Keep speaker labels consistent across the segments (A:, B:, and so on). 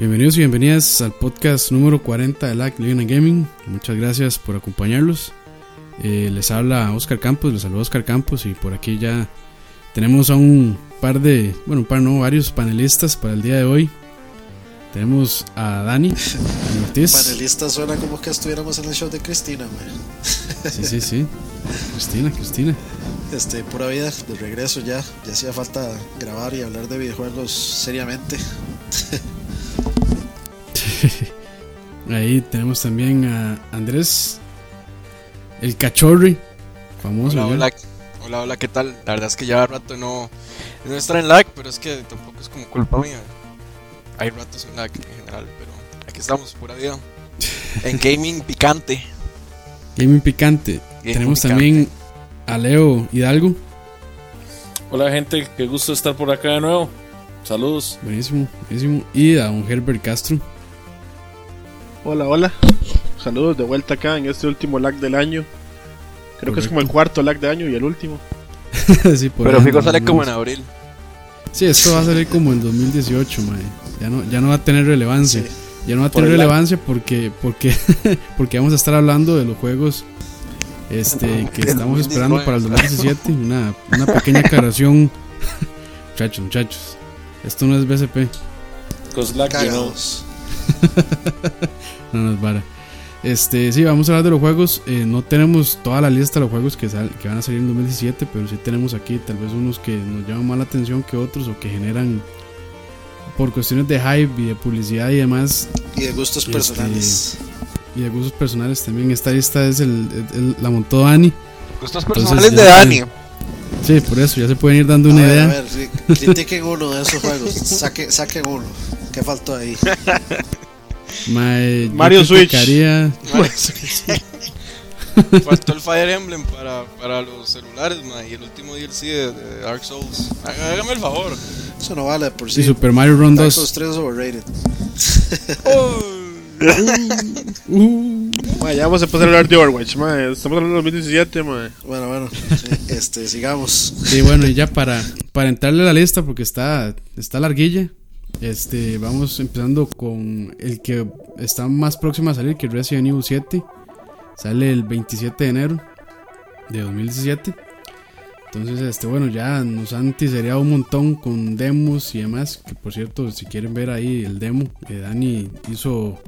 A: Bienvenidos y bienvenidas al podcast número 40 de LAC and Gaming. Muchas gracias por acompañarlos. Eh, les habla Oscar Campos, les saluda Oscar Campos y por aquí ya tenemos a un par de, bueno, un par no, varios panelistas para el día de hoy. Tenemos a Dani, Dani Ortiz.
B: Panelista suena como que estuviéramos en el show de Cristina, man.
A: Sí, sí, sí. Cristina, Cristina.
B: Este, pura vida, de regreso ya. Ya hacía falta grabar y hablar de videojuegos seriamente.
A: Ahí tenemos también a Andrés, el cachorri, famoso.
C: Hola, hola, hola, hola, ¿qué tal? La verdad es que ya rato no, no estar en lag, pero es que tampoco es como culpa mía. Hay ratos en lag en general, pero aquí estamos, pura vida. En gaming picante.
A: Gaming Picante.
C: Gaming
A: tenemos
C: Picante.
A: también a Leo Hidalgo.
D: Hola gente, qué gusto estar por acá de nuevo. Saludos.
A: Buenísimo, buenísimo. Y a un Herbert Castro.
E: Hola, hola. Saludos de vuelta acá en este último lag del año. Creo que es como el cuarto lag de año y el último.
A: sí, por
C: Pero
A: andamos,
C: sale como en abril.
A: Sí, esto va a salir como en 2018, mae. Ya no, ya no va a tener relevancia.
B: Sí.
A: Ya no va a tener
E: lag.
A: relevancia porque, porque, porque vamos a estar hablando de los juegos este, que
C: Del
A: estamos esperando
C: 2019,
A: para el 2017. Una, una pequeña aclaración. muchachos, muchachos. Esto no es BCP.
D: Know.
B: Cagados.
A: No nos vara. Este, sí, vamos a hablar de los juegos. Eh, no tenemos toda la lista de los juegos que, sal- que van a salir en 2017, pero sí tenemos aquí tal vez unos que nos llaman más la atención que otros o que generan por cuestiones de hype y de publicidad y demás
B: Y de gustos
A: Este,
B: personales.
A: y de gustos personales también. Esta lista es el, el- el- la montó Dani.
C: Gustos personales de Dani.
A: Sí, por eso ya se pueden ir dando
B: A
A: una
B: ver,
A: idea.
B: a ver, critiquen uno de esos juegos. Saquen, saquen uno. ¿Qué faltó ahí?
A: Mae, yo
E: Mario Switch.
C: Faltó el Fire Emblem para, para los celulares, ma, y el último DLC de, de Dark Souls. Há- Hágame el favor.
B: Eso no vale de por
A: y
B: sí.
A: Super Mario Run
B: Dark
A: 2.
B: Souls 3 es overrated.
A: Uh,
E: Ya vamos a empezar a hablar de Overwatch, ma. Estamos hablando del 2017, ma.
B: Bueno, bueno. Este, sigamos.
A: Sí, bueno, y ya para, para entrarle a la lista, porque está, está larguilla, este, vamos empezando con el que está más próximo a salir, que es Resident Evil 7. Sale el 27 de enero de 2017. Entonces, este, bueno, ya nos han tisereado un montón con demos y demás. Que por cierto, si quieren ver ahí el demo, que Dani hizo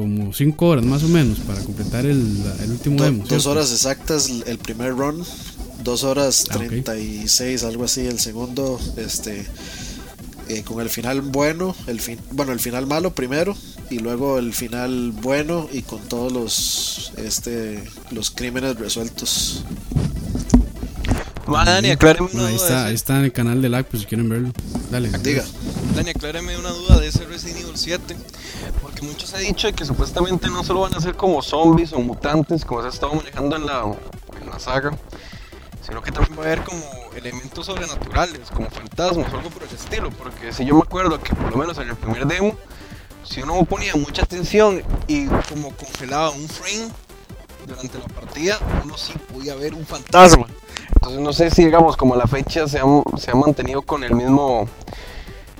A: como 5 horas más o menos para completar el, el último
B: Do-
A: demo.
B: dos
A: ¿cierto?
B: horas exactas el primer run. Dos horas
A: Ah, ok.
B: 36, algo así. El segundo, este. eh, con el final bueno, el fin, bueno, el final malo primero y luego el final bueno y con todos los este los crímenes resueltos.
C: Ma, Dani, acláreme una
A: ahí
C: duda.
A: está, ahí está en el canal de LAC, pues si quieren verlo. Dale.
B: Diga,
C: Dani, acláreme una duda de ese Resident Evil 7. Muchos han dicho que supuestamente no solo van a ser como zombies o mutantes, como se ha estado manejando en la, en la saga, sino que también va a haber como elementos sobrenaturales, como fantasmas o algo por el estilo. Porque si yo me acuerdo que por lo menos en el primer demo, si uno ponía mucha atención y como congelaba un frame durante la partida, uno sí podía ver un fantasma. Entonces no sé si digamos como la fecha se han, se ha mantenido con el mismo...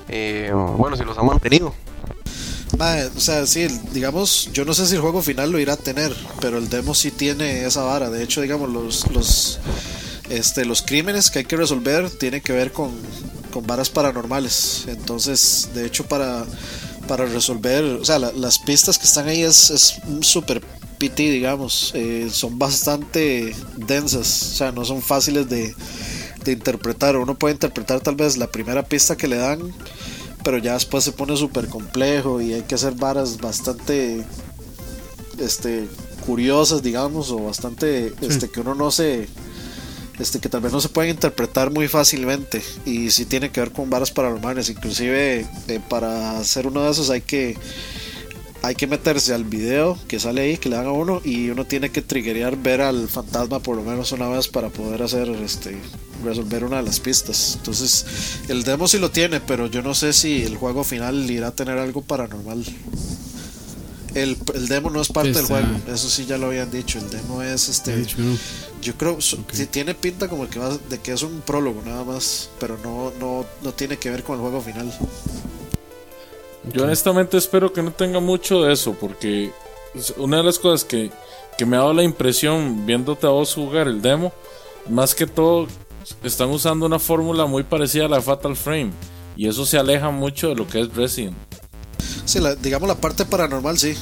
C: eh, bueno, si los ha mantenido.
B: Mae, o sea, sí, digamos, yo no sé si el juego final lo irá a tener, pero el demo sí tiene esa vara. De hecho, digamos, los, los, este, los crímenes que hay que resolver tienen que ver con, con varas paranormales. Entonces, de hecho, para, para resolver, o sea, la- las pistas que están ahí es, es un super PT, digamos, eh, son bastante densas, o sea, no son fáciles de, de interpretar. Uno puede interpretar tal vez la primera pista que le dan pero ya después se pone súper complejo y hay que hacer varas bastante este curiosas digamos o bastante este que uno no se este que tal vez no se pueden interpretar muy fácilmente. Y si tiene que ver con varas paranormales. Inclusive eh, para hacer uno de esos hay que hay que meterse al video que sale ahí que le dan a uno y uno tiene que triggerear ver al fantasma por lo menos una vez para poder hacer este resolver una de las pistas. Entonces el demo sí lo tiene pero yo no sé si el juego final irá a tener algo paranormal. El, el demo no es parte del
A: Está-
B: juego eso sí ya lo habían dicho el demo es este yo creo so-
A: Ok.
B: sí tiene pinta como que va, de que es un prólogo nada más pero no no no tiene que ver con el juego final.
D: Yo honestamente espero que no tenga mucho de eso, porque una de las cosas que, que me ha dado la impresión viéndote a vos jugar el demo, más que todo están usando una fórmula muy parecida a la Fatal Frame, y eso se aleja mucho de lo que es Resident.
B: Sí, digamos la parte paranormal, sí.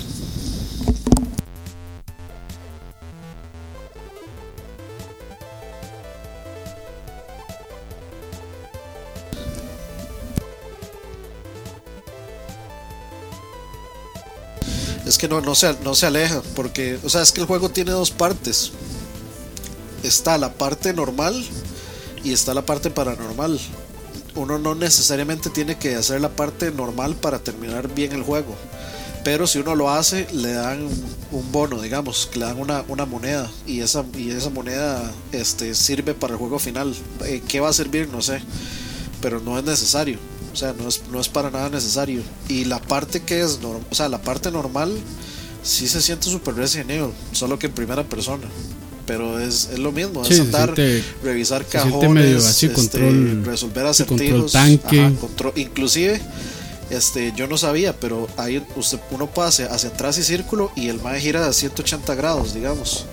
B: Es que no, no, se, no se aleja, porque, o sea, es que el juego tiene dos partes. Está la parte normal y está la parte paranormal. Uno no necesariamente tiene que hacer la parte normal para terminar bien el juego. Pero si uno lo hace, le dan un bono, digamos, le dan una, una moneda. Y esa, y esa moneda este, sirve para el juego final. Eh, ¿Qué va a servir? No sé. Pero no es necesario. O sea, no es, no es para nada necesario. Y la parte que es o sea, la parte normal sí se siente super Resident solo que en primera persona. Pero es, es lo mismo,
A: Sí,
B: es andar,
A: siente-
B: revisar cajones,
A: medio así,
B: este,
A: control-
B: resolver
A: sí, control
B: acertijos,
A: tanque.
B: ajá, control- inclusive este yo no sabía, pero ahí usted, uno pasa hacia atrás y círculo y el mae gira a 180 grados, digamos.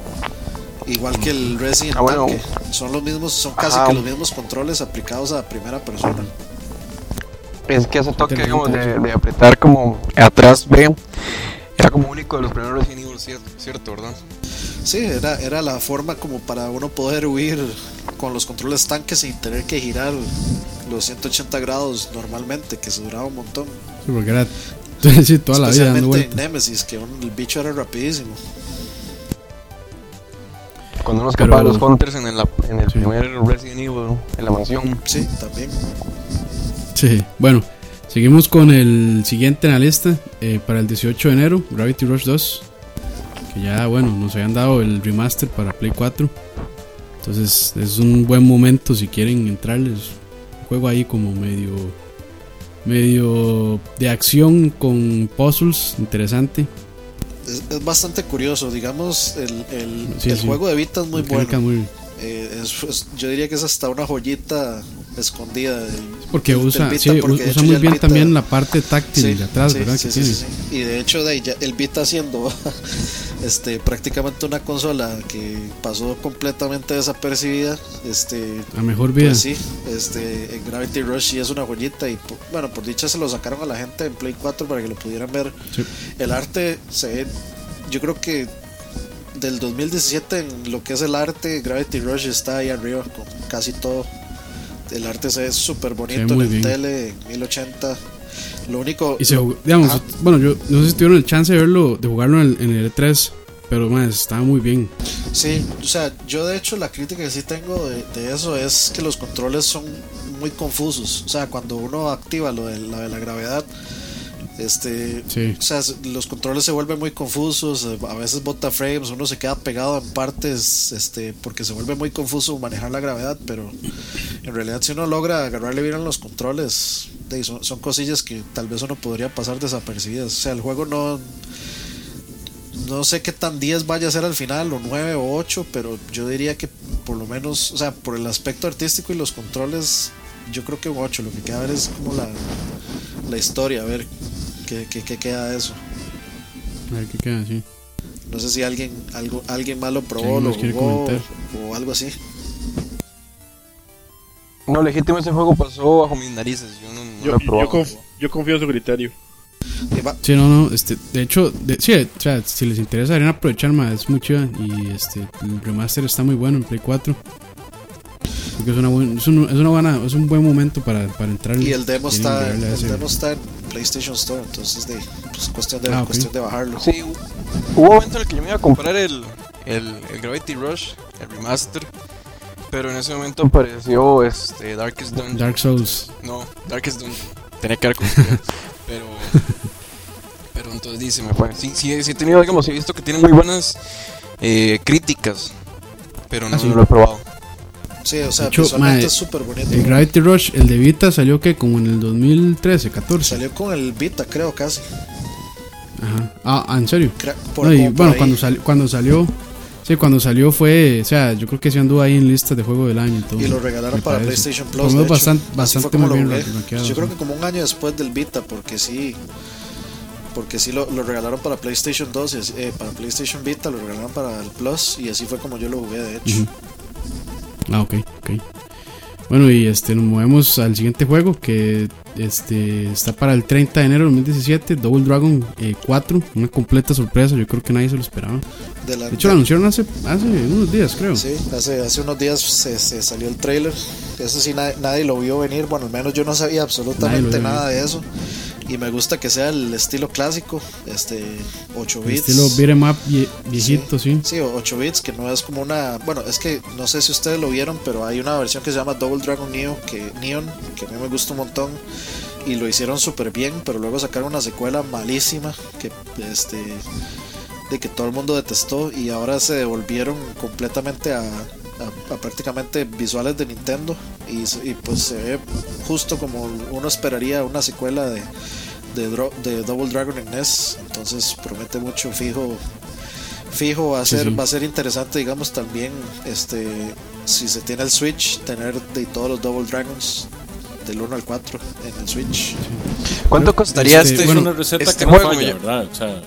B: Igual que el Resident
C: Ah, bueno.
B: Tanque. Son los mismos, son casi
C: Ajá.
B: que los mismos controles aplicados a primera persona.
C: Es que ese toque, digamos, de, de apretar como atrás B, era como único de los primeros Resident Evil, cierto, cierto ¿verdad?
B: Sí, era, era la forma como para uno poder huir con los controles tanques sin tener que girar los 180 grados normalmente, que se duraba un montón.
A: Sí, porque era sí, toda la vida dando
B: en. Nemesis, que un- el bicho era rapidísimo.
C: Cuando uno
A: Pero-
C: escapaba de los Hunters en el, en el
A: Sí.
C: primer Resident Evil, en la mansión.
B: Sí, también.
A: Sí, bueno, seguimos con el siguiente en la lista. eh, para el 18 de enero, Gravity Rush 2. Que ya, bueno, nos habían dado el remaster para Play 4. Entonces es un buen momento si quieren entrarles. Un juego ahí como medio. medio de acción con puzzles, interesante.
B: Es, es bastante curioso, digamos, el, el,
A: Sí,
B: el
A: sí.
B: juego de Vita es muy
A: Mecánica
B: bueno.
A: muy-
B: Eh, es- yo diría que es hasta una joyita escondida. del-
A: porque usa,
B: del
A: sí,
B: Vita, porque
A: usa muy bien
B: Vita-
A: también la parte táctil
B: Sí,
A: de atrás.
B: Y de hecho, de ya- el Vita siendo este, prácticamente una consola que pasó completamente desapercibida, este,
A: A mejor vida.
B: pues sí, este, en Gravity Rush sí es una joyita y bueno, por dicha se lo sacaron a la gente en Play 4 para que lo pudieran ver. El arte se ve, yo creo que del 2017 en lo que es el arte, Gravity Rush está ahí arriba con casi todo. El arte se ve súper bonito en
A: bien.
B: el tele, en 1080. Lo único.
A: Y se jugó- digamos, bueno, yo no sé si tuvieron el chance de verlo, de jugarlo en el, en el E3, pero más estaba muy bien.
B: Sí, o sea, yo de hecho la crítica que sí tengo de, de eso es que los controles son muy confusos. O sea, cuando uno activa lo de la, de la gravedad, este,
A: Sí.
B: o sea, los controles se vuelven muy confusos, eh, a veces bota frames, uno se queda pegado en partes, este, porque se vuelve muy confuso manejar la gravedad, pero en realidad si uno logra agarrarle bien a los controles, son cosillas que tal vez uno podría pasar desapercibidas. O sea, el juego no no sé qué tan 10 vaya a ser al final, o 9 o 8, pero yo diría que por lo menos, o sea, por el aspecto artístico y los controles, yo creo que un 8. Lo que queda ver es como la, la historia, a ver qué, qué, qué queda de eso.
A: A ver qué queda así.
B: No sé si alguien algo, alguien más lo probó, lo jugó o algo así.
C: No, legítimo ese juego pasó bajo mis narices. Yo no, no
E: Yo,
C: lo he
E: yo, conf- yo confío en su criterio.
A: Sí, no, no, este, de hecho, de- sí, o sea, si les interesa, deberían aprovechar más, es muy chida y este, el remaster está muy bueno en Play 4. Porque es una, buen- es un, es una buena, es un buen momento para, para entrar.
B: y el demo está, el
A: ese-
B: demo está en PlayStation Store, entonces de pues, cuestión de
A: Ah,
B: cuestión de bajarlo.
C: Sí, hu- hubo un momento en el que yo me iba a comprar el, el, el Gravity Rush, el remaster. Pero en ese momento apareció este, Darkest Dungeon.
A: Dark Souls.
C: No, Darkest Dungeon. Tenía que haber comprado. pero. Pero entonces dice, me fue. Sí, sí, sí he tenido, digamos, he visto que tiene muy buenas eh, críticas. Pero no,
A: Ah, sí.
C: no lo he probado.
B: Sí, o sea,
A: hecho,
B: visualmente es súper bonito.
A: El Gravity Rush, el de Vita salió que como en el 2013, 14.
B: Salió con el Vita, creo, casi.
A: Ajá. Ah, ah, en serio.
B: Cra- por-
A: No, y
B: como por
A: bueno, cuando, sali- cuando salió, Sí, cuando salió fue, o sea, yo creo que se anduvo ahí en listas de juego del año. y todo,
B: Y lo regalaron para
A: parece.
B: PlayStation Plus. de
A: menos
B: hecho.
A: bastante, bastante muy
B: lo
A: bien
B: Yo creo que como un año después del Vita, porque sí. Porque sí lo, lo regalaron para PlayStation 2, y así- eh, para PlayStation Vita, lo regalaron para el Plus, y así fue como yo lo jugué, de hecho.
A: Ah, ok, ok. Bueno, y este nos movemos al siguiente juego que este está para el 30 de enero de 2017, Double Dragon eh, 4, una completa sorpresa, yo creo que nadie se lo esperaba.
B: De la-
A: De hecho, lo anunciaron hace, hace unos días, creo.
B: Sí, hace, hace unos días se, se salió el trailer. Eso sí, nadie, nadie lo vio venir. Bueno, al menos yo no sabía absolutamente nada de eso. Y me gusta que sea el estilo clásico, este 8
A: El
B: bits.
A: estilo beat'em up vie- viejito, sí.
B: Sí, 8 bits, que no es como una. Bueno, es que no sé si ustedes lo vieron, pero hay una versión que se llama Double Dragon Neo, que, Neon, que a mí me gusta un montón. Y lo hicieron súper bien, pero luego sacaron una secuela malísima, que este de que todo el mundo detestó y ahora se devolvieron completamente a, a- a prácticamente visuales de Nintendo y, y pues se ve justo como uno esperaría una secuela de, de, Double Dragon en NES entonces promete mucho fijo fijo va a ser
A: sí.
B: va a ser interesante digamos también este si se tiene el Switch tener de todos los Double Dragons del 1 al 4 en el Switch
C: ¿Cuánto costaría
A: Este,
C: este,
D: es una receta
C: este
D: que no
C: juego?
D: falla,
C: ya?
D: ¿verdad? O sea,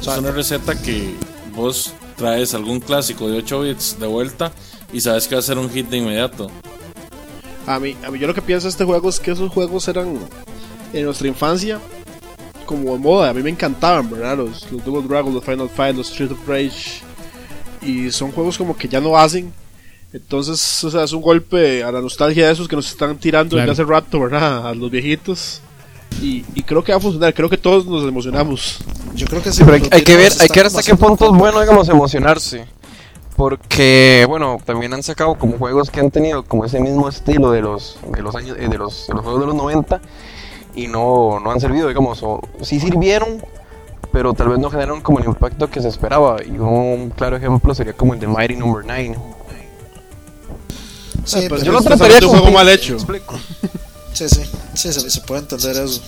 B: sea,
D: es una receta que vos traes algún clásico de 8 bits de vuelta y sabes que va a ser un hit de inmediato.
E: A mí, a mí yo lo que pienso de este juego es que esos juegos eran en nuestra infancia como de moda. A mí me encantaban, ¿verdad? Los, los Double Dragon, los Final Fight, los Street of Rage. Y son juegos como que ya no hacen. Entonces, o sea, es un golpe a la nostalgia de esos que nos están tirando
A: Claro.
E: desde hace rato, ¿verdad? A los viejitos. Y, y creo que va a funcionar. Creo que todos nos emocionamos.
B: yo creo que sí
C: Pero hay, que ver, hay que ver hasta qué punto es bueno, digamos, emocionarse. Porque, bueno, también han sacado como juegos que han tenido como ese mismo estilo de los, de los años, eh, de los, de los juegos de los 90 y no, no han servido, digamos, o sí sirvieron, pero tal vez no generaron como el impacto que se esperaba. Y un claro ejemplo sería como el de Mighty Number 9.
B: Sí,
E: pues
B: pero-
C: Yo lo trataría
E: de un
C: como
E: juego mal hecho.
B: Sí, sí, sí, se, se puede entender eso.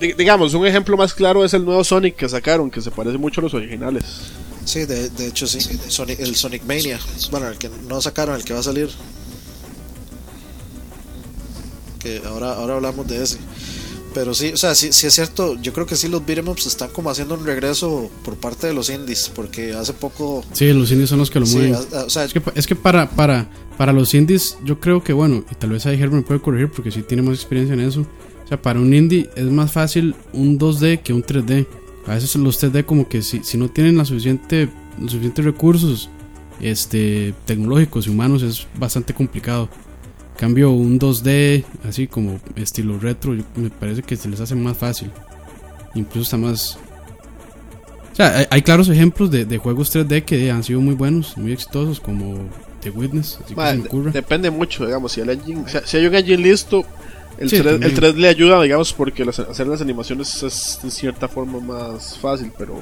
E: Di- digamos, un ejemplo más claro es el nuevo Sonic que sacaron, que se parece mucho a los originales.
B: Sí, de, de hecho sí. Sonic- el Sonic Mania. Bueno, el que no sacaron, el que va a salir. Que ahora, ahora hablamos de ese. Pero sí, o sea, sí, sí es cierto. Yo creo que sí los beat'em ups están como haciendo un regreso por parte de los indies. Porque hace poco.
A: Sí, los indies son los que lo
B: sí,
A: mueven.
B: a- a- o sea,
A: Es que, es que para, para, para los indies, yo creo que, bueno, y tal vez ahí Herbert me puede corregir porque sí tiene más experiencia en eso. O sea, para un indie es más fácil un 2D que un 3D. A veces los 3D como que si, si no tienen la suficiente, los suficientes recursos este, tecnológicos y humanos es bastante complicado. En cambio, un 2D así como estilo retro, me parece que se les hace más fácil. Incluso está más... O sea, hay, hay claros ejemplos de, de juegos 3D que han sido muy buenos, muy exitosos, como The Witness, así que se me ocurre.
E: depende mucho, digamos, si el engine, si hay un engine listo, el,
A: Sí,
E: 3, el
A: también.
E: 3 le ayuda, digamos, porque las- hacer las animaciones es de cierta forma más fácil, pero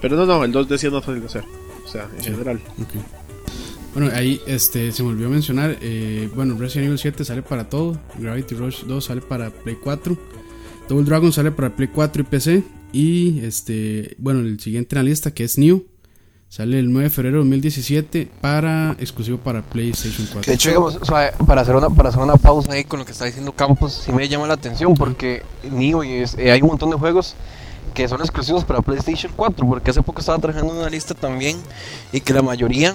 E: pero no, no, el 2D sí es más fácil de hacer, o sea, en
A: Sí.
E: general.
A: Ok. Bueno, ahí este, se me olvidó mencionar, eh, bueno, Resident Evil 7 sale para todo, Gravity Rush 2 sale para Play 4, Double Dragon sale para Play 4 y PC, y este, bueno, el siguiente en la lista que es New, sale el 9 de febrero de 2017 para, exclusivo para PlayStation 4.
C: De hecho, digamos, o sea, para hacer una para hacer una pausa ahí con lo que está diciendo Campos, sí me llama la atención porque Nio y es- eh, hay un montón de juegos que son exclusivos para PlayStation 4, porque hace poco estaba trabajando una lista también y que la mayoría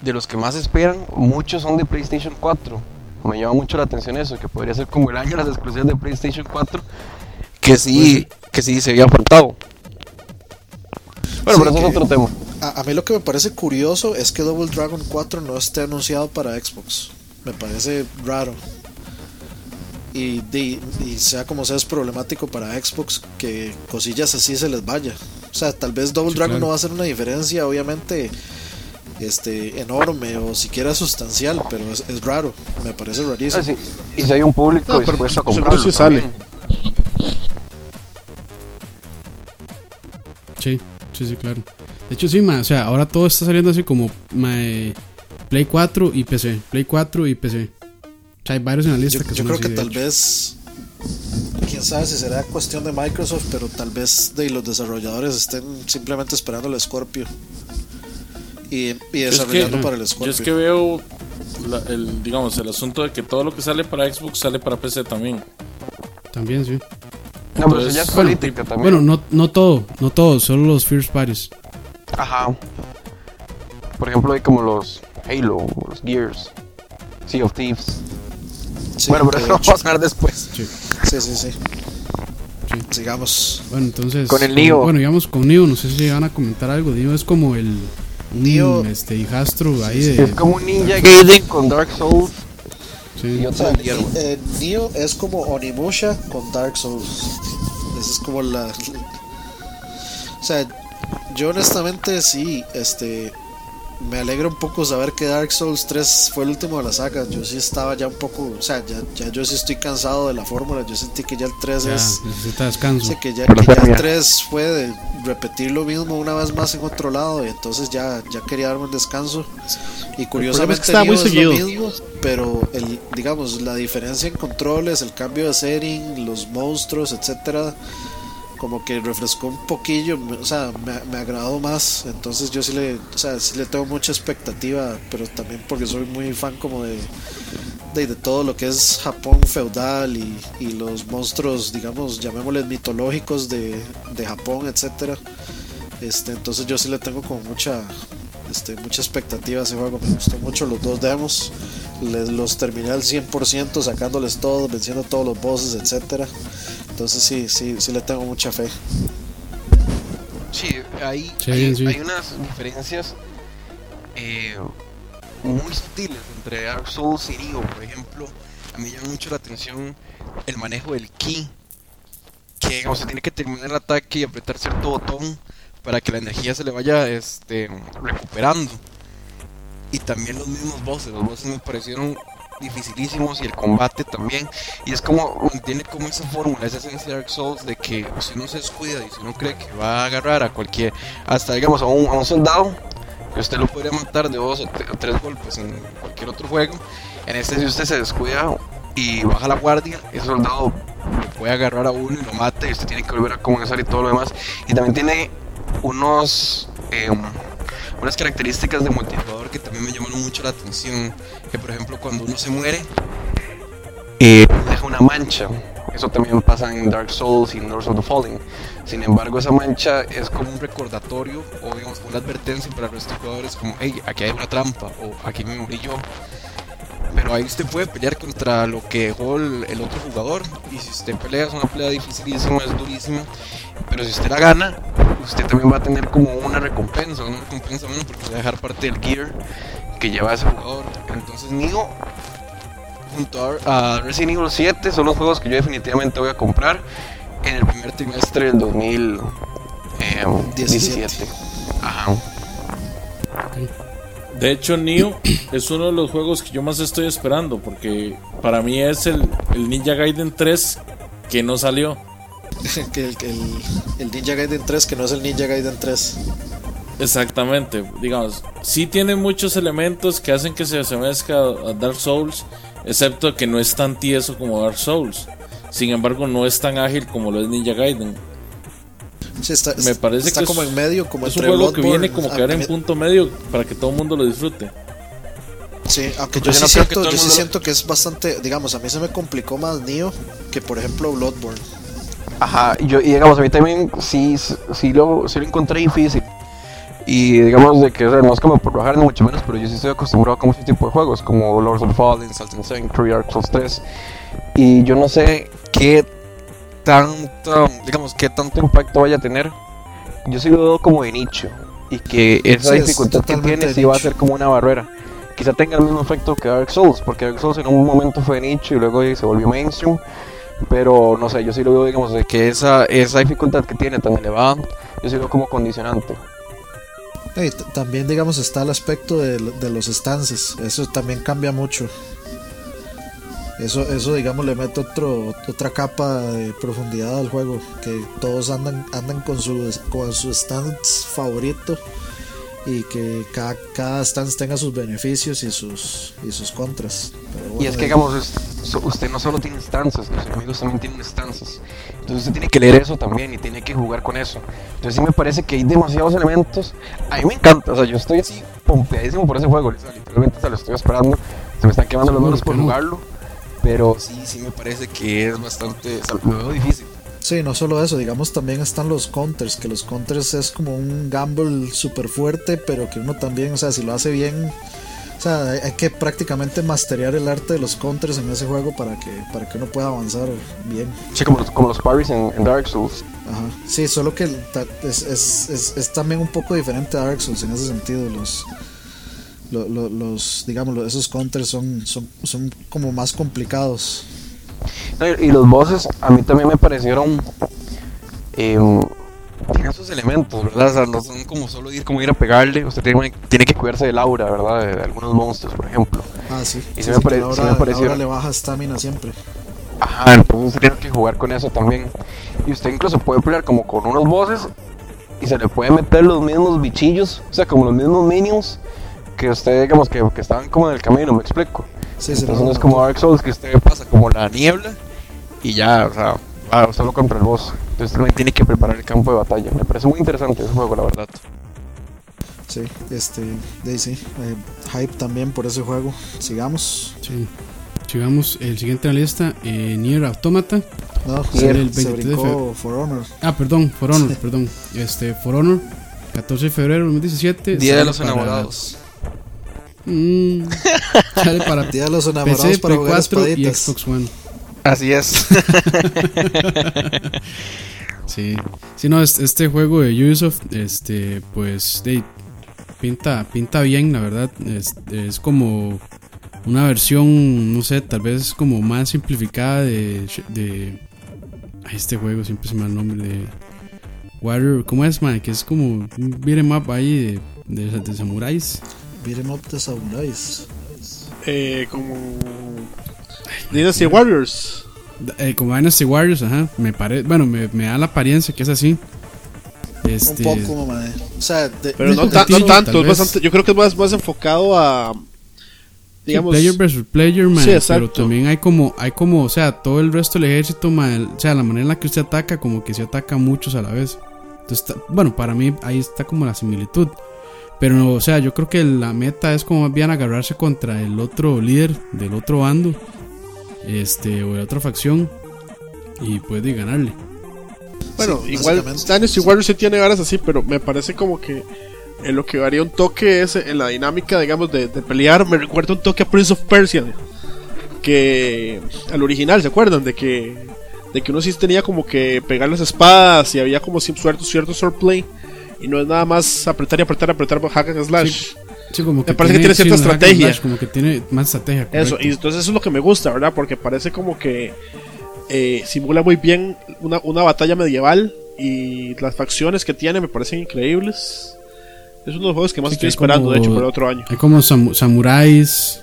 C: de los que más esperan, muchos son de PlayStation 4. Me llama mucho la atención eso, que podría ser como el año de las exclusivas de PlayStation 4, que sí, que sí se había faltado. Bueno,
B: Sí,
C: pero eso es otro tema.
B: a, a mí lo que me parece curioso es que Double Dragon 4 no esté anunciado para Xbox. Me parece raro. Y, sea como sea es problemático para Xbox que cosillas así se les vaya. O sea, tal vez Double
A: Sí,
B: Dragon
A: claro.
B: no va a hacer una diferencia, obviamente, este, enorme o siquiera sustancial, pero es, es raro. Me parece rarísimo.
C: Ah, sí, Y si hay un público
E: No,
C: dispuesto a
E: seguro
C: comprarlo.
E: sale.
C: también.
A: Sí, sí, sí, claro. De hecho, sí, ma, o sea, ahora todo está saliendo así como ma, eh, Play 4 y PC, Play 4 y PC. O sea, hay varios en la lista
B: Yo,
A: que
B: yo
A: son
B: creo
A: así,
B: que
A: de
B: tal
A: hecho.
B: vez, quién sabe si será cuestión de Microsoft, pero tal vez de los desarrolladores estén simplemente esperando el Scorpio. y, y
D: Yo es que-
B: desarrollando para el
D: Yo
B: Scorpio.
D: es que veo la- el, digamos, el asunto de que todo lo que sale para Xbox sale para PC también.
A: También, sí.
C: No, pero eso ya es
A: Bueno,
C: política también.
A: Bueno, no, no todo, no todo, solo los First Parties.
C: Ajá. Por ejemplo, hay como los Halo, los Gears, Sea of Thieves.
B: Sí,
C: bueno, pero eso lo vamos a hablar después.
A: Sí.
B: Sí, sí, sí. Sigamos.
A: Bueno, entonces.
C: Con el Neo.
A: Bueno, digamos con Neo, no sé si van a comentar algo. Neo es como el. Un,
B: Neo-
A: este hijastro ahí de.
C: Es como un Ninja Gaiden con Dark Souls
A: sí.
C: y
B: eh, Neo es como Onimusha con Dark Souls. Esa es como la. O sea, yo honestamente sí, este. Me alegra un poco saber que Dark Souls 3 fue el último de la saga. Yo sí estaba ya un poco. O sea, ya, ya yo sí estoy cansado de la fórmula. Yo sentí que ya el 3
A: Ya,
B: es.
A: necesita descanso.
B: Sí, que ya, que ya el
C: feria.
B: 3 fue de repetir lo mismo una vez más en otro lado y entonces ya, ya quería darme un descanso. Y curiosamente
E: estaba muy
B: Neo es lo mismo, pero el, digamos, la diferencia en controles, el cambio de setting, los monstruos, etcétera, como que refrescó un poquillo, o sea, me, me agradó más. Entonces yo sí le, o sea, sí le tengo mucha expectativa, pero también porque soy muy fan como de, de, todo lo que es Japón feudal y, y los monstruos, digamos, llamémosles mitológicos de, de Japón, etcétera. Este, entonces yo sí le tengo como mucha este, mucha expectativa a ese juego, me gustó mucho los dos demos, les, los terminé al 100% sacándoles todos, venciendo todos los bosses, etcétera. Entonces sí, sí, sí le tengo mucha fe.
C: Sí, hay,
A: Sí,
C: hay,
A: sí.
C: hay unas diferencias eh, muy sutiles entre Dark Souls y Nioh. Por ejemplo, a mí me llama mucho la atención el manejo del ki. Que o sea, tiene que terminar el ataque y apretar cierto botón para que la energía se le vaya este, recuperando. Y también los mismos bosses. Los bosses me parecieron dificilísimos y el combate también. Y es como, mantiene como esa fórmula, esa esencia de Dark Souls de que si uno se descuida y si uno cree que va a agarrar a cualquier, hasta digamos a un, a un soldado, que usted lo podría matar de dos o, tre- o tres golpes en cualquier otro juego, en este si usted se descuida y baja la guardia, ese soldado lo puede agarrar a uno y lo mata y usted tiene que volver a comenzar y todo lo demás. Y también tiene unos... em, unas características de multijugador que también me llamaron mucho la atención. Que por ejemplo cuando uno se muere, eh, deja una mancha. Eso también pasa en Dark Souls y en Lords of the Fallen. Sin embargo, esa mancha es como un recordatorio o digamos una advertencia para los jugadores como, hey, aquí hay una trampa o aquí me morí yo. Pero ahí usted puede pelear contra lo que dejó el, el otro jugador. Y si usted pelea, es una pelea dificilísima, es durísima. Pero si usted la gana, usted también va a tener como una recompensa, una recompensa bueno, porque va a dejar parte del gear que lleva ese jugador. Entonces, Nio, junto a, Resident Evil 7, son los juegos que yo definitivamente voy a comprar en el primer trimestre del 2017.
B: 17.
C: Ajá.
D: De hecho, Neo es uno de los juegos que yo más estoy esperando porque para mí es el, el Ninja Gaiden 3 que no salió.
B: que el, que el, el Ninja Gaiden 3, que no es el Ninja Gaiden 3.
D: Exactamente, digamos, sí tiene muchos elementos que hacen que se asemezca a Dark Souls, excepto que no es tan tieso como Dark Souls. Sin embargo, no es tan ágil como lo es Ninja Gaiden.
B: Sí, está,
D: Me parece
B: está
D: que
B: como
D: es-
B: en medio, como
D: Es un juego que viene como
B: a
D: quedar en punto medio para que todo el mundo lo disfrute.
B: Sí, aunque yo
C: Yo
B: sí
C: no creo que
B: siento, yo sí
C: mundo lo-
B: siento que es bastante, digamos, a mí se me complicó más Neo que por ejemplo Bloodborne.
C: Ajá, y yo, y digamos, a mí también sí, sí, lo, sí lo encontré difícil. Y digamos de que, o sea, no es como por bajar ni mucho menos, pero yo sí estoy acostumbrado con ese tipo de juegos, como Lords of the Fallen, Salt and Sanctuary, Dark Souls 3. Y yo no sé qué tanto, digamos, qué tanto impacto vaya a tener. Yo sí lo veo como de nicho. Y que esa
B: Sí, es
C: dificultad que
B: totalmente
C: tiene sí va a ser como una barrera. Quizá tenga el mismo efecto que Dark Souls, porque Dark Souls en un momento fue de nicho y luego se volvió mainstream. Pero no sé, yo sí lo veo, digamos, de que esa, esa dificultad que tiene tan elevada, yo sí lo veo como condicionante.
B: También, digamos, está el aspecto de, de los stances. Eso también cambia mucho. Eso, eso digamos, le mete otro, otra capa de profundidad al juego. Que todos andan, andan con su, con su stance favorito. y que cada, cada stance tenga sus beneficios y sus, y sus contras. Pero
C: Y
B: bueno,
C: es que, digamos, usted no solo tiene stanzas, los enemigos también tienen stanzas. Entonces usted tiene que leer eso también y tiene que jugar con eso. Entonces sí me parece que hay demasiados elementos. A mí me encanta, o sea, yo estoy así pompeadísimo por ese juego. literalmente se lo estoy esperando. Se me están quemando los manos por jugarlo. Pero sí, sí me parece que es bastante, o sea, lo veo difícil.
B: Sí, no solo eso, digamos también están los counters, que los counters es como un gamble súper fuerte, pero que uno también, o sea, si lo hace bien, o sea, hay, hay que prácticamente masterear el arte de los counters en ese juego para que, para que uno pueda avanzar bien.
C: Sí, como los, como los parries en, en Dark Souls.
B: Ajá. Sí, solo que es, es, es, es también un poco diferente a Dark Souls en ese sentido. Los, lo- lo- los digamos, esos counters son, son, son como más complicados.
C: Y los bosses a mí también me parecieron. em, tienen sus elementos, ¿verdad? O sea, no son como solo ir, como ir a pegarle. Usted tiene, tiene que cuidarse del aura, ¿verdad? De, de algunos monstruos, por ejemplo.
B: Ah, sí.
C: Y
B: Sí,
C: se me pare- se me pareció-
B: la hora le baja estamina siempre.
C: Ajá, entonces usted tiene que jugar con eso también. Y usted incluso puede pelear como con unos bosses y se le puede meter los mismos bichillos, o sea, como los mismos minions que usted, digamos, que, que estaban como en el camino, me explico.
B: Sí, sí,
C: Entonces
B: no,
C: es como. Dark Souls que usted pasa como la niebla y ya, o sea, va solo contra el boss. Entonces también tiene que preparar el campo de batalla. Me parece muy interesante ese juego, la verdad.
B: Sí, este, Daisy. Eh, hype también por ese juego. Sigamos.
A: Sí. Sigamos el siguiente en la lista, eh, Nier Automata.
B: No,
C: Nier,
B: se,
A: el
B: se
A: 23 de
B: brincó For Honor.
A: Ah, perdón, For Honor, perdón. Este, For Honor, 14 de febrero de 2017.
C: Día de los
A: para-
C: enamorados.
A: Mm, sale para
B: Día de los enamorados
A: PC,
B: para
A: Play
B: jugar
A: 4 y. Xbox One.
C: Así es.
A: Sí. Sí, no, este, juego de Ubisoft, este, pues, de, pinta, pinta bien, la verdad. Es, es como una versión, no sé, tal vez como más simplificada de, de ay, este juego, siempre se me da el nombre de Warrior, ¿cómo es, man? Que es como un beat'em up ahí de, de, de samuráis.
B: Beat'em up de samuráis.
E: Eh, como. Dynasty Warriors.
A: Eh, como Dynasty Warriors, ajá, me parece, bueno, me, me da la apariencia que es así. Este,
B: Un poco, madre. O sea, de-
E: Pero no, ta- tanto. Es bastante, yo creo que es más, más enfocado a. Digamos.
A: player versus player, man.
E: Sí, exacto.
A: pero también hay como, hay como, o sea, todo el resto del ejército, man, o sea, la manera en la que usted ataca, como que se ataca a muchos a la vez. Entonces, está- bueno, para mí ahí está como la similitud. Pero, o sea, yo creo que la meta es como más bien agarrarse contra el otro líder del otro bando, este, o de otra facción, y puede ganarle.
E: Bueno,
B: Sí,
E: igual
B: básicamente.
E: Dynasty Warriors sí tiene varas así, pero me parece como que en lo que varía un toque es en la dinámica, digamos, de, de pelear. Me recuerda un toque a Prince of Persia. Que al original, ¿se acuerdan? De que de que uno sí tenía como que pegar las espadas y había como cierto, cierto swordplay. Y no es nada más apretar y apretar, apretar hack and slash.
A: Sí, como que
E: parece que tiene
A: sí,
E: cierta
A: and
E: estrategia.
A: como que tiene más estrategia.
E: Eso,
A: correcto.
E: y entonces eso es lo que me gusta, ¿verdad? Porque parece como que eh, simula muy bien una, una batalla medieval y las facciones que tiene me parecen increíbles. Es uno de los juegos que más
A: Sí,
E: estoy
A: que
E: esperando,
A: como-
E: de hecho, para el otro año.
A: Hay como samu- samuráis,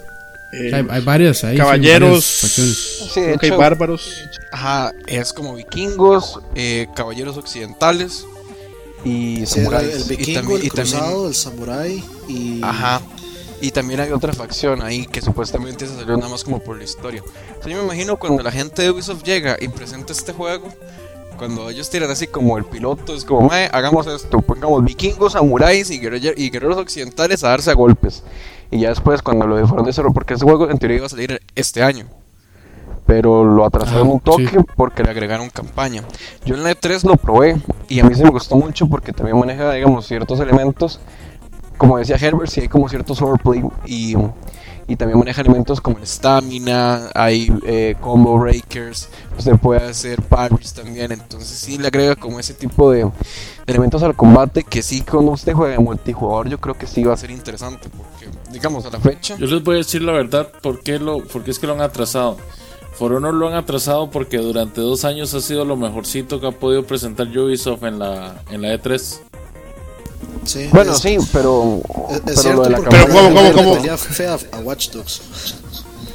E: Eh,
A: hay, hay varias ahí. sí,
E: caballeros,
A: varias.
C: Sí,
E: creo que hay bárbaros.
C: Ajá, es como vikingos, eh, caballeros occidentales y
B: Sí, el,
C: samuráis.
B: el
C: Y
B: vikingo,
C: también-
B: el
C: y también-
B: cruzado, el samurái y.
C: Ajá. Y también hay otra facción ahí que supuestamente se salió nada más como por la historia. O sea, yo me imagino cuando la gente de Ubisoft llega y presenta este juego, cuando ellos tiran así como el piloto, es como, "Mae, hagamos esto, pongamos vikingos, samuráis y, guerriller- y guerreros occidentales a darse a golpes. Y ya después cuando lo fueron de cero, porque ese juego en teoría iba a salir este año. Pero lo atrasaron
A: Ah,
C: un toque
A: sí.
C: porque le agregaron campaña. Yo en la E3 lo probé y a mí sí me gustó mucho porque también maneja, digamos, ciertos elementos como decía Herbert, sí hay como cierto swordplay y, y también maneja elementos como el stamina, hay eh, combo breakers, usted puede hacer parries también, entonces sí le agrega como ese tipo de, de elementos al combate que sí cuando usted juega en multijugador yo creo que sí va a ser interesante porque digamos a la fecha
D: Yo les voy a decir la verdad por qué, lo, por qué es que lo han atrasado. For Honor lo han atrasado porque durante dos años ha sido lo mejorcito que ha podido presentar Ubisoft en la, en la E E3.
B: Sí,
C: bueno
B: es-
C: sí pero,
B: Es, es
C: pero
B: cierto,
C: lo de la
B: porque
E: Pero, ¿cómo, cómo, cómo?
B: a Watch Dogs.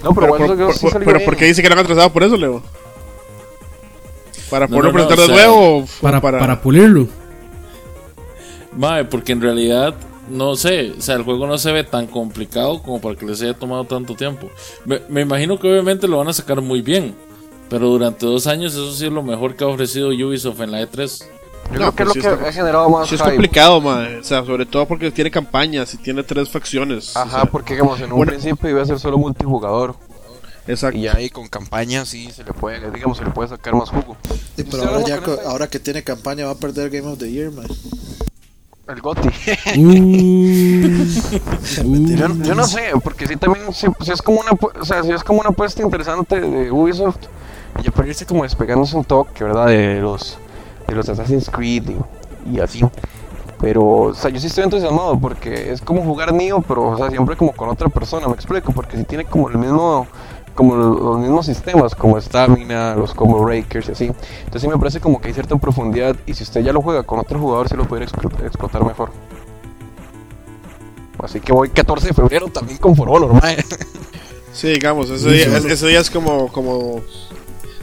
C: no pero,
E: Pero, por,
C: sí
E: por- pero. ¿por qué dice que lo han atrasado por eso, Leo? ¿Para
D: No,
E: poderlo
D: no, no,
E: presentar
D: o
E: de
D: sea,
E: nuevo? o
A: Para,
E: para,
A: para pulirlo.
D: Mae, porque en realidad no sé, o sea, el juego no se ve tan complicado como para que les haya tomado tanto tiempo. Me, me imagino que obviamente lo van a sacar muy bien, pero durante dos años eso sí es lo mejor que ha ofrecido Ubisoft en la E3.
C: Yo
E: No,
C: creo que
E: pues
C: es
E: sí
C: lo
E: está-
C: que ha generado más
E: Sí es
C: hype.
E: complicado, mae. O sea, sobre todo porque tiene campañas y tiene tres facciones.
C: Ajá,
E: o sea,
C: porque digamos, en un
E: bueno.
C: principio iba a ser solo multijugador.
E: Exacto.
C: Y ahí con campaña sí se le puede, digamos, se le puede sacar más jugo.
B: Sí, pero ahora, ya, ahora que tiene campaña va a perder Game of the Year, man.
C: El GOTI.
A: Uh,
C: yo, yo no sé, porque sí también, sí, sí es como una, o sea, sí es como una apuesta interesante de Ubisoft. Y ya irse como despegándose un toque, ¿verdad? De los, de los Assassin's Creed y, y así. Pero, o sea, yo sí estoy entusiasmado porque es como jugar Nioh, pero, o sea, siempre como con otra persona, me explico, porque si tiene como el mismo, como lo- los mismos sistemas, como Stamina, los Combo Breakers y así. Entonces sí me parece como que hay cierta profundidad y si usted ya lo juega con otro jugador, sí lo puede explotar, explotar mejor. Así que voy 14 de febrero también con For Honor, mae.
E: Sí, digamos, ese día, es- ese día es como, como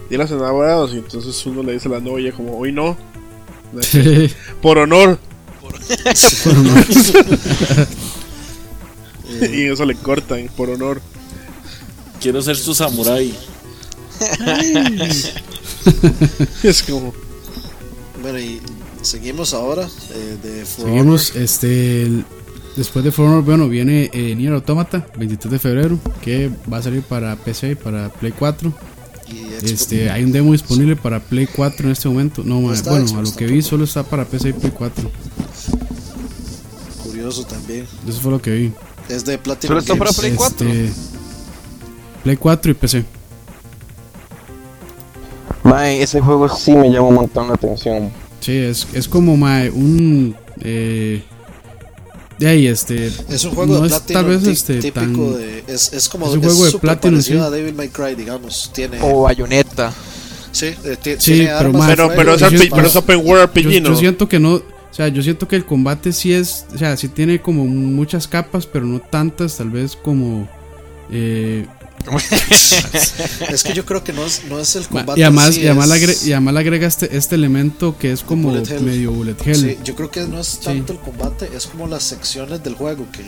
E: Día de los enamorados y entonces uno le dice a la novia como, hoy no, por honor. y eso le cortan, por honor.
D: Quiero ser su samurai.
E: Es como,
B: Bueno, y seguimos ahora eh, de For
A: Seguimos, este, el- después de For Honor, bueno, viene eh, Nier Automata, 23 de febrero, que va a salir para PC y para Play 4.
B: Honor y Xbox.
A: Este, hay un demo disponible para Play 4 en este momento. No, bueno,
B: Xbox
A: a lo que
B: tampoco.
A: vi solo está para PC y Play 4.
B: curioso también.
A: Eso fue lo que vi.
B: Es de Platinum
C: ¿Solo está para. Play 4?
A: Este, Play 4 y PC.
C: Mae, ese juego sí me llama un montón la atención.
A: Sí, es, es como ma, un eh, de ahí este
B: Es un juego
A: no
B: de
A: es
B: Platinum
A: tal vez este
B: típico
A: tan
B: de es, es como
A: es un juego de Platinum, sí.
B: a Devil May Cry, digamos. Tiene
C: O Bayonetta.
B: sí, eh, ti-
A: Sí,
B: tiene
A: pero
B: armas
E: pero, pero, es
A: yo-
E: pero es. Open World RPG,
A: yo,
E: ¿no?
A: yo siento que no o sea yo siento que el combate sí es o sea sí tiene como muchas capas pero no tantas tal vez como eh,
B: Es que yo creo que no es, no es el combate.
A: y además
B: sí,
A: y además, agre- y además le agrega este, este elemento que es como
B: Bullet
A: medio bullet hell
B: Sí, yo creo que no es tanto el combate, es como las secciones del juego. Que,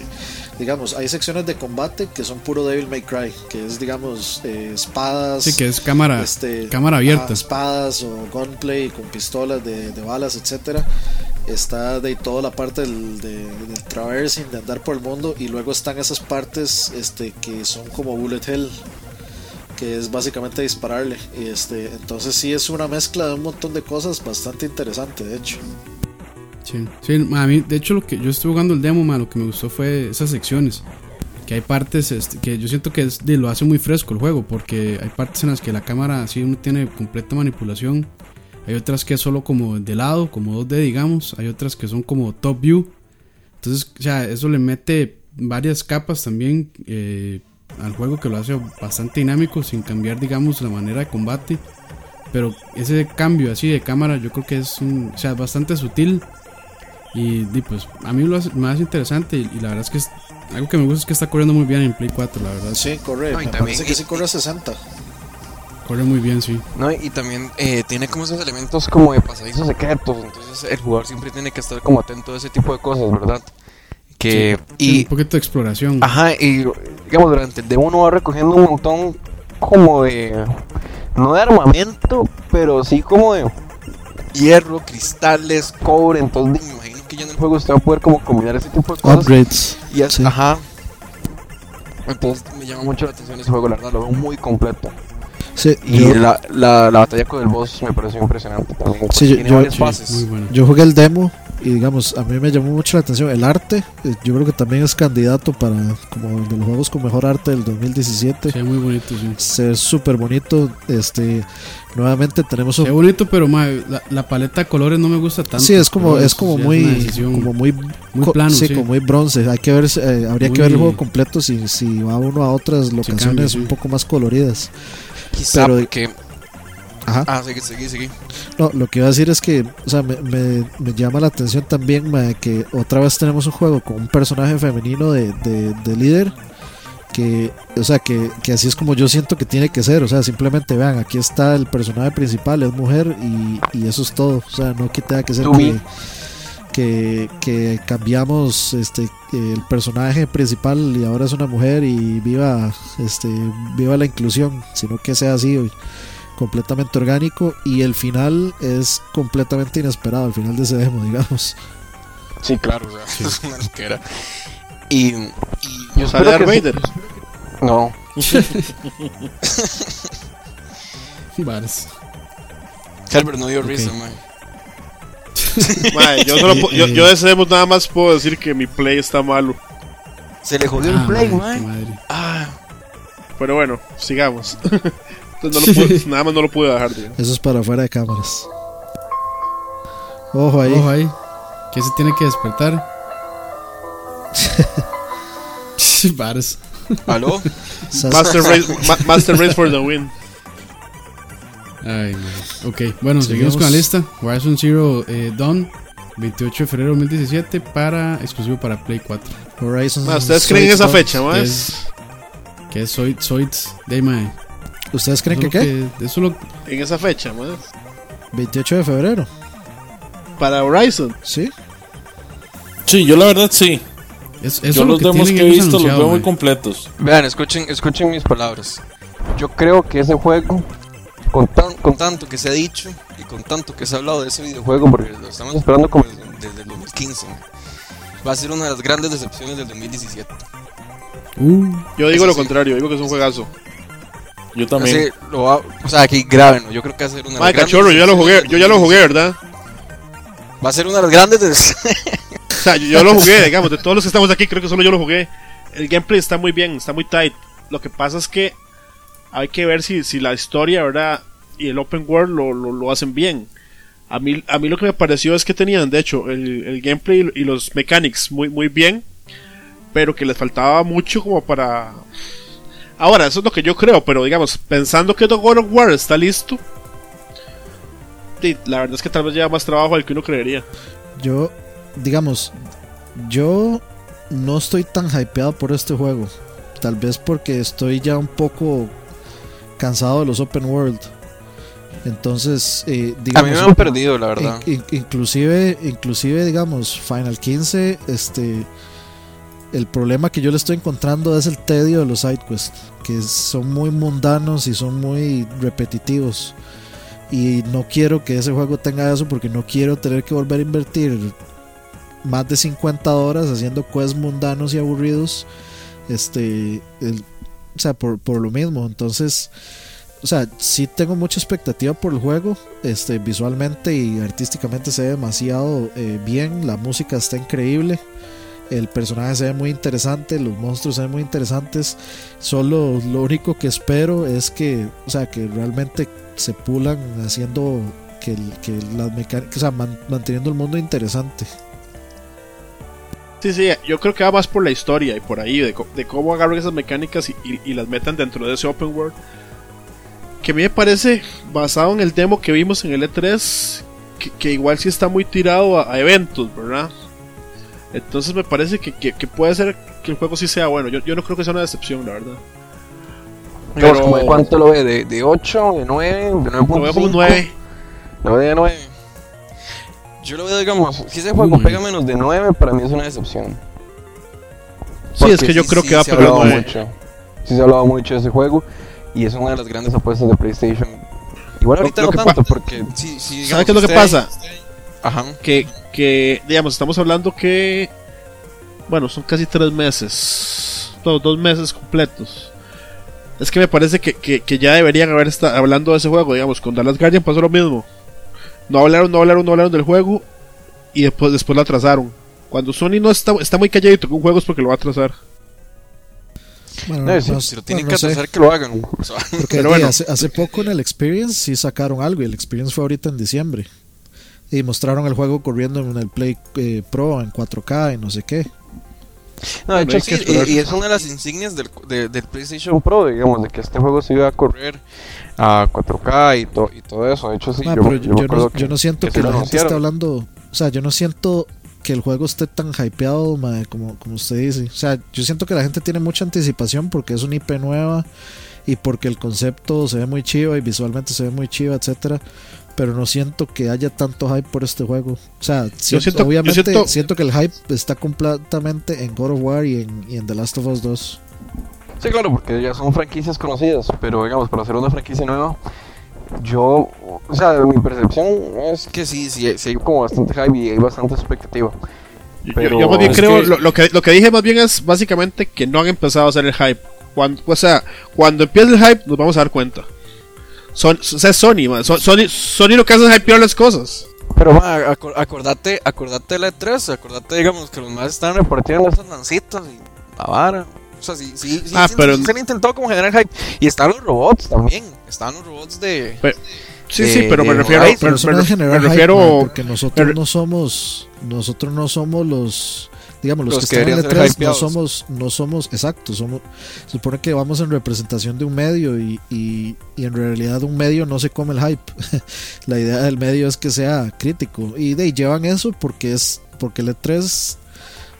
B: digamos, hay secciones de combate que son puro Devil May Cry, que es, digamos, eh, espadas.
A: Sí, que es cámara
B: este,
A: cámara abierta
B: ah, espadas o gunplay con pistolas de, de balas, etcétera. Está de toda la parte del, de- del traversing, de andar por el mundo, y luego están esas partes este, que son como bullet hell, que es básicamente dispararle. Y este, entonces sí es una mezcla de un montón de cosas bastante interesante, de hecho.
A: Sí, sí, a mí, de hecho, lo que yo estuve jugando el demo, ma, lo que me gustó fue esas secciones. Que hay partes este, que yo siento que lo hace muy fresco el juego, porque hay partes en las que la cámara sí uno tiene completa manipulación. Hay otras que es solo como de lado, como 2D, digamos. Hay otras que son como top view. Entonces, o sea, eso le mete varias capas también eh, al juego que lo hace bastante dinámico, sin cambiar, digamos, la manera de combate. Pero ese cambio así de cámara, yo creo que es, un- o sea, bastante sutil. Y, di, pues a mí lo hace más interesante y, y la verdad es que es, algo que me gusta es que está corriendo muy bien en Play 4, la verdad.
B: Sí, corre.
C: No, y
B: me
C: también-
B: parece que sí corre a 60.
A: Corre muy bien, sí.
C: ¿no? Y también eh, tiene como esos elementos como de pasadizos secretos, entonces el jugador siempre tiene que estar como atento a ese tipo de cosas, ¿verdad? Que, y,
A: un poquito de exploración.
C: ajá, y digamos, durante el demo uno va recogiendo un montón como de, no de armamento, pero sí como de hierro, cristales, cobre, entonces me imagino que ya en el juego usted va a poder como combinar ese tipo de cosas.
B: Upgrades.
C: Y es-
B: Sí.
C: Ajá. Entonces me llama mucho la atención ese juego, la verdad, lo veo muy completo.
B: Sí,
C: Y
B: yo,
C: la, la, la batalla con el boss me pareció impresionante también.
B: Sí, yo-
C: tiene
B: yo-
C: varias
A: Sí,
C: fases.
A: muy bueno.
B: yo jugué el demo y digamos, a mí me llamó mucho la atención el arte. eh, Yo creo que también es candidato para como de los juegos con mejor arte del 2017.
A: Se ve muy bonito, sí.
B: Se ve súper bonito. Este, nuevamente tenemos
A: Se ve bonito, pero ma, la, la paleta de colores no me gusta tanto.
B: Sí, es como es como muy como muy
A: muy plano,
B: sí,
A: sí.
B: como muy bronce. Hay que ver eh, habría que ver el
A: Muy-
B: juego completo si si va uno a otras locaciones
A: cambia, sí.
B: un poco más coloridas.
C: Quizá
B: pero-
C: porque...
B: Ajá.
C: Ah, seguí, seguí, seguí.
B: No, lo que iba a decir es que, o sea, me, me- me llama la atención también ma, que otra vez tenemos un juego con un personaje femenino de, de- de líder. Que, o sea, que, que así es como yo siento que tiene que ser. O sea, simplemente vean, aquí está el personaje principal, es mujer y, y eso es todo. O sea, no que tenga que ser que. Que, que cambiamos este el personaje principal y ahora es una mujer y viva este viva la inclusión, sino que sea así completamente orgánico y el final es completamente inesperado, el final de ese demo, digamos.
C: Sí, claro, o sea, es una loquera. Y, y yo
E: ¿Sale Darth
C: que sí-
E: Vader?
C: No,
A: Varas.
C: Herbert no dio risa, man.
E: Yo, solo po- yo, yo de ese demo nada más puedo decir que mi play está malo.
C: Se le jodió
A: Ah,
C: el play,
A: madre,
C: man.
A: madre.
C: Ah,
E: Pero bueno, sigamos. Entonces no lo pude- nada más no lo pude bajar, digamos.
B: Eso es para afuera de cámaras. Ojo ahí.
A: Ojo ahí. Que se tiene que despertar. Varas.
C: ¿aló?
B: Sas-
E: Master Race, Ma- Master Race for the win.
A: Ay. Ok, bueno, seguimos
B: Seguimos.
A: con la lista. Warzone Zero eh, Dawn, 28 de febrero de 2017, para, exclusivo para Play 4.
B: Horizon
E: Ma, ¿Ustedes creen en esa
B: Zero
E: fecha, más?
A: que es Zoids de mae.
B: ¿Ustedes creen
A: Eso
B: que qué?
A: que- Eso lo,
E: En esa fecha, más.
B: 28 de febrero.
E: Para Horizon.
B: Sí.
D: Sí, yo la verdad sí.
A: es, eso
D: yo
A: es lo
D: los
A: que
D: demos que
A: tienen
D: he visto los veo muy completos.
C: Vean, escuchen, escuchen mis palabras. Yo creo que ese juego, con, tan- con tanto que se ha dicho y con tanto que se ha hablado de ese videojuego, porque lo estamos esperando como desde, desde el 2015, va a ser una de las grandes decepciones del 2017.
A: Uh,
E: Yo digo
C: Eso
E: lo
C: sí.
E: contrario, digo que es un juegazo.
D: Yo también.
C: Así lo va- o sea, aquí grábenlo. Yo creo que va a ser una de las grandes
E: cachorro, yo ya lo jugué,
C: decepciones
E: yo ya lo jugué,
C: 2017.
E: ¿verdad?
C: Va a ser una de las grandes de...
E: O sea, yo, yo lo jugué, digamos, de todos los que estamos aquí, creo que solo yo lo jugué. El gameplay está muy bien, está muy tight. Lo que pasa es que hay que ver si, si la historia, ¿verdad? Y el open world lo, lo, hacen bien. A mí, a mí lo que me pareció es que tenían, de hecho, el, el gameplay y los mechanics muy, muy bien, pero que les faltaba mucho como para... Ahora, eso es lo que yo creo, pero digamos, pensando que The God of War está listo, la verdad es que tal vez lleva más trabajo del que uno creería.
B: Yo, digamos, yo no estoy tan hypeado por este juego. Tal vez porque estoy ya un poco cansado de los open world. Entonces, eh,
C: A mí
B: digamos,
C: me han perdido, la verdad.
B: in- in- inclusive, inclusive, digamos, Final 15, este, el problema que yo le estoy encontrando es el tedio de los sidequests, que son muy mundanos y son muy repetitivos. Y no quiero que ese juego tenga eso porque no quiero tener que volver a invertir más de 50 horas haciendo quests mundanos y aburridos. Este, el- o sea, por, por lo mismo. Entonces, o sea, sí tengo mucha expectativa por el juego. Este, visualmente y artísticamente se ve demasiado eh, bien. La música está increíble. El personaje se ve muy interesante. Los monstruos se ven muy interesantes. Solo lo único que espero es que, o sea, que realmente se pulan haciendo que, que las mecánicas, o sea, man- manteniendo el mundo interesante.
E: Sí, sí, yo creo que va más por la historia y por ahí, de, co- de cómo agarran esas mecánicas y, y- y las metan dentro de ese open world. Que a mí me parece, basado en el demo que vimos en el E3, que, que igual sí está muy tirado a, a eventos, ¿verdad? Entonces me parece que, que- que puede ser que el juego sí sea bueno. Yo, yo no creo que sea una decepción, la verdad. Pero-
C: ¿Cuánto lo ve? ¿De, de 8? ¿De 9? ¿De 9.5?
E: Lo veo como un 9.
C: Lo veo de 9. Yo lo veo, digamos, si ese juego
A: Uy.
C: pega menos de 9, para mí es una decepción.
E: Sí, es
C: Porque
E: que yo creo que va a pegar
C: hablado
E: 9.
C: mucho. Sí se ha hablado mucho de ese juego y es una de las grandes apuestas de PlayStation. Igual ahorita
E: lo
C: no tanto, porque sí, sí,
E: ¿Sabes qué es lo que pasa?
C: Ajá.
E: que, que, digamos, estamos hablando que, bueno, son casi tres meses, no, dos meses completos. Es que me parece que, que, que ya deberían haber estado hablando de ese juego, digamos, con Dallas Guardian pasó lo mismo. No hablaron, no hablaron, no hablaron del juego y después, después lo atrasaron. Cuando Sony no está, está muy calladito con un juego es porque lo va a atrasar.
B: Bueno,
C: No, si,
B: no-
C: si lo tienen
B: bueno,
C: que
B: sé,
C: hacer, que lo hagan. O sea,
B: porque
E: Pero bueno.
B: hace, hace poco en el Experience sí sacaron algo y el Experience fue ahorita en diciembre. Y mostraron el juego corriendo en el Play eh, Pro en 4K y no sé qué.
C: No, de hecho
E: que
C: sí, y, y es una de las insignias del, de- del PlayStation Pro, digamos, de que este juego se iba a correr a 4K y, to- y todo eso. De hecho, sí,
B: Ah,
C: yo, yo
B: yo, no, yo no siento
C: que
B: que, la gente esté hablando. O sea, yo no siento que el juego esté tan hypeado como, como usted dice. O sea, yo siento que la gente tiene mucha anticipación porque es una IP nueva y porque el concepto se ve muy chiva y visualmente se ve muy chiva, etcétera. Pero no siento que haya tanto hype por este juego. O sea, siento,
E: siento- yo
B: obviamente
E: siento-
B: siento que el hype está completamente en God of War y en, y en The Last of Us 2.
C: Sí, claro, porque ya son franquicias conocidas, pero digamos, para hacer una franquicia nueva, yo, o sea, mi percepción es que sí, sí, sí hay como bastante hype y hay bastante expectativa.
E: Yo-
C: Pero
E: yo más bien creo,
D: que-
E: lo, lo que, lo que dije más bien es básicamente que no han empezado a hacer el hype. Cuando, o sea, cuando empiece el hype nos vamos a dar cuenta. Son, o sea, es Sony, man. Son- Sony, Sony lo que hace es hypear las cosas.
C: Pero ma, acor- acordate, acordate de la E3, acordate, digamos, que los más están repartiendo esas lancitas y la vara. O sea, sí, sí, sí,
E: Ah,
C: sí,
E: pero-
C: sí se han intentado como generar hype. Y están los robots también, están los robots de...
E: Sí,
C: de-
E: sí, pero me refiero,
C: Horizon.
B: Pero
E: me,
B: hype,
E: refiero,
B: man, porque nosotros no somos nosotros no somos los digamos los,
C: Los
B: que,
C: que
B: están en
C: deberían
B: el
C: ser
B: 3 no somos no somos exacto somos se supone que vamos en representación de un medio y, y, y en realidad un medio no se come el hype. La idea del medio es que sea crítico. Y de ahí llevan eso porque es porque el E3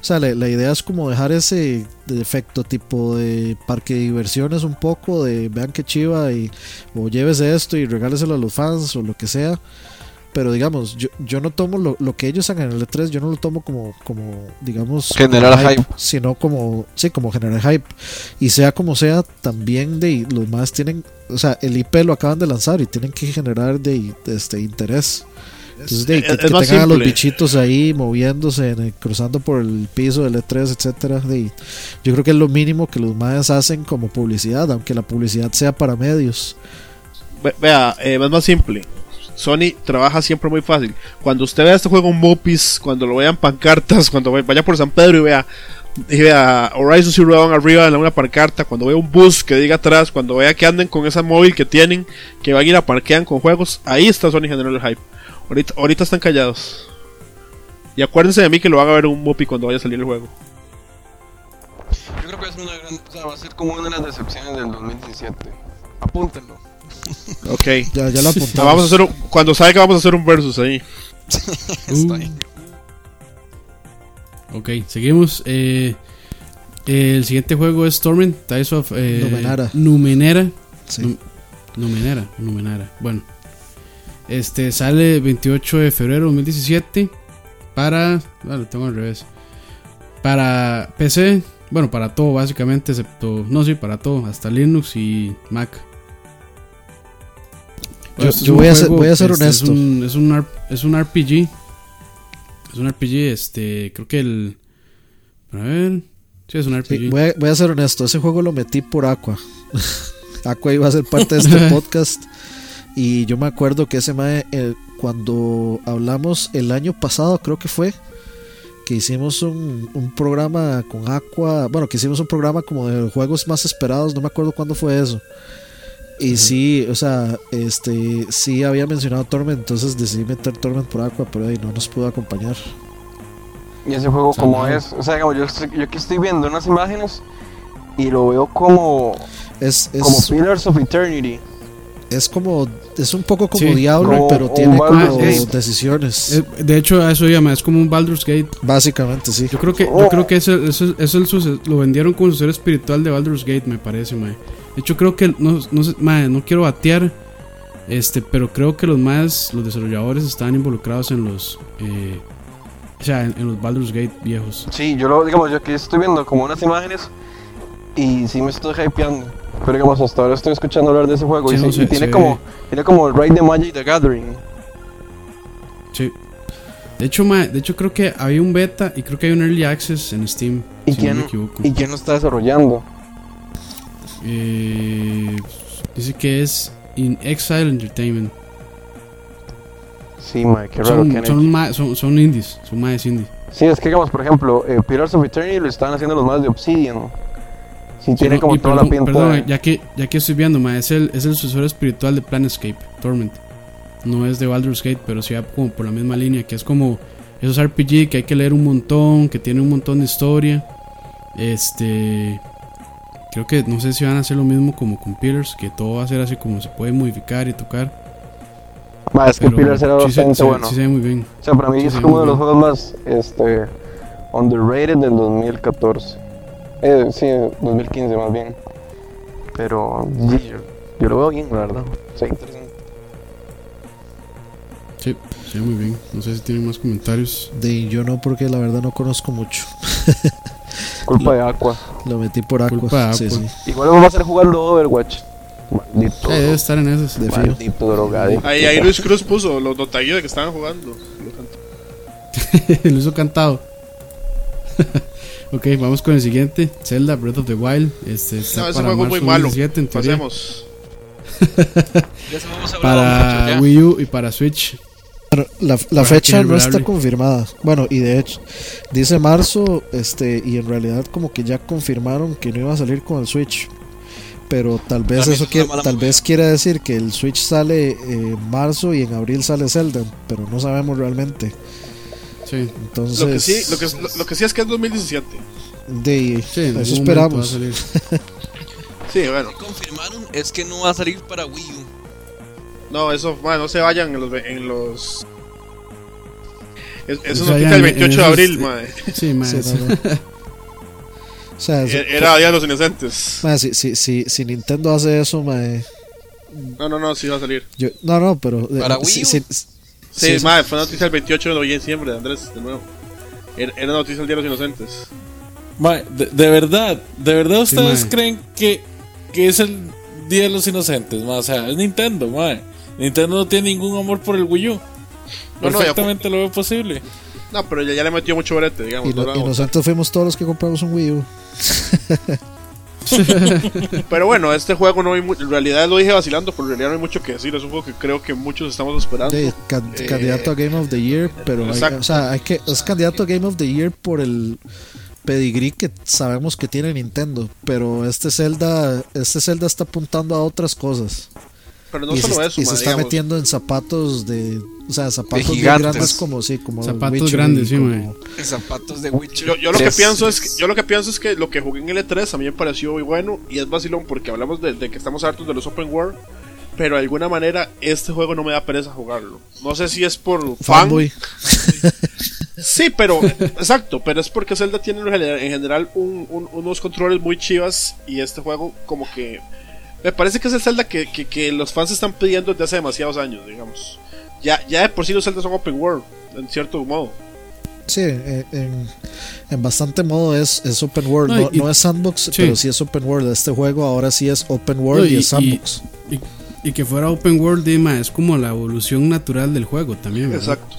B: o sea, la, la idea es como dejar ese defecto tipo de parque de diversiones un poco, de vean que chiva y o llévese esto y regáleselo a los fans o lo que sea. Pero digamos, yo, yo no tomo lo, lo que ellos hagan en el E3, yo no lo tomo como, como digamos,
C: Generar
B: como
C: hype.
B: sino como, sí, como generar hype. Y sea como sea, también de los más tienen, o sea, el IP lo acaban de lanzar y tienen que generar de, de este interés. Entonces, de,
E: es-
B: que,
E: es
B: que tengan a los
E: simple.
B: bichitos ahí moviéndose, en el- cruzando por el piso del E3, etcétera. de- yo creo que es lo mínimo que los mayas hacen como publicidad, aunque la publicidad sea para medios.
E: Ve- Vea, eh, es más simple. Sony trabaja siempre muy fácil. Cuando usted vea este juego en Mopis, cuando lo vean pancartas, cuando vaya por San Pedro y vea, vea Horizon Zero Dawn arriba en una pancarta, cuando vea un bus que diga atrás, cuando vea que anden con esa móvil que tienen, que van a ir a parquean con juegos, ahí está Sony generando el hype. Ahorita, ahorita están callados. Y acuérdense de mí que lo van a ver en un Mopi cuando vaya a salir el juego.
C: Yo creo que es una gran, o sea, va a ser como una de las decepciones del 2017. Apúntenlo.
E: Ok.
B: Ya, ya lo
E: Ah,
B: apuntamos.
E: vamos a hacer un- cuando salga vamos a hacer un versus ahí.
C: Está bien.
A: Ok, seguimos. Eh, el siguiente juego es Torment, Ties of eh,
B: Numenera.
A: Numenera.
B: Sí.
A: Num- Numenera, Numenera. Bueno, este sale 28 de febrero de 2017 para. Ah, lo tengo al revés. Para PC, bueno, para todo básicamente, excepto. No, sí, para todo, hasta Linux y Mac.
B: Yo-
A: este
B: yo voy a ser- voy a ser
A: este,
B: honesto.
A: Es un, es, un, es un RPG. Es un RPG, este. Creo que el. A ver. Sí, es un RPG.
B: Sí, voy, a, voy a ser honesto, ese juego lo metí por Aqua. Aqua iba a ser parte de este podcast. Y yo me acuerdo que ese mae, eh, cuando hablamos el año pasado, creo que fue, que hicimos un, un programa con Aqua. Bueno, que hicimos un programa como de juegos más esperados, no me acuerdo cuándo fue eso. Y sí, o sea, este sí había mencionado Torment, entonces decidí meter Torment por Aqua, pero ahí no nos pudo acompañar.
C: Y ese juego como es, o sea, digamos, yo, estoy- yo aquí estoy viendo unas imágenes y lo veo como,
B: Es, es,
C: como Pillars of Eternity.
B: es como es un poco como
A: Sí,
B: Diablo
C: como
B: pero tiene como
C: Gate.
B: decisiones
A: Eh, de hecho, a eso llama, es como un Baldur's Gate.
B: básicamente sí
A: Yo creo que, yo
C: Oh.
A: creo que eso, eso, eso lo vendieron como el sucesor espiritual de Baldur's Gate, me parece, mae. De hecho, creo que, no, no, sé, no quiero batear, este, pero creo que los más, los desarrolladores estaban involucrados en los, eh, o sea, en, en los Baldur's Gate viejos.
C: Sí, yo lo, digamos, yo aquí estoy viendo como unas imágenes y sí me estoy hypeando. Pero digamos, hasta ahora estoy escuchando hablar de ese juego
A: Sí,
C: y, sí- tiene como, tiene como el Raid de Magic the Gathering.
A: Sí. De hecho, mae, de hecho creo que había un beta y creo que hay un early access en Steam,
C: ¿Y
A: si
C: quién,
A: no me equivoco.
C: ¿Y quién lo está desarrollando?
A: Eh, dice que es In Exile Entertainment.
C: Sí, mae, qué raro que
A: Son,
C: han
A: son, ma- son, son indies, son más indie.
C: Sí, es que digamos, por ejemplo, eh, Pillars of Eternity lo están haciendo los más de Obsidian. Sí,
A: Sí,
C: tiene
A: no,
C: como toda
A: perdón,
C: la pinta.
A: perdón,
C: de-
A: ya que ya que estoy viendo, ma, es el es el sucesor espiritual de Planescape, Torment. No es de Baldur's Gate, pero sí va como por la misma línea, que es como esos RPG que hay que leer un montón, que tiene un montón de historia. Este creo que no sé si van a hacer lo mismo como con Pillars, que todo va a ser así como se puede modificar y tocar.
C: Ma, es que Pillars era
A: sí
C: bastante
A: se-
C: bueno.
A: sí se ve muy bien.
C: O sea, para mí
A: Sí,
C: es
A: sí,
C: uno de los juegos más este, underrated del 2014. Eh, sí, 2015 más bien. Pero sí, yo, yo lo veo bien, la verdad. Sí, interesante.
A: Se ve muy bien. No sé si tienen más comentarios.
B: De, yo no, porque la verdad no conozco mucho.
C: Culpa de Aqua.
B: Lo metí por Aqua.
A: Culpa de
B: Sí,
A: Aqua.
B: sí.
C: Igual vamos a estar jugando Overwatch. Maldito.
A: Sí, debe estar en esas.
B: De fijo.
C: Maldito.
E: Ahí, ahí Luis Cruz puso los notaguillos de que estaban jugando.
A: Lo hizo cantado. ok, vamos con el siguiente. Zelda Breath of the Wild. Este está
E: No, ese
A: para
E: juego muy malo.
A: 17, en teoría.
E: Pasemos.
C: Ya se vamos a
A: Para
C: ya.
A: Wii U y para Switch.
B: La, la
A: Para
B: fecha no está confirmada. Bueno, y de hecho, dice marzo, este, y en realidad como que ya confirmaron que no iba a salir con el Switch. Pero tal vez
C: También
B: eso quiere, tal
C: movida.
B: vez quiere decir que el Switch sale en marzo y en abril sale Zelda, pero no sabemos realmente.
A: Sí,
B: Entonces,
E: Lo que, sí, lo, que, lo, lo que sí es que es 2017.
B: de,
A: sí
B: eso esperamos.
E: Sí, bueno.
C: Lo que confirmaron es que no va a salir para Wii U.
E: No, eso, man, no se vayan en los. En los... Es- Eso nos quita el
A: en-
E: 28
A: en
E: de
A: esos-
E: abril, madre.
A: Sí, más.
B: Sí. O sea, es-
E: Era Día de los Inocentes.
B: ma, si, si, si, si Nintendo hace eso, ma,
E: No, no, no, sí va a salir.
B: yo, no, no, pero eh,
C: ¿Para Wii
B: si-
E: Sí,
B: Sí,
E: madre, fue noticia el 28 de diciembre, Andrés, de nuevo. Era, era noticia el Día de los Inocentes.
D: Mae, de, de verdad, de verdad
A: Sí,
D: ustedes
A: mae.
D: creen que, que es el Día de los Inocentes, mae? O sea, es Nintendo, mae. Nintendo no tiene ningún amor por el Wii U.
E: No,
D: Perfectamente lo veo posible.
E: No, pero ya, ya le metió mucho brete, digamos.
B: y, no- y nosotros fuimos todos los que compramos un Wii U.
E: Pero bueno, este juego no hay en realidad lo dije vacilando, pero en realidad no hay mucho que decir. Es un juego que creo que muchos estamos esperando.
B: de can-
E: Eh,
B: candidato a Game of the Year, pero hay-
E: exacto.
B: o sea, hay que, es candidato a Game of the Year por el pedigrí que sabemos que tiene Nintendo, pero este Zelda, este Zelda está apuntando a otras cosas.
E: Pero no
B: y
E: solo
B: se,
E: eso,
B: y se
E: ma,
B: está
E: digamos.
B: metiendo en zapatos de, o sea, zapatos
C: gigantes.
B: grandes como sí, como
A: Zapatos
B: Witcher
A: grandes, sí,
B: como-.
C: Zapatos de Witcher.
E: Yo, yo lo que
C: 3.
E: pienso es que, yo lo que pienso es que lo que jugué en L3 a mí me pareció muy bueno y es vacilón porque hablamos de, de que estamos hartos de los open world, pero de alguna manera este juego no me da pereza jugarlo. No sé si es por fan.
B: fanboy.
E: Sí, pero exacto, pero es porque Zelda tiene en general, en general un- un- unos controles muy chivas y este juego como que me parece que es el Zelda que, que- que los fans están pidiendo desde hace demasiados años, digamos. Ya, ya de por sí los Zelda son open world, en cierto modo.
B: Sí, eh, en, en bastante modo es, es open world,
A: No,
B: no,
A: y-
B: no es sandbox,
A: sí.
B: pero sí es open world. Este juego ahora sí es open world
A: No,
B: y,
A: y-
B: es sandbox.
A: Y, y que fuera open world, Dima, es como la evolución natural del juego también. ¿verdad?
E: Exacto.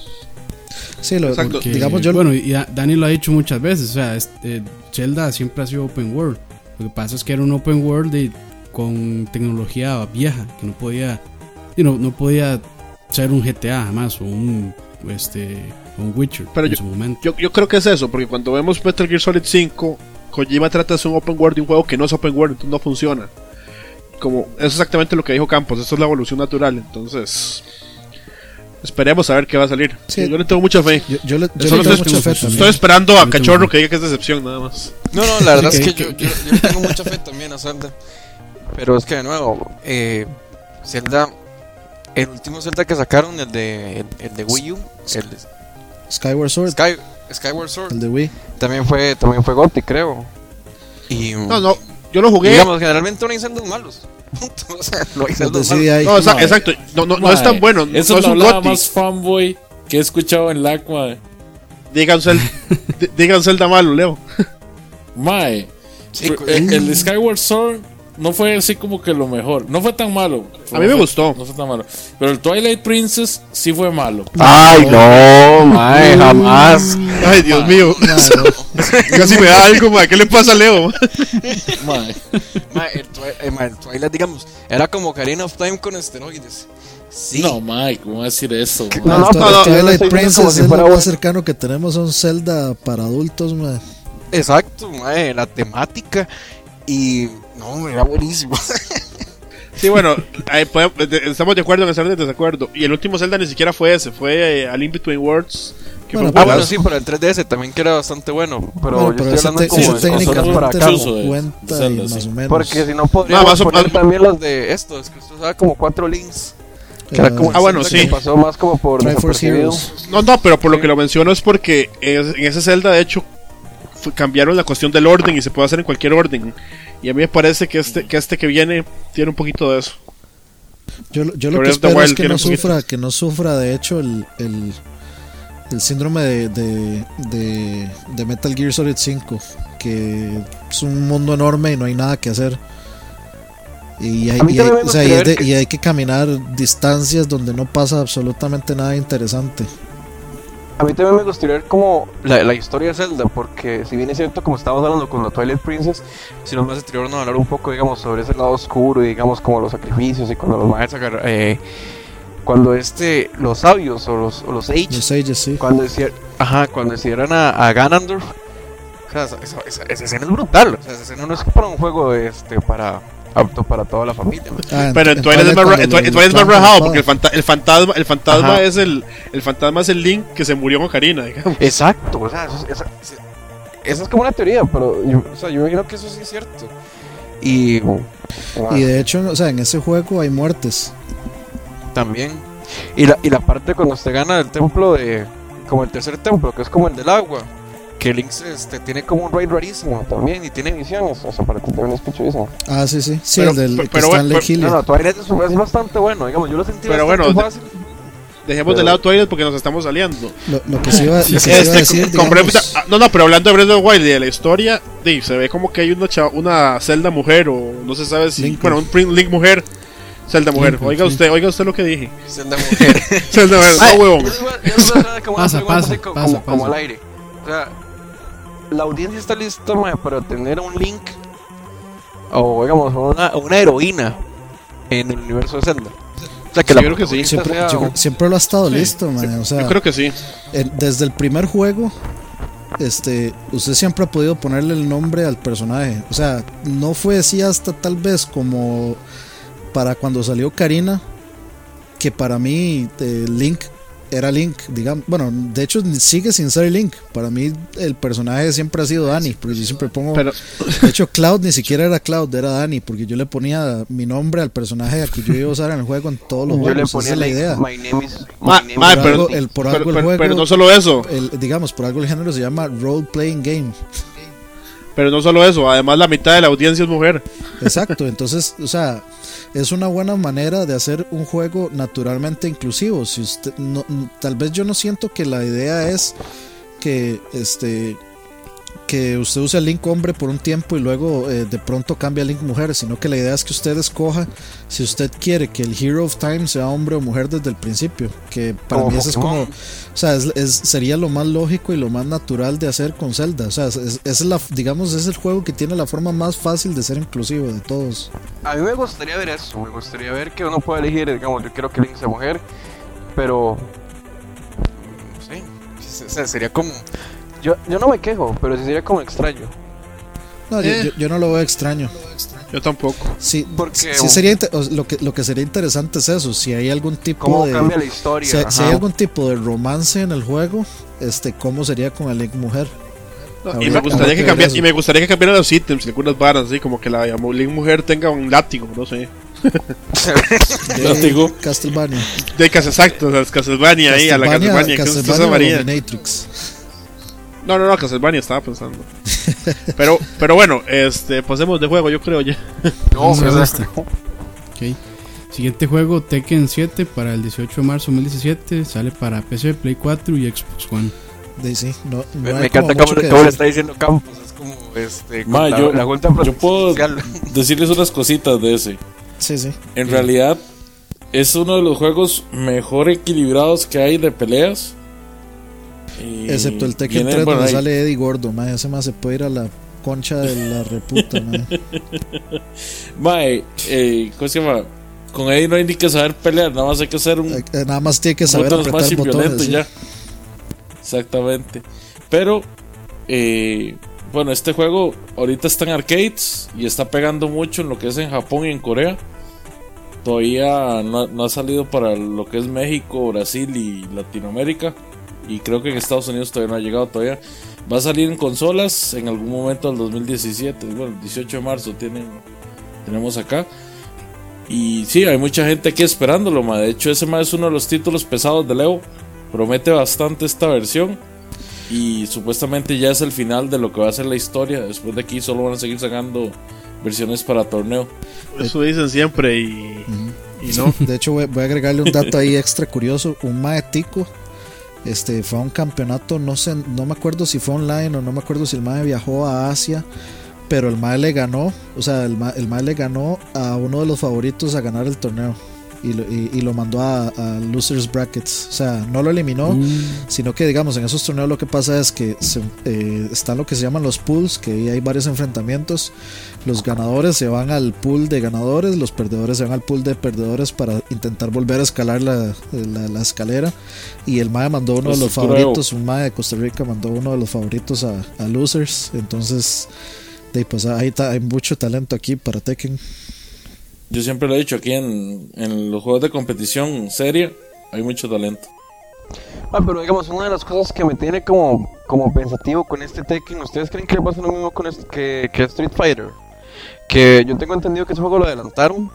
B: sí, lo,
E: exacto.
A: Porque,
B: digamos yo
A: bueno, y da- Dani lo ha dicho muchas veces, o sea, este, Zelda siempre ha sido open world. Lo que pasa es que era un open world de- con tecnología vieja, que no podía, y no, no podía ser un GTA jamás o un, este, un Witcher
E: Pero
A: en
E: yo-
A: su momento.
E: Yo, yo creo que es eso, porque cuando vemos Metal Gear Solid 5, Kojima trata de hacer un open world de un juego que no es open world, entonces no funciona. Como, eso es exactamente lo que dijo Campos, eso es la evolución natural, entonces esperemos a ver qué va a salir.
B: Sí.
E: Yo le tengo mucha fe.
B: Yo, yo le, yo le tengo
E: estoy,
B: mucha fe
E: estoy esperando a Cachorro que diga que es decepción, nada más.
C: No, no, la verdad es que
A: que-
C: yo, yo, yo le tengo mucha fe también a Zelda. Pero es que de nuevo, eh, Zelda, el último Zelda que sacaron, el de, el, el de Wii U, el de
B: Skyward Sword,
C: Sky, Skyward Sword,
B: el de Wii.
C: también fue, también fue Gotti, creo. Y
E: No, no, yo lo jugué.
C: digamos, generalmente no hay Zeldas malos. O sea, no hay Zeldas malos.
E: No, exacto, no, no, no es tan bueno, no,
D: Eso
E: no es
D: lo
E: un
D: más fanboy que he escuchado en LAC, mae.
E: Digan, Zelda, di- digan Zelda malo, Leo.
D: Mae,
C: Sí,
D: fr-
C: co-
D: el, el Skyward Sword no fue así como que lo mejor. No fue tan malo.
E: A mí me
D: No
E: gustó.
D: No fue tan malo. Pero el Twilight Princess sí fue malo.
C: Ay, no, mae, jamás.
E: Ay, Dios mío. Casi me da algo, mae. ¿Qué le pasa a Leo?
D: Mae.
C: Mae, el, Twi- eh, mae, el Twilight, digamos, era como Ocarina of Time con esteroides. Sí.
D: No, mae, ¿cómo va a decir eso? mae?
C: No, no,
B: Twilight-
C: no, no,
B: Twilight Princess
C: si
B: es lo más
C: bueno.
B: cercano que tenemos a un Zelda para adultos, man.
C: Exacto, mae, la temática. Y no, era buenísimo.
E: Sí, bueno, ahí podemos- de- estamos de acuerdo en estar de desacuerdo. Y el último Zelda ni siquiera fue ese, fue eh, A Link Between Worlds. Que
B: Bueno,
E: fue
C: ah, bueno, sí, pero el 3DS también que era bastante bueno. Pero
B: Bueno,
C: yo
B: pero
C: estoy hablando como de consolas para
B: técnicamente
C: acá.
B: No
D: Zelda,
B: y más
D: sí.
B: o menos.
C: Porque si no podríamos
E: más o-
C: poner
E: más-
C: también los de esto, es que usted usaba como cuatro links. Que era
B: Eh,
C: como
E: Ah, bueno, sí.
C: que pasó más como por.
E: No, no, pero por lo que lo menciono es porque es- en ese Zelda, de hecho, cambiaron la cuestión del orden y se puede hacer en cualquier orden. Y a mí me parece que este que, este que viene tiene un poquito de eso.
B: Yo, lo- yo lo que
E: Breath of the
B: espero es que no sufra, que no sufra de hecho el, el, el síndrome de, de, de, de Metal Gear Solid 5, que es un mundo enorme y no hay nada que hacer. Y hay,
C: A mí
B: y hay-
C: también me
B: o sea, y
C: gustaría
B: hay de-
C: que-
B: y hay que caminar distancias donde no pasa absolutamente nada interesante.
C: A mí también me gustaría ver como la, la historia de Zelda, porque si bien es cierto, como estábamos hablando con la Twilight Princess, si nos más atreveron a hablar un poco, digamos, sobre ese lado oscuro y digamos como los sacrificios y cuando los maestros eh, cuando este, los sabios o los, o los
B: sí.
C: cuando decían, ajá, cuando decidieron a, a Ganondorf, o sea, esa, esa- esa- esa escena es brutal, o sea, esa escena no es para un juego este, para, apto para toda la familia.
B: Ah,
E: Pero en Twilight es más, Twilight- Twilight es rajado porque el, fanta- el fantasma, el fantasma
C: Ajá.
E: es el, el fantasma es el Link que se murió con Karina, digamos.
C: Exacto, o sea, eso, es- esa, esa- esa es como una teoría, pero yo, o sea, yo imagino que eso sí es cierto. Y, ah,
B: Y de hecho, o sea, en ese juego hay muertes.
C: también. Y la, y la parte cuando usted gana el templo de. Como el tercer templo, que es como el del agua. Que Link este, tiene como un raid rarísimo también y tiene visiones. O sea, para que también es pichuísimo.
B: Ah, sí, sí. Sí,
E: Pero-
B: el del
E: pero-
B: que
E: pero
B: está en
E: bueno, pero-.
C: No, no, Twilight es, es bastante bueno, digamos. Yo lo sentí
E: Pero
C: bastante
E: bueno,
C: fácil.
E: Dejemos de lado Twilight porque nos estamos saliendo.
B: Lo, lo que se iba, lo que se iba a
E: Este,
B: decir,
E: con ah, no, no, pero hablando de Breath of the Wild y de la historia, se ve como que hay una, chava- una Zelda mujer o no se sabe si.
B: Link.
E: bueno, un Link mujer. Zelda mujer.
A: Link,
E: oiga
A: sí.
E: usted, oiga usted lo que dije.
C: Zelda mujer.
E: Zelda mujer, no huevón.
A: Pasa, pasa,
C: co-
A: pasa,
C: como,
A: pasa.
C: al aire. O sea, la audiencia está lista mae, para tener un Link o digamos una, una heroína en el universo de Zelda. O sea, que
E: Sí,
C: la
E: yo creo que sí.
B: siempre,
C: sea
B: yo creo-
C: un-
B: siempre lo ha estado
E: Sí,
B: listo, man, o sea,
E: Yo creo que sí.
B: desde el primer juego, este, usted siempre ha podido ponerle el nombre al personaje. O sea, no fue así hasta tal vez como para cuando salió Karina, que para mí eh, Link era Link, digamos. Bueno, de hecho sigue sin ser Link. Para mí el personaje siempre ha sido Dani, porque yo siempre pongo...
E: Pero,
B: De hecho, Cloud ni siquiera era Cloud, era Dani, porque yo le ponía mi nombre al personaje a que yo iba a usar en el juego en todos los
C: yo le.
B: Esa
C: ponía
B: es la
C: like,
B: idea.
C: My name is.
E: Ma-
C: my name
E: ma,
C: is
B: Por
E: pero-
B: algo,
C: Link.
B: el, por
E: pero,
B: algo el
E: pero-
B: juego,
E: pero no solo eso.
B: el- digamos, por algo el género se llama Role Playing Game.
E: Pero no solo eso. Además, la mitad de la audiencia es mujer.
B: Exacto, entonces, o sea, es una buena manera de hacer un juego naturalmente inclusivo. Si usted, no, tal vez yo no siento que la idea es que, este, que usted use al Link hombre por un tiempo y luego eh, de pronto cambia a Link mujer, sino que la idea es que usted escoja si usted quiere que el Hero of Time sea hombre o mujer desde el principio. Que para mí eso es como, o sea, es, es- sería lo más lógico y lo más natural de hacer con Zelda. O sea, es, es- es la, digamos, es el juego que tiene la forma más fácil de ser inclusivo de todos.
C: A mí me gustaría ver eso. Me gustaría ver que uno pueda elegir, digamos, yo quiero que Link sea mujer, pero. No sé. O sea, sería como. Yo, yo no me quejo, pero sí sería como extraño.
B: No, yo-
E: Eh.
B: yo, yo no lo veo extraño.
E: Yo tampoco.
B: Sí,
C: Porque-
B: sí sería lo que lo que sería interesante es eso, si hay algún tipo
C: ¿Cómo
B: de
C: cambia la historia?
B: si, si hay algún tipo de romance en el juego, este cómo sería con el Link mujer.
E: No, y,
B: Habría-
E: me
B: habría
E: gustaría
B: que
E: que cambiara, y me gustaría que cambiaran los ítems y algunas varas, así como que la Link mujer tenga un látigo, no sé.
B: De
D: Látigo.
B: Castlevania.
E: De casa exacto, es Castlevania ahí, a la Castlevania,
B: Castlevania o
E: María.
B: Dominatrix.
E: No, no, no, Castlevania estaba pensando. Pero, pero bueno, este, pasemos de juego, yo creo ya.
C: No,
A: Vamos a
C: pero
A: ver
C: o
A: este.
C: sea,
A: Ok. Siguiente juego, Tekken 7 para el 18 de marzo de 2017. Sale para PC, Play 4 y Xbox One.
B: De, sí, no, no
C: me, encanta
B: como
C: cómo, le está diciendo Campos. Es como este.
D: Ma,
C: la,
D: yo-
C: la
D: yo puedo-. Decirles unas cositas de ese.
B: Sí, sí.
D: En realidad, es uno de los juegos mejor equilibrados que hay de peleas. Y
B: Excepto el Tekken
D: viene-
B: 3
D: bueno,
B: donde sale Eddie Gordo, man, ese más se puede ir a la concha de la reputa.
D: Mae, eh, ¿cómo se llama? Con Eddie no hay ni que saber pelear, nada más hay que hacer un
B: Eh, eh, Nada más tiene que saber apretar
D: más
B: botones. sí.
D: ya. Exactamente. Pero, eh, bueno, este juego ahorita está en arcades y está pegando mucho en lo que es en Japón y en Corea. Todavía no, no ha salido para lo que es México, Brasil y Latinoamérica. Y creo que en Estados Unidos todavía no ha llegado todavía. Va a salir en consolas en algún momento del 2017. Bueno, el 18 de marzo tienen, tenemos acá. Y sí, hay mucha gente aquí esperándolo, ma. De hecho, ese más es uno de los títulos pesados de Leo. Promete bastante esta versión. Y supuestamente ya es el final de lo que va a ser la historia. Después de aquí solo van a seguir sacando versiones para torneo.
E: Eso dicen siempre y, Y no.
B: De hecho, voy, a agregarle un dato ahí extra curioso. Un mae tico este, fue a un campeonato, no sé, no me acuerdo si fue online o no me acuerdo si el mae viajó a Asia, pero el mae le ganó, o sea, el mae, el mae le ganó a uno de los favoritos a ganar el torneo. Y lo, y- y lo mandó a, a Losers Brackets. O sea, no lo eliminó, sino que, digamos, en esos torneos lo que pasa es que se, eh, están lo que se llaman los pools, que ahí hay varios enfrentamientos. Los ganadores se van al pool de ganadores, los perdedores se van al pool de perdedores para intentar volver a escalar la, la- la escalera. Y el MAE mandó uno de los
D: Estructura
B: favoritos, un MAE de Costa Rica mandó uno de los favoritos a, a Losers. Entonces, de, pues ahí ta- hay mucho talento aquí para Tekken.
D: Yo siempre lo he dicho aquí en, en los juegos de competición seria, hay mucho talento.
C: Ah, pero digamos, una de las cosas que me tiene como, como pensativo con este Tekken, ¿ustedes creen que va a ser lo mismo con este- que, que Street Fighter? Que yo tengo entendido que ese juego lo adelantaron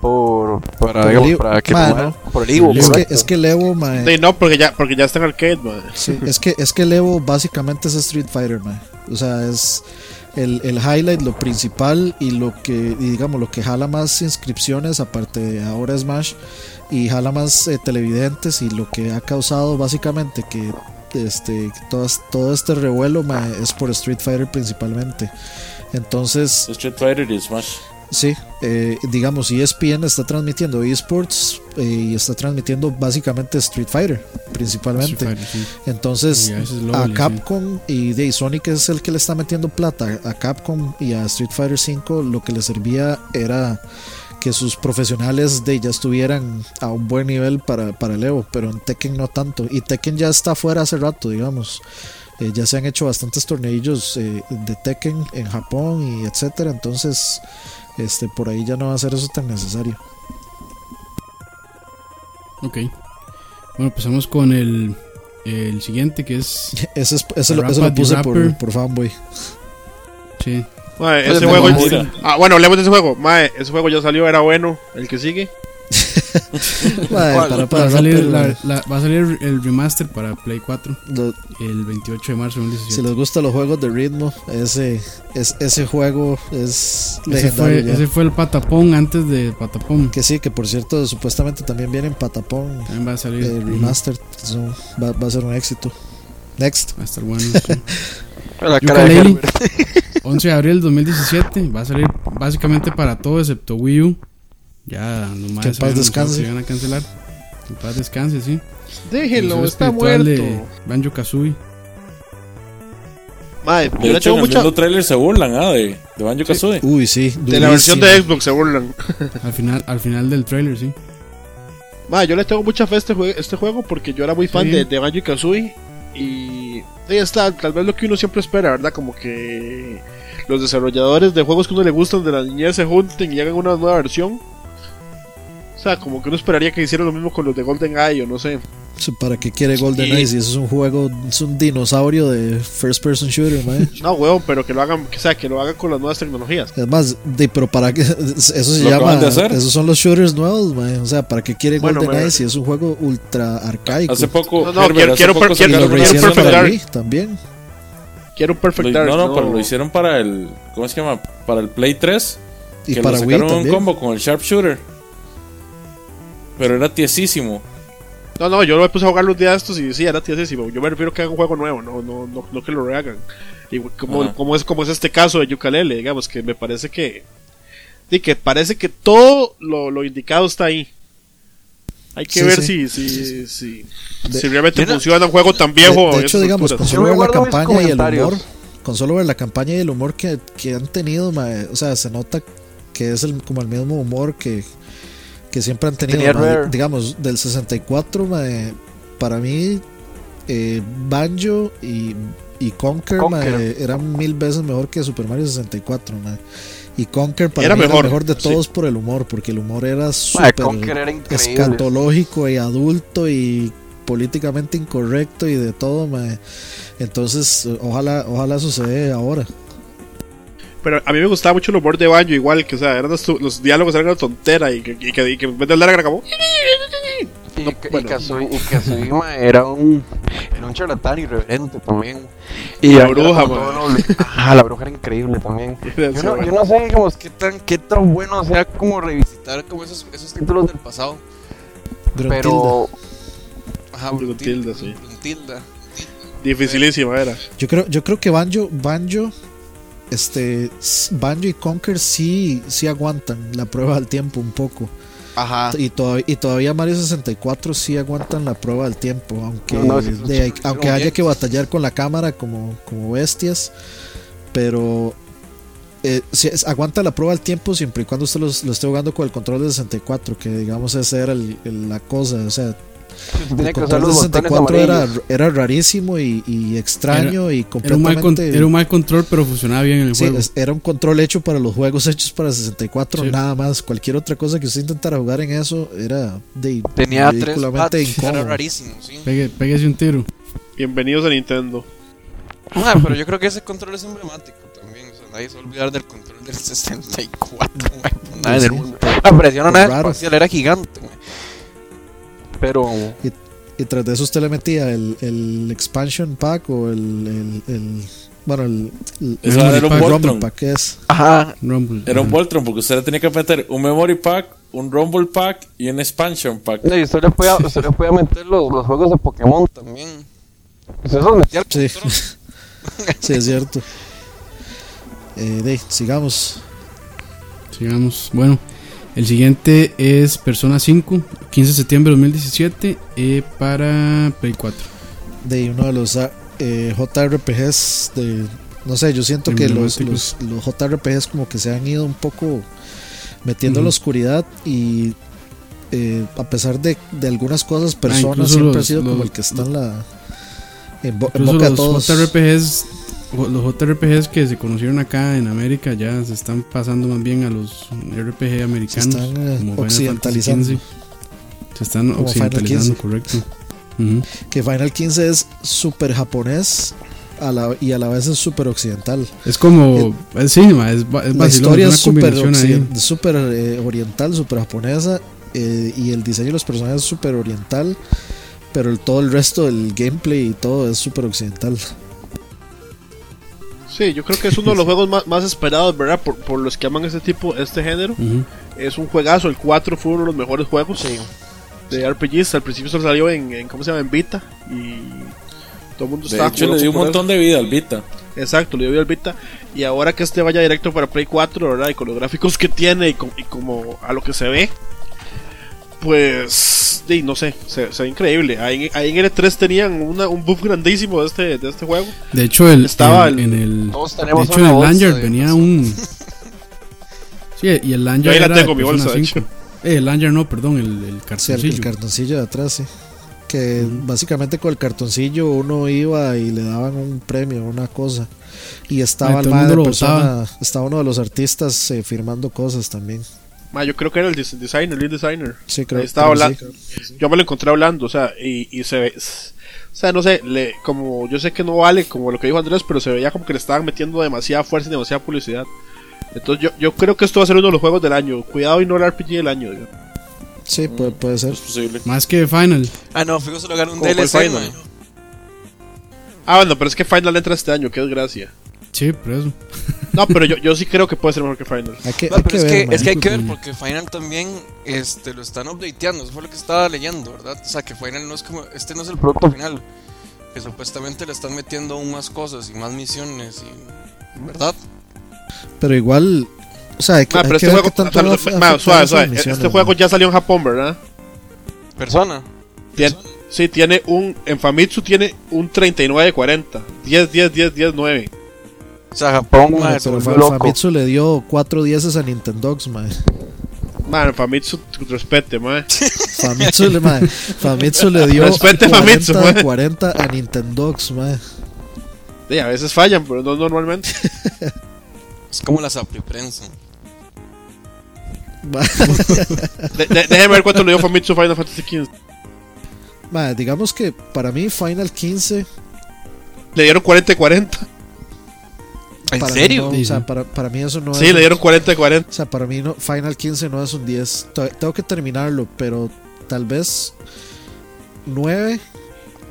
C: por, para,
B: Por
C: digamos,
B: el Evo.
C: para que
B: Ma,
C: tomara-
B: no.
C: por el Evo,
B: Es que, es que el Evo, mae,
E: Sí, no, porque ya, porque ya está en arcade, man.
B: Sí, es que es que el Evo básicamente es Street Fighter, man. O sea, es el, el highlight, lo principal y lo que y digamos lo que jala más inscripciones aparte de ahora Smash y jala más eh, televidentes y lo que ha causado básicamente que este todas- todo este revuelo es por Street Fighter principalmente. Entonces,
D: Street Fighter y Smash.
B: Sí, eh, digamos, ESPN está transmitiendo esports eh, y está transmitiendo básicamente Street Fighter, principalmente.
A: Street Fighter, sí.
B: Entonces,
A: a sí.
B: Capcom y de Sonic es el que le está metiendo plata a Capcom y a Street Fighter 5, lo que le servía era que sus profesionales de ya estuvieran a un buen nivel para, para el Evo, pero en Tekken no tanto. Y Tekken ya está fuera hace rato, digamos. Eh, ya se han hecho bastantes torneillos eh, de Tekken en Japón y etcétera, entonces este por ahí ya no va a ser eso tan necesario.
A: Ok. Bueno, pasamos con el, el siguiente que es.
B: Ese, es- ese, lo, ese puse por, por fanboy.
A: Sí.
E: Mae, ese juego. Ah, bueno, hablemos de ese juego. Mae, ese juego ya salió, era bueno. El que sigue.
B: Madre,
C: ¿Cuál?
B: para,
A: Va a, salir
B: Rapper,
A: la-
B: madre.
A: la- va a salir el remaster para Play 4
B: Lo-
A: el 28 de marzo de
B: si
A: 2017.
B: les gustan los juegos de ritmo, ese, es, ese juego es
A: ese,
B: legendario.
A: fue, ese fue el patapón antes de patapón.
B: Que sí, que por cierto, supuestamente también viene en Patapón
A: También va a salir. Ujú.
B: Remastered. so, va, va a ser un éxito. Next.
A: Va a estar bueno. sí.
C: La cara de
A: Yooka-Laylee.
C: Herbert.
A: 11 de abril del 2017. Va a salir básicamente para todo excepto Wii U. Ya los
B: Que en paz descanse.
A: van a cancelar. En paz descanse, sí.
E: Déjenlo,
A: El
E: está muerto.
A: de Banjo Kazooie.
E: Yo
D: De
E: le
D: hecho,
E: tengo
D: en el
E: mucha.
D: trailer se burlan ah, de, de Banjo Kazooie.
B: Uy, sí.
E: De la versión de Xbox se burlan.
A: Al final, al final del trailer, sí.
E: Mae, yo le tengo mucha fe a este, jue- este juego porque yo era muy fan
A: Sí.
E: de, de Banjo y Kazooie. Y ahí está, tal vez lo que uno siempre espera, ¿verdad? Como que los desarrolladores de juegos que a uno le gustan de la niñez se junten y hagan una nueva versión. O sea, como que uno esperaría que hicieran lo mismo con los de Golden Eye o no sé.
B: ¿Para qué quiere Golden
E: Y-
B: Eye si eso es un juego, es un dinosaurio de first person shooter, mae?
E: No, weón, pero que lo hagan, que, o sea, que lo hagan con las nuevas tecnologías.
B: Es más, de, pero para qué, eso se
D: Lo
B: llama,
D: acaban de hacer.
B: esos son los shooters nuevos, mae. o sea, ¿para qué quiere
E: Bueno,
B: Golden
E: mae.
B: Eye si es un juego ultra arcaico?
D: Hace poco,
E: No, no,
D: Herbert,
E: quiero-
D: hace
E: quiero
D: poco
E: per-
B: y
E: quiero- quiero Perfect
B: para. Wii también.
E: Quiero un Perfect
D: lo-
E: Dark.
D: no, no, pero lo hicieron para el. ¿Cómo se llama? Para el Play 3.
B: Y
D: que
B: para
D: lo
B: Wii
D: sacaron un
B: también.
D: combo con el Sharpshooter. Pero era tiesísimo.
E: No, no, yo lo puse a jugar los días estos y sí, era tiesísimo. Yo me refiero a que hagan un juego nuevo, no, no, no, no que lo rehagan. Y como, como, es, como es este caso de Yucalele, digamos, que me parece que. Sí, que parece que todo lo, lo indicado está ahí. Hay que
B: Sí,
E: ver
B: sí.
E: si, si, si,
B: De-
E: si realmente funciona un juego tan
B: De,
E: viejo.
B: de
E: en
B: hecho, digamos, con solo ver la campaña y el humor, con solo ver la campaña y el humor que, que han tenido, o sea, se nota que es el, como el mismo humor que, que siempre han tenido. Digamos, del 64, mae, para mí, eh, Banjo y, y Conker,
C: Conker.
B: mae, eran mil veces mejor que Super Mario 64. mae. Y Conker para
E: Era
B: mí era
E: mejor,
B: el mejor de
E: sí.
B: todos por el humor, porque el humor era súper
C: era
B: escatológico y adulto y políticamente incorrecto y de todo. Entonces, eh, ojalá, ojalá suceda ahora.
E: Pero a mí me gustaba mucho el humor de Banjo, igual, que o sea, eran los, los diálogos eran una tontera y que, y que, y que en vez de hablar era como.
C: Y,
E: No,
C: y
E: bueno.
C: Y ma, era un, era un charlatán irreverente también. Y
E: La bruja,
C: noble. Ajá, la bruja era increíble también. Yo no, yo no sé, digamos, qué tan, qué tan bueno sea como revisitar como esos, esos títulos del pasado.
B: Gruntilda.
C: Pero. Ajá,
E: Bruntilda, sí. Dificilísima era.
B: Yo creo, yo creo que Banjo, Banjo, este, Banjo y Conker sí, sí aguantan la prueba del tiempo un poco.
C: Ajá.
B: Y, todavía y todavía Mario 64 sí aguantan la prueba del tiempo, aunque,
C: No, no,
B: de- aunque haya que batallar con la cámara como, como bestias, pero eh, es- aguanta la prueba del tiempo siempre y cuando usted lo esté jugando con el control de 64, que digamos esa era el- el- la cosa, o sea,
C: Tenía
B: el
C: que usar los botones
B: 64 era, era rarísimo y, y extraño y
A: Era un, mal con-
B: completamente...
A: era un mal control, pero funcionaba bien en el
B: Sí,
A: juego.
B: es- era un control hecho para los juegos hechos para 64,
A: Sí.
B: nada más. Cualquier otra cosa que usted intentara jugar en eso era de
C: Tenía tres pads. Era rarísimo, sí.
A: Pegue- pégase un tiro.
E: Bienvenidos a Nintendo.
C: Ah, pero yo creo que ese control es emblemático también. O sea, nadie se va a olvidar del control del 64, güey. por Nada
B: Sí.
C: del mundo. La presión era gigante, güey. Pero.
B: Y tras de eso usted le metía el, el expansion pack o el, el, el- bueno, el, el, el
D: era un
B: Rumble pack es.
C: Ajá.
A: Rumble.
D: Era un. Voltron porque usted le tenía que meter un Memory Pack, un Rumble Pack y un Expansion Pack.
C: No, y usted le podía, usted le podía meter los, los juegos de Pokémon también. Usted los metía
B: Sí. es cierto. Eh, de, sigamos.
A: Sigamos. Bueno, el siguiente es Persona 5, 15 de septiembre de 2017 eh, para Play 4.
B: De uno de los ah, eh, JRPGs de. No sé, yo siento que los, los, los JRPGs como que se han ido un poco metiendo en la oscuridad y eh, a pesar de, de algunas cosas, Persona
A: incluso
B: siempre
A: los-
B: ha sido como
A: los-
B: el que está en la. En, bo- en
A: Incluso
B: boca de
A: los
B: todos.
A: JRPGs, los JRPGs que se conocieron acá en América ya se están pasando más bien a los RPG americanos.
B: están, eh,
A: como Final
B: occidentalizando.
A: Fantasy XV. Se están
B: Como Final
A: occidentalizando,
B: 15.
A: correcto.
B: Que Final 15 es súper japonés a la, y a la vez es súper occidental.
A: Es como. es, sí, ma, es, es
B: La historia es súper eh, oriental, súper japonesa eh, y el diseño de los personajes es súper oriental, pero el, todo el resto del gameplay y todo es súper occidental.
E: Sí, yo creo que es uno de los juegos más, más esperados, ¿verdad? Por, por los que aman este tipo, este género. Es un juegazo. El 4 fue uno de los mejores juegos de RPGs. Al principio solo salió en, en, ¿cómo se llama? En Vita. Y todo el mundo
D: De
E: estaba
D: hecho, le dio un montón de vida al Vita.
E: Exacto, le dio el Vita. Y ahora que este vaya directo para Play 4, ¿verdad? Y con los gráficos que tiene y, con- y como a lo que se ve, pues. Sí, no sé, se, se ve increíble. Ahí, ahí en L3 tenían una- un buff grandísimo de este, de este juego.
A: De hecho, el,
E: Estaba
A: en,
E: el-
A: en el.
C: Todos
A: De hecho, en el
C: bolsa
A: Lanyard
C: de-
A: venía un. Sí, y el Lanyard
E: Yo ahí la
A: era
E: tengo, mi bolsa, de
A: 5. Eh, el Lanyard no, perdón, el, el
B: Sí, el,
A: cartoncillo.
B: el cartoncillo de atrás, sí. Que básicamente con el cartoncillo uno iba y le daban un premio, una cosa. Y estaba
A: Ah,
B: el
A: lo
B: persona, estaba uno de los artistas eh, firmando cosas también.
E: Ma, yo creo que era el designer, lead designer.
B: Sí, creo
E: Ahí estaba
B: creo
E: hablando.
B: sí.
E: Yo me lo encontré hablando, o sea, y, y se ve. O sea, no sé, le, como yo sé que no vale como lo que dijo Andrés, pero se veía como que le estaban metiendo demasiada fuerza y demasiada publicidad. Entonces yo, yo creo que esto va a ser uno de los juegos del año. Cuidado y no el RPG del año. digo.
B: Sí, puede, puede ser.
D: Es posible.
A: Más que Final.
C: Ah, no, fijo, se lo ganó un
E: ¿Cómo fue
C: DLC,
E: Final?
C: man.
E: Ah, bueno, pero es que Final entra este año, qué desgracia.
A: Sí, por eso.
E: No, pero yo, yo sí creo que puede ser mejor que Final.
B: Hay que,
C: No,
B: hay
C: pero
B: que
C: es,
B: ver,
C: que, es que hay que ver porque Final también este, lo están updateando. Eso fue lo que estaba leyendo, ¿verdad? O sea, que Final no es como. Este no es el producto final. Que supuestamente le están metiendo aún más cosas y más misiones. Y, ¿Verdad?
B: Pero igual, o sea, hay que,
E: Ma,
B: hay
E: pero
B: que
E: este
B: ver
E: juego,
B: qué tanto
E: o sea,
B: va a
E: ma,
B: afectar
E: suave,
B: esas
E: suave.
B: misiones,
E: Este juego ya salió en Japón, ¿verdad?
C: Persona.
E: Tien- sí, tiene un. En Famitsu tiene un 39 de 40. 10, 10, 10, 10, 9.
C: O sea, Japón,
B: Bueno,
C: madre, se
B: pero
C: volvió
B: Fa-
C: loco.
B: Famitsu le dio 4 dieces a Nintendogs, mae.
E: Man, Famitsu, respete, man.
B: Famitsu le, mae, Famitsu le dio
E: Respete
B: 40
E: Famitsu,
B: de
E: mae.
B: 40 a Nintendogs, mae.
E: Sí, a veces fallan, pero no normalmente.
C: Es como la prensa.
B: Mae,
E: De- de- déjeme ver cuánto le dio Famitsu a Final Fantasy XV.
B: mae, digamos que para mí Final 15
E: Le dieron 40 de 40.
C: ¿En
B: para mí
C: serio?
B: no,
A: Sí,
B: o sea,
A: sí.
B: para, para mí eso no
E: Sí,
B: es
E: le dieron 40 de 40.
B: O sea, para mí no, Final 15 no es un 10. To- Tengo que terminarlo, pero tal vez 9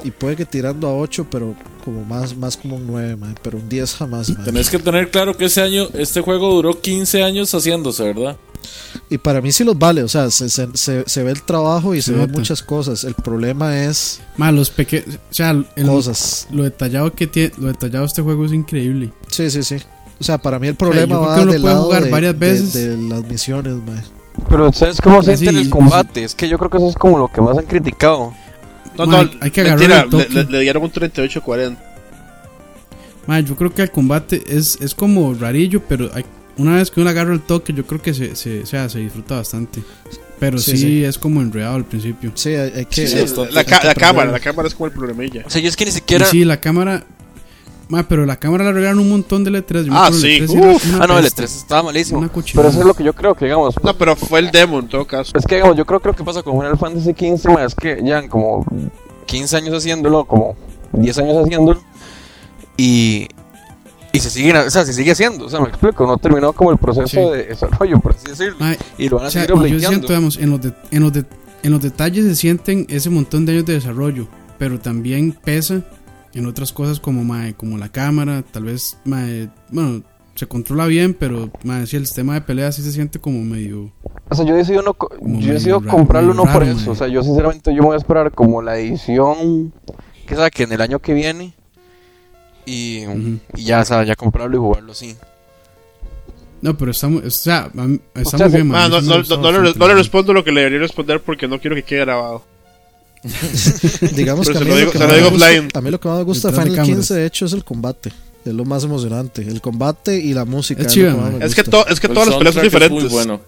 B: y puede que tirando a 8, pero como más, más como un 9, mae, pero un 10 jamás. mae.
D: Tenés que tener claro que ese año, este juego duró 15 años haciéndose, ¿verdad?
B: Y para mí sí los vale, o sea, se, se, se- se ve el trabajo y se,
A: Se
B: ven muchas cosas. El problema es
A: Ma, los pequeños. O sea, el-
B: cosas.
A: lo detallado que tiene. Lo detallado de este juego es increíble.
B: Sí, sí, sí. O sea, para mí el problema
A: yo creo
B: va
A: que uno
B: del
A: puede
B: lado
A: jugar
B: de,
A: varias
B: de-
A: veces.
B: de las misiones, mae.
C: Pero ¿sabes cómo
A: Ah,
C: sienten
A: sí,
C: el
A: sí.
C: combate? Es que yo creo que eso es como lo que más han criticado.
E: No,
A: Ma,
E: no,
A: hay que agarrar
E: mentira,
A: el toque.
E: le, le- le dieron un 38-40.
A: Ma, yo creo que el combate es, es como rarillo, pero hay- una vez que uno agarra el toque, yo creo que se, se, o sea, se disfruta bastante. Pero
B: Sí,
A: sí,
B: sí.
A: es como enredado al principio.
B: Sí, hay, que.
E: Sí, la, ca- la cámara, la cámara es como el problemilla.
C: O sea, yo es que ni
A: Y
C: siquiera...
A: sí, la cámara. Ma, pero la cámara la regalan un montón de letras.
E: Ah, sí.
C: Ah, no, el E3 estaba malísimo. Pero eso es lo que yo creo que, digamos...
E: No, pero fue el demo en todo caso.
C: Es que, digamos, yo creo que lo que pasa con Final Fantasy XV ma, es que ya como 15 años haciéndolo, como 10 años haciéndolo, y, y se siguen, o sea, se sigue haciendo, o sea, me explico, no terminó como el proceso
A: Sí.
C: de desarrollo, por así decirlo,
A: Ma,
C: y lo van a
A: o sea,
C: seguir
A: y yo siento, digamos, en los, de- en, los de- en los detalles se sienten ese montón de años de desarrollo, pero también pesa en otras cosas como, ma, como la cámara, tal vez, ma, bueno, se controla bien, pero ma, sí, el sistema de pelea sí se siente como medio...
C: O sea, yo decido, no, yo decido
A: ra-
C: comprarlo no por
A: raro,
C: eso,
A: ma.
C: o sea, yo sinceramente yo me voy a esperar como la edición, que sabe que en el año que viene, y, ya, o sea, ya comprarlo y jugarlo así.
A: No, pero está, muy- o sea, está
C: sea,
A: muy bien,
E: Ah, no, le, no respondo lo que le debería responder porque no quiero que quede grabado.
B: Digamos que a mí,
E: lo digo-
B: que
E: lo
B: más me
E: digo
B: gusta-
E: offline.
B: a mí lo que más me gusta de Final
A: cámaras.
B: 15 de hecho es el combate. Es lo más emocionante. El combate y la música.
A: Es
B: lo
A: chido,
B: que más
A: man.
B: me
E: Es que, to- es que todas las peleas son
D: soundtrack es
E: diferentes.
D: Muy bueno.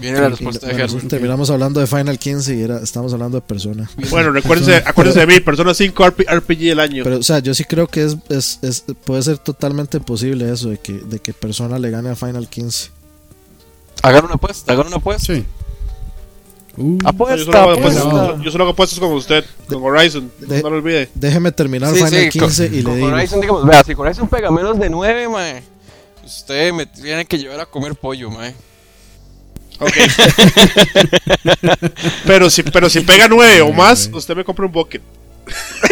C: Viene la respuesta
B: y-
C: de
B: bueno,
C: Germán.
B: terminamos hablando de Final 15 y era, estamos hablando de Persona.
E: Bueno, recuérdense, acuérdense de mí, Persona 5 RP RPG del año.
B: Pero, o sea, yo sí creo que es, es, es- puede ser totalmente posible eso de que, de que Persona le gane a Final 15.
C: Hagan una apuesta, hagan una apuesta.
A: Sí. Uh,
E: yo, solo
C: Apuesta,
E: hago
C: apuesta.
E: apuestas, yo solo hago apuestas con usted, con Horizon.
B: de-
E: no lo olvide.
B: Déjeme terminar
C: Sí,
B: Final
C: sí, con-
B: 15 y le digo.
C: Horizon, digamos, vea, si Horizon pega menos de 9, mae, usted me tiene que llevar a comer pollo, mae.
E: Ok. pero, si, pero si pega 9 o más, usted me compra un bucket.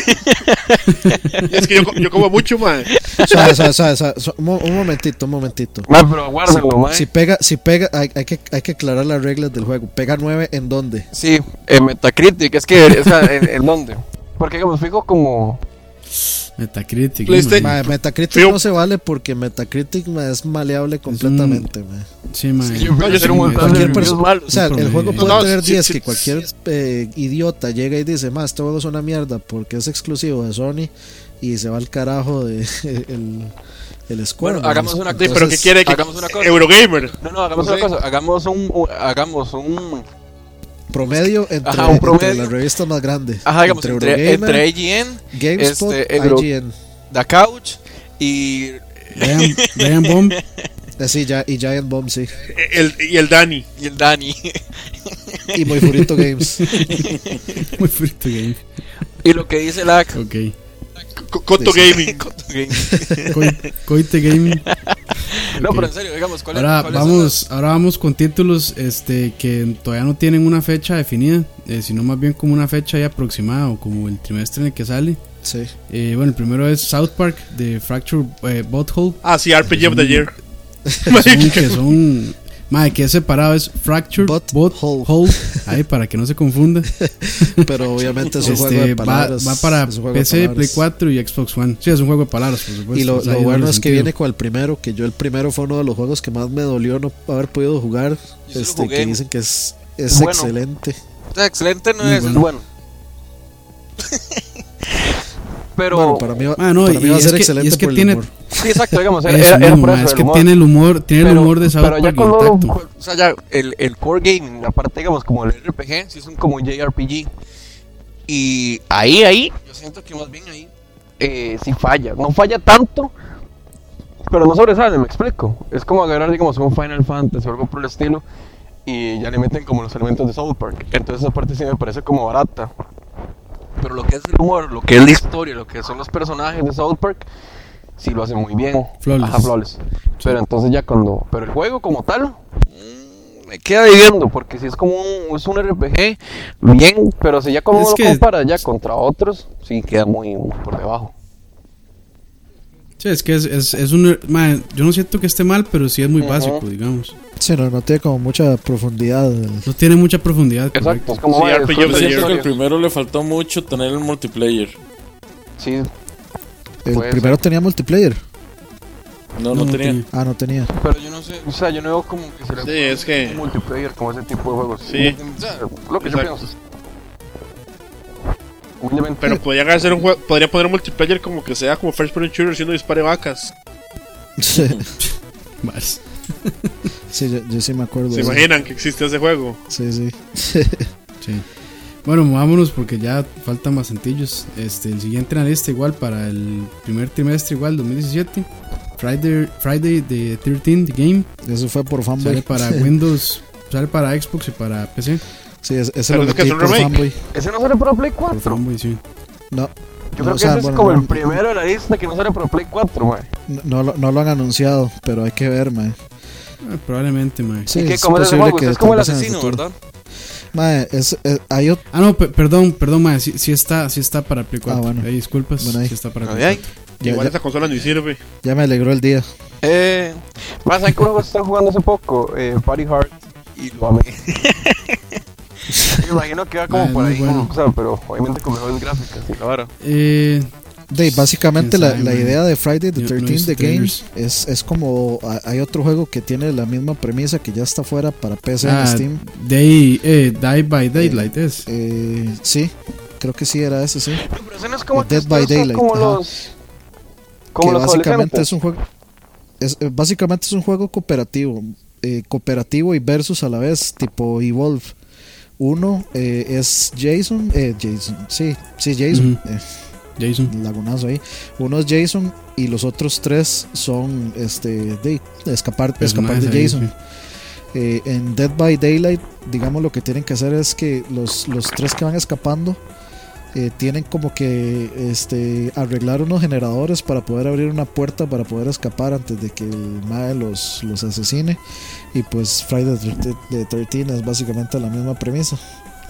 E: Es que yo, yo como mucho, man.
B: So- un, mo- un momentito, un momentito.
C: Mae, pero aguárdalo, mae.
B: Si pega, si pega, hay, hay que, hay que aclarar las reglas del juego. Pega 9 en dónde?
C: Sí, en Metacritic, es que, o sea, ¿en, en dónde? Porque, digamos, fijo como...
A: Metacritic. Ma.
B: Metacritic no se vale porque Metacritic ma, es maleable completamente. ma.
A: Sí, ma.
C: Sí, yo
E: yo
C: un
B: cualquier persona-. O sea, el juego puede
E: no,
B: tener
E: sí,
B: 10
E: sí,
B: que
E: sí.
B: cualquier eh, idiota llega y dice, más, este juego es una mierda porque es exclusivo de Sony y se va al carajo de el, el Square.
C: Bueno, hagamos una
E: Sí, pero ¿qué quiere? que
C: hagamos una cosa.
E: Eurogamer.
C: No, no, hagamos una cosa, hagamos un, un- hagamos un,
B: Promedio entre,
C: Ajá, un promedio.
B: entre las revistas más grandes.
C: ajá, digamos, entre, entre
B: Eurogamer,
C: IGN,
B: GameSpot,
C: este, Euro-
B: IGN.
C: The Couch y...
A: Brian Bomb.
B: Eh, sí, ya, y Giant Bomb, sí.
E: El, y el Dani.
C: y el Dani.
B: Y Muy Furito Games.
A: Muy frito game.
C: y lo que dice la...
A: Ok.
E: Co- Coto Gaming.
A: Coi- Coite Gaming.
C: No, pero en serio, digamos, ¿cuál es-
A: Ahora
C: cuáles son
A: vamos, ahora vamos con títulos este que todavía no tienen una fecha definida, eh, sino más bien como una fecha ya aproximada o como el trimestre en el que sale.
B: Sí.
A: Eh, bueno, el primero es South Park de Fracture eh, Butthole.
E: Ah, sí, RPG of the Year.
A: Son, que son, madre, que es separado es Fracture
B: Butt
A: Butthole,
B: hole.
A: ahí para que no se confunda.
B: Pero obviamente es un juego
A: Este,
B: de
A: va,
B: palabras.
A: va para
B: juego de
A: PC, Play
B: palabras.
A: 4 y Xbox One. Sí, es un juego de palabras, por supuesto.
B: Y lo,
A: ahí
B: bueno es que viene con el primero, que yo el primero fue uno de los juegos que más me dolió no haber podido jugar. Este, que dicen que es, es
C: bueno.
B: excelente.
C: Excelente no es
A: bueno.
C: bueno. Pero...
B: Bueno, para mí, va-
A: Ah, no,
B: para mí
A: y
B: va a
A: es
B: ser
A: que-
B: excelente
A: es que
B: por el
A: tiene-
B: humor.
C: Sí, exacto, digamos, era,
A: Eso
C: era, era
A: mismo,
C: por eso,
A: es
C: el
A: que
C: humor.
A: tiene el humor, tiene el
C: Pero-
A: humor de South
C: pero ya cuando
A: intacto.
C: o sea ya el, el core gaming la parte digamos como el RPG sí es un como JRPG y ahí ahí yo siento que más bien ahí eh, sí falla no falla tanto pero no sobresale me explico es como agarrar digamos un Final Fantasy o algo por el estilo y ya le meten como los elementos de South Park entonces esa parte sí me parece como barata pero lo que es el humor lo que es la historia lo que son los personajes de South Park sí lo hace muy bien
A: Flawless.
C: Ajá, flawless. Pero entonces ya cuando. Pero el juego como tal. mm, me queda viviendo, porque si es como un, es un RPG, bien, pero si ya como
A: Es
C: uno
A: que-
C: lo compara ya contra otros, sí queda muy, muy por debajo.
A: Sí, es que es, es, es un. yo no siento que esté mal, pero sí es muy básico, digamos.
B: Sí, no, no tiene como mucha profundidad. el-
A: No tiene mucha profundidad.
C: Exacto,
A: correcto.
C: es como
E: Sí,
C: es
E: Year.
D: Siento que el primero le faltó mucho tener el multiplayer.
C: Sí,
B: El
C: Puede
B: primero tenía multiplayer.
D: No, no, tenía.
B: Ah, no tenía.
C: pero yo no sé, o sea, yo no veo como que se le
E: Sí, es que-
C: un multiplayer como ese tipo de juegos.
E: Sí.
C: O sea, lo que yo
E: Exacto.
C: pienso. Humildemente.
E: Pero podrían hacer un juego, podría poner un multiplayer como que sea como First Person Shooter siendo dispare vacas.
B: Sí,
A: Vas.
B: sí, yo, yo sí me acuerdo.
E: ¿Se imaginan que existe ese juego?
B: Sí, sí.
A: Sí. Bueno, vámonos porque ya faltan bastantillos. Este, el siguiente en la lista igual para el primer trimestre igual 2017. Friday Friday the 13 the game
B: Eso fue por fanboy.
A: sale para Windows, sale para Xbox y para PC.
B: Sí, es- ese
E: Pero
B: lo
E: es que es un remake.
B: fanboy.
C: Ese no sale para Play
A: Por
C: 4.
A: fanboy, sí.
B: No.
C: Yo
B: no,
C: creo
B: o
C: que
B: sea,
C: ese
B: bueno,
C: es como
B: no,
C: el primero de la lista que no sale para Play 4, mae.
B: no, no lo- no lo han anunciado, pero hay que ver, mae.
A: Ah, probablemente, mae.
B: Sí, es
C: ¿Cómo es ese juego?
B: que
C: es como el asesino,
B: futuro.
C: ¿verdad?
B: Mae, es, es- hay ot-
A: Ah, no, pe- perdón, perdón, mae. Sí, sí está, sí está para Play 4.
B: Ah, bueno.
A: Disculpas.
B: Bueno, ahí.
A: Sí está para Play. 4.
B: ya,
E: Igual
B: ya-
E: esa consola ni sirve.
B: ya me alegró el día.
C: Eh, más hay que juego están jugando hace poco, eh, Party Hard, y lo amé. Me imagino que va como
A: Ah,
C: por ahí,
A: bueno.
C: o sea, pero obviamente con mejores gráficas y la vara.
A: Eh,
B: De, básicamente la, la idea de Friday the
A: Yo no he
B: 13
A: visto
B: The Game es, es como hay otro juego que tiene la misma premisa que ya está fuera para PC en
A: ah,
B: Steam.
A: Day, eh, Die by Daylight es.
B: Eh, sí, creo que sí era ese, sí.
C: Pero eso no es como
B: Dead by Daylight,
C: como los como
B: que
C: los
B: básicamente es un juego es, eh, básicamente es un juego cooperativo eh, cooperativo y versus a la vez tipo Evolve uno eh, es Jason eh, Jason sí sí Jason eh,
A: Jason.
B: lagunazo ahí uno es Jason y los otros tres son este de escapar escapar de
A: ahí,
B: Jason
A: sí.
B: Eh, en Dead by Daylight, digamos, lo que tienen que hacer es que los, los tres que van escapando eh, tienen como que este, arreglar unos generadores para poder abrir una puerta para poder escapar antes de que el MAE los, los asesine. Y pues Friday the 13 es básicamente la misma premisa.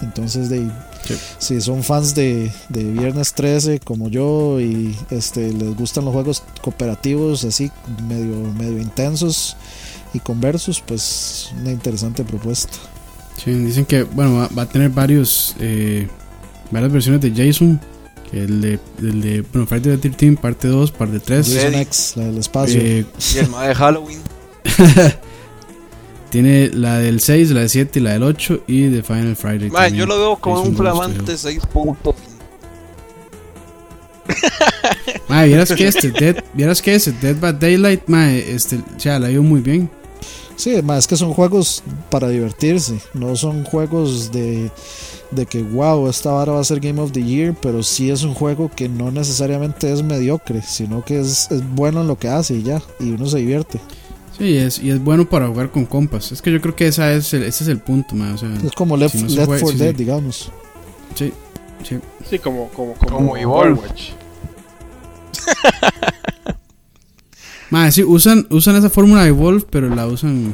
B: Entonces, de,
A: Sí.
B: si son fans de, de Viernes 13 como yo y este, les gustan los juegos cooperativos así medio, medio intensos y con versus, pues una interesante propuesta.
A: Sí, dicen que bueno va, va a tener varios eh, varias versiones de Jason. Que el de, el de bueno, Friday the 13, parte 2, parte 3.
B: Jason. X, la del espacio.
A: Eh,
C: Y el de Halloween.
A: tiene la del 6, la del 7 y la del 8 y de Final Friday. También.
C: yo lo veo como un flamante 6 puntos.
A: Mae, vieras que este Dead, vieras que ese Dead by Daylight, mae, este, o sea, la ha ido muy bien.
B: Sí, más es que son juegos para divertirse, no son juegos de, de que wow, esta vara va a ser Game of the Year, pero sí es un juego que no necesariamente es mediocre, sino que es, es bueno en lo que hace y ya, y uno se divierte.
A: Sí, es, y es bueno para jugar con compas. Es que yo creo que esa es el, ese es el punto, o sea,
B: Es como Left,
A: Si no
B: Left
A: juega-
B: 4
A: sí,
B: Dead,
A: sí.
B: digamos.
A: sí, sí.
E: Sí, como, como, como,
C: Como Evolve.
A: Mae, sí, usan, usan esa fórmula de Wolf, pero la usan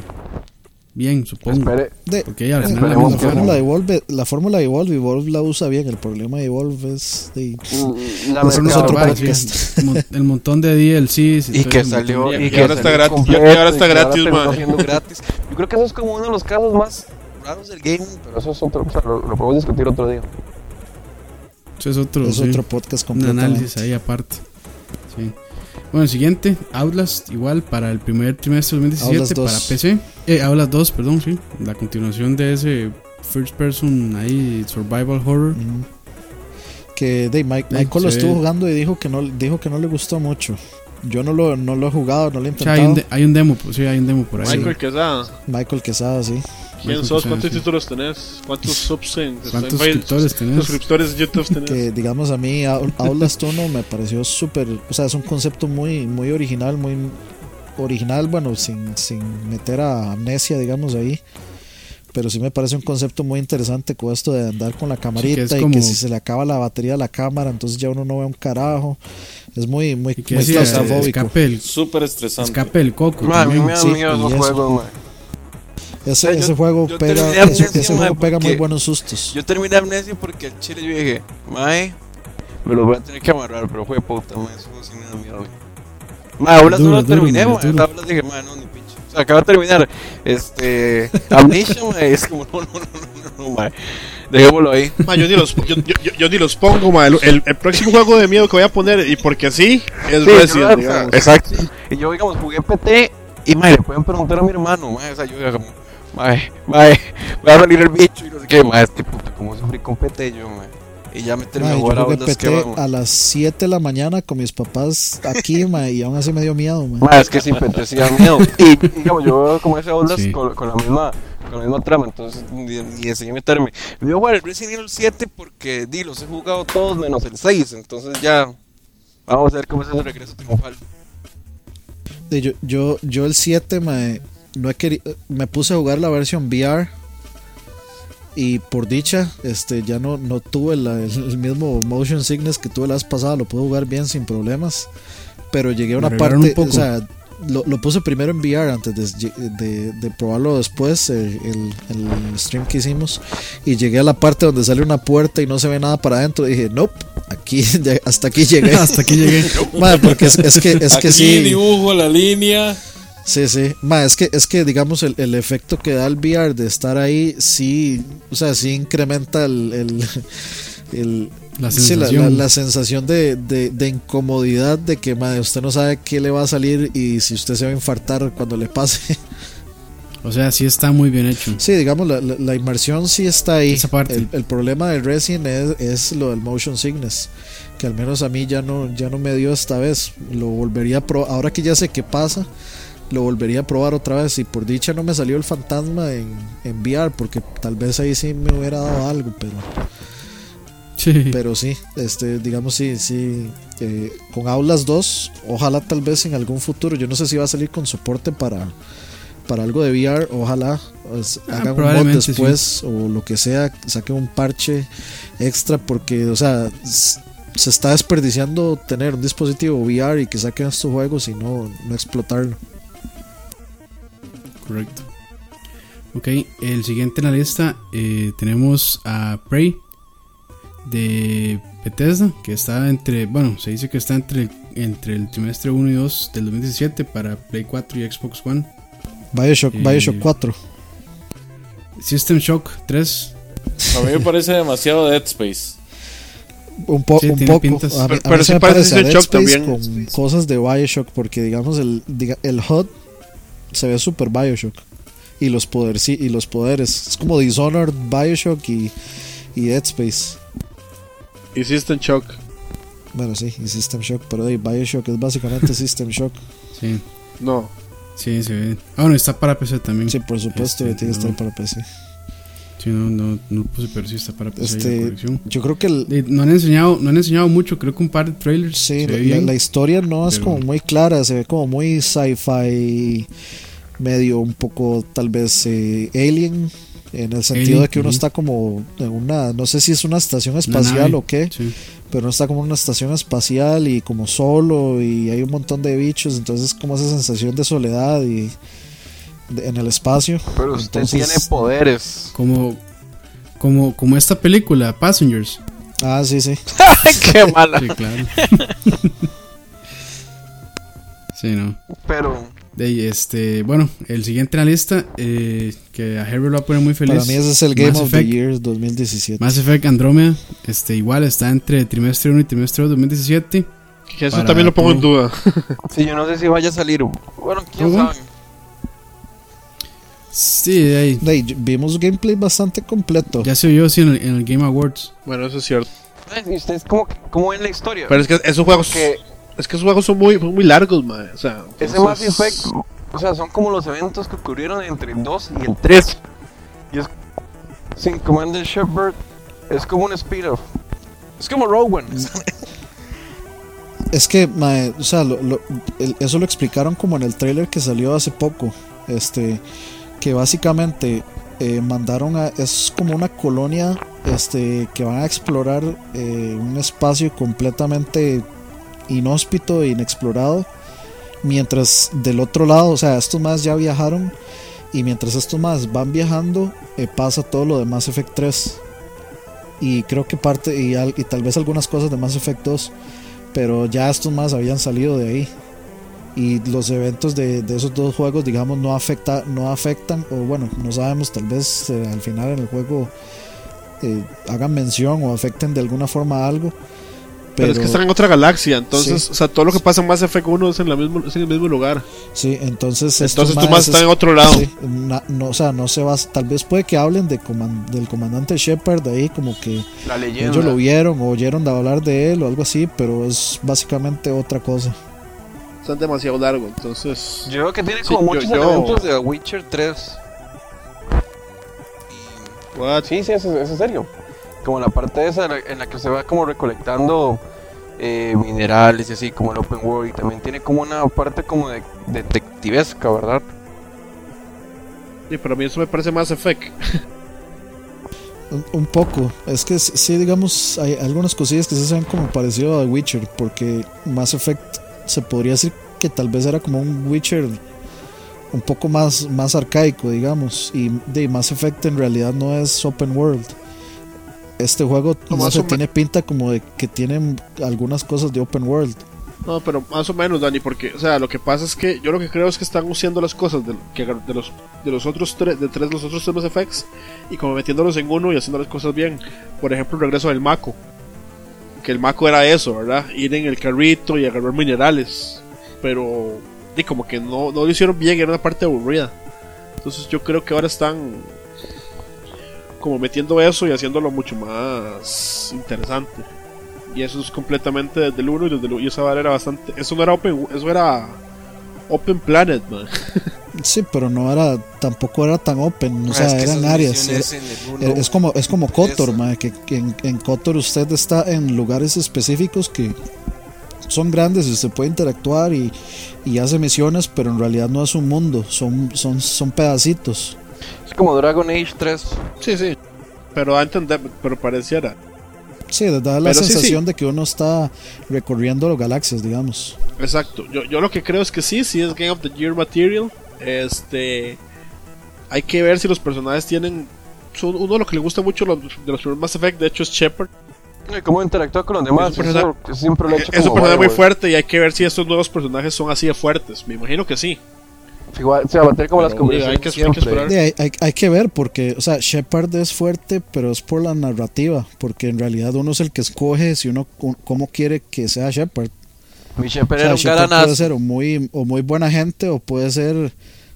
A: bien, supongo.
C: Espere,
B: De,
A: Porque
B: eh,
A: final la
B: la fórmula de Evolve, la fórmula de Evolve, Evolve la usa bien, el problema de Evolve es de...
C: mm, la
B: es otro podcast.
A: sí, el mon- el montón de DLCs
C: Y
A: todo
C: que salió.
E: Y
C: y
E: que ahora está
C: salió
E: gratis,
C: completo,
E: y ahora está
C: y que ahora
E: gratis,
C: gratis. Yo creo que eso es como uno de los casos más raros del gaming, pero eso es otro, o sea, lo, lo podemos discutir otro día.
A: Eso es otro,
B: Es
A: sí,
B: otro podcast
A: un
B: completamente.
A: análisis ahí aparte. Sí. Bueno, el siguiente, Outlast, igual para el primer trimestre de 2017
B: Outlast 2.
A: para PC. Eh, Outlast 2, perdón, sí. La continuación de ese first person ahí, survival horror.
B: Mm. Que de Mike,
A: Sí,
B: Michael lo estuvo
A: ve.
B: jugando y dijo que no dijo que no le gustó mucho. Yo no lo, no lo he jugado, no lo he
A: O sea,
B: intentado.
A: hay un, de- hay un demo, pues, sí, hay un demo por ahí.
E: Michael Quesada.
B: Michael Quesada, sí.
E: ¿Quién sos? ¿Cuántos
A: sí.
E: títulos tenés? ¿Cuántos subs en
A: ¿Cuántos suscriptores tenés?
E: suscriptores en YouTube tenés?
B: Que digamos a mí Out- Outlast 1 me pareció súper, o sea, es un concepto muy muy original, muy original, bueno, sin, sin meter a amnesia, digamos ahí. Pero sí me parece un concepto muy interesante con esto de andar con la camarita
A: es
B: y
A: como-
B: que si se le acaba la batería a la cámara, entonces ya uno no ve un carajo. Es muy muy,
A: Y que
B: muy claustrofóbico.
A: escape el,
D: Súper estresante.
A: escape el coco.
C: Ma, a mí me dan
B: sí,
C: miedo
B: y eso.
C: juegos.
B: Ese,
C: O sea, yo-
B: ese juego
C: yo
B: pega,
C: terminé
B: ese, ese juego pega muy buenos sustos.
C: Yo terminé amnesia porque al chile yo dije, mae, me lo voy a tener que amarrar, pero fue puta, mae, eso sí me da miedo, güey. Mae, ahora solo
A: duro,
C: terminé,
A: mae,
C: ahora dije, mae, no, ni pinche. O sea, acabo de terminar, este, Amnesia, mae, es como, no, no, no, no, no, mae, dejémoslo ahí.
E: Ma, yo, ni los, yo, yo- yo- yo ni los pongo, ma. El, el- el próximo juego de miedo que voy a poner, y porque sí, es
C: Sí,
E: Resident,
C: claro,
E: digamos.
C: Exacto. Y yo, digamos, jugué PT y, mae, le pueden preguntar a mi hermano, mae, o sea, yo, como, mae, mae, va a salir el bicho y no sé qué, mae, este puto, ¿cómo sufrí con PT yo, mae? Y ya me terminó
B: Mae, yo
C: jugar a
B: jugué
C: ondas que
B: PT
C: vamos.
B: a las 7 de la mañana con mis papás aquí, mae, y aún así me dio miedo, mae.
C: Ma, es que sin PT sí da miedo. Y digamos, yo veo como ese ondas
A: Sí.
C: con, con la misma con la misma trama, entonces ni, ni decidí meterme. Me voy jugar el Resident Evil 7 porque di, los he jugado todos menos el 6, entonces ya vamos a ver cómo es ese regreso triunfal.
B: Yo, yo, yo el 7 me, no he queri- me puse a jugar la versión VR y por dicha este ya no, no tuve la- el, el mismo motion sickness que tuve la vez pasada, lo pude jugar bien sin problemas, pero llegué a una parte,
A: un
B: o sea, lo, lo puse primero en VR antes de, de- de probarlo después, eh, el, el stream que hicimos, y llegué a la parte donde sale una puerta y no se ve nada para adentro, y dije, nope, aquí, hasta aquí llegué.
A: Hasta aquí llegué.
B: Madre, porque es, es que, es que
D: Aquí
B: sí.
D: dibujo la línea.
B: Sí, sí. Ma, es que, es que digamos, el, el efecto que da el VR de estar ahí, sí, o sea, sí incrementa el, el, el-
A: La
B: sí, la,
A: sensación.
B: la- la sensación de, de, de incomodidad de que ma, usted no sabe qué le va a salir y si usted se va a infartar cuando le pase.
A: O sea, sí está muy bien hecho.
B: Sí, digamos, la, inmersión sí está ahí.
A: Esa parte.
B: El, el problema del Resident es, es lo del motion sickness, que al menos a mí ya no, ya no me dio esta vez. Lo volvería a probar, ahora que ya sé qué pasa, lo volvería a probar otra vez. Y por dicha no me salió el fantasma en, en VR, porque tal vez ahí sí me hubiera dado algo, pero,
A: Sí.
B: pero sí, este, digamos, sí, sí. eh, con Aulas 2, ojalá tal vez en algún futuro, yo no sé si va a salir con soporte para, para algo de VR, ojalá pues,
A: Ah,
B: hagan un mod
A: sí.
B: después o lo que sea, saquen un parche extra porque, o sea, se está desperdiciando tener un dispositivo VR y que saquen estos juegos y no, no explotarlo.
A: Correcto. Ok, el siguiente en la lista eh, tenemos a Prey de Bethesda, que está entre, bueno, se dice que está entre, entre el trimestre 1 y 2 del 2017 para Play 4 y Xbox One.
B: Bioshock,
A: Eh,
B: Bioshock 4.
A: System Shock 3.
D: A mí me parece demasiado Dead Space.
B: Un, po-
A: Sí,
B: un
A: tiene
B: poco.
A: pintas.
B: A mí,
E: Pero-
B: a
E: pero
B: mí
E: sí
B: se me
E: parece
B: parece Dead
E: Shock
B: Space
E: también.
B: con cosas de Bioshock, porque digamos el, el HUD se ve super Bioshock. Y los, poder, sí, y los poderes. Es como Dishonored, Bioshock y, y Dead Space.
E: Y System Shock.
B: Bueno, sí, y System Shock, pero de Bioshock es básicamente System Shock.
A: Sí,
E: No.
A: sí, se ve. Ah, bueno, está para PC también.
B: Sí, por supuesto,
A: Este,
B: que tiene que estar para PC.
A: Sí, no, no, no puse, pero sí está para.
B: Este,
A: la colección.
B: yo creo que el,
A: No han enseñado, no han enseñado mucho, creo que un par de trailers.
B: Sí, la,
A: bien.
B: la historia no es como muy clara, se ve como muy sci-fi, medio un poco tal vez eh, alien, en el sentido
A: Alien,
B: de que uno está como en una, no sé si es una estación espacial
A: nave,
B: o qué,
A: sí.
B: pero uno está como en una estación espacial y como solo y hay un montón de bichos, entonces es como esa sensación de soledad y en el espacio.
C: Pero usted
B: Entonces-
C: tiene poderes.
A: Como, como, como esta película, Passengers.
B: Ah, sí, sí.
C: Qué mala.
A: Sí, claro. sí, no.
C: Pero
A: De este, bueno, el siguiente en la lista, eh, que a Herbert lo va a poner muy feliz.
B: Para mí ese es el Game
A: Mass
B: of the
A: Effect.
B: Year 2017.
A: Mass Effect Andromeda, este, igual está entre trimestre 1 y trimestre 2 2017.
E: Que eso también lo pongo en duda.
C: sí, yo no sé si vaya a salir. Bueno, quién
A: ¿Cómo?
C: sabe.
A: Sí, de ahí.
B: De ahí, vimos gameplay bastante completo.
A: Ya se vio sí, en, el, en el Game Awards.
E: Bueno, eso es cierto.
C: ¿y ustedes cómo, cómo ven la historia?
E: Pero es que esos juegos. Es que esos juegos son muy, muy largos, man. O sea,
C: ese Mass Effect, o sea, son como los eventos que ocurrieron entre el 2 y el 3. Y es. Sin Commander Shepard, es como un speed-off. Es como Rogue One.
B: Es que, mae, o sea, lo- lo- el- eso lo explicaron como en el trailer que salió hace poco. Este, que básicamente eh, mandaron a. Es como una colonia este, que van a explorar eh, un espacio completamente inhóspito e inexplorado. Mientras del otro lado, o sea, estos más ya viajaron Y mientras estos más van viajando, eh, pasa todo lo de Mass Effect 3. Y creo que parte, y, y tal vez algunas cosas de Mass Effect 2. Pero ya estos más habían salido de ahí. Y los eventos de, de esos dos juegos, digamos, no, afecta, no afectan, o bueno, no sabemos, tal vez eh, al final en el juego eh, hagan mención o afecten de alguna forma algo.
E: Pero, es que están en otra galaxia, entonces,
B: Sí.
E: o sea, todo lo que pasa en Mass Effect 1 es en, la mismo, es en el mismo lugar.
B: Sí, entonces.
E: Entonces tú más están
B: es-
E: en otro lado.
B: Sí, na- no, o sea, no se va. Tal vez puede que hablen de coman- del comandante Shepard de ahí, como que
C: La leyenda.
B: ellos lo vieron o oyeron de hablar de él o algo así, pero es básicamente otra cosa.
E: Están demasiado largo, entonces...
C: Yo creo que tiene como
E: yo-
C: muchos
E: yo-
C: elementos de Witcher 3.
E: What?
C: Sí, sí, eso, es serio. Como la parte esa en la- en la que se va como recolectando eh, minerales y así, como el open world. Y también tiene como una parte como de detectivesca, ¿verdad?
E: Sí, pero a mí eso me parece Mass Effect.
B: Un, un poco. Es que sí, digamos, hay algunas cosillas que se ven como parecido a Witcher, porque Mass Effect se podría decir que tal vez era como un Witcher un poco más, más arcaico, digamos. Y de Mass Effect en realidad no es open world. Este juego
E: No,
B: se tiene pinta como de que tienen algunas cosas de open world.
E: No, pero más o menos, Dani, porque, o sea, lo que pasa es que yo lo que creo es que están usando las cosas de, que, de los de los otros tres, de tres, los otros tres Mass Effects y como metiéndolos en uno y haciendo las cosas bien. Por ejemplo, el regreso del Mako. Que el Mako era eso, ¿verdad? Ir en el carrito y agarrar minerales. Pero, y como que no, no lo hicieron bien, era una parte aburrida. Entonces yo creo que ahora están como metiendo eso y haciéndolo mucho más interesante. Y eso es completamente desde el 1 y desde el, y esa era bastante. Eso no era Open, eso era Open Planet, man.
B: Sí, pero no era, tampoco era tan open, o
F: Ah,
B: sea,
F: es que
B: eran áreas. era- era-
F: uno-
B: es como, es como Kotor,
F: Eso.
B: mae, que, que en, en Kotor usted está en lugares específicos que son grandes y usted puede interactuar y, y hace misiones, pero en realidad no es un mundo, son, son, son pedacitos.
C: Es como Dragon Age 3.
E: Sí, sí. Pero a entender, pero pareciera.
B: Sí, da la
E: Pero sí,
B: sensación de que uno está recorriendo las galaxias, digamos.
E: Exacto. Yo, yo lo que creo es que sí, sí es Game of the Year Material. Este. Hay que ver si los personajes tienen. Son uno de lo que le gusta mucho los- de los primeros Mass Effect, de hecho, es Shepard.
C: Y cómo interactúa con los demás.
E: Es un personaje-
C: he hecho
E: Es un personaje muy fuerte y hay que ver si estos nuevos personajes son así de fuertes. Me imagino que sí.
C: Igual, se va a meter como las
E: Pero, hay
C: conversaciones
E: que- hay que esperar.
B: Sí, hay, hay- hay que ver porque, o sea, Shepard es fuerte, pero es por la narrativa, porque en realidad uno es el que escoge si uno cómo quiere que sea Shepard.
C: Mi Shepard
B: O sea,
C: era un
B: Shepard puede ser o muy, o muy buena gente o puede ser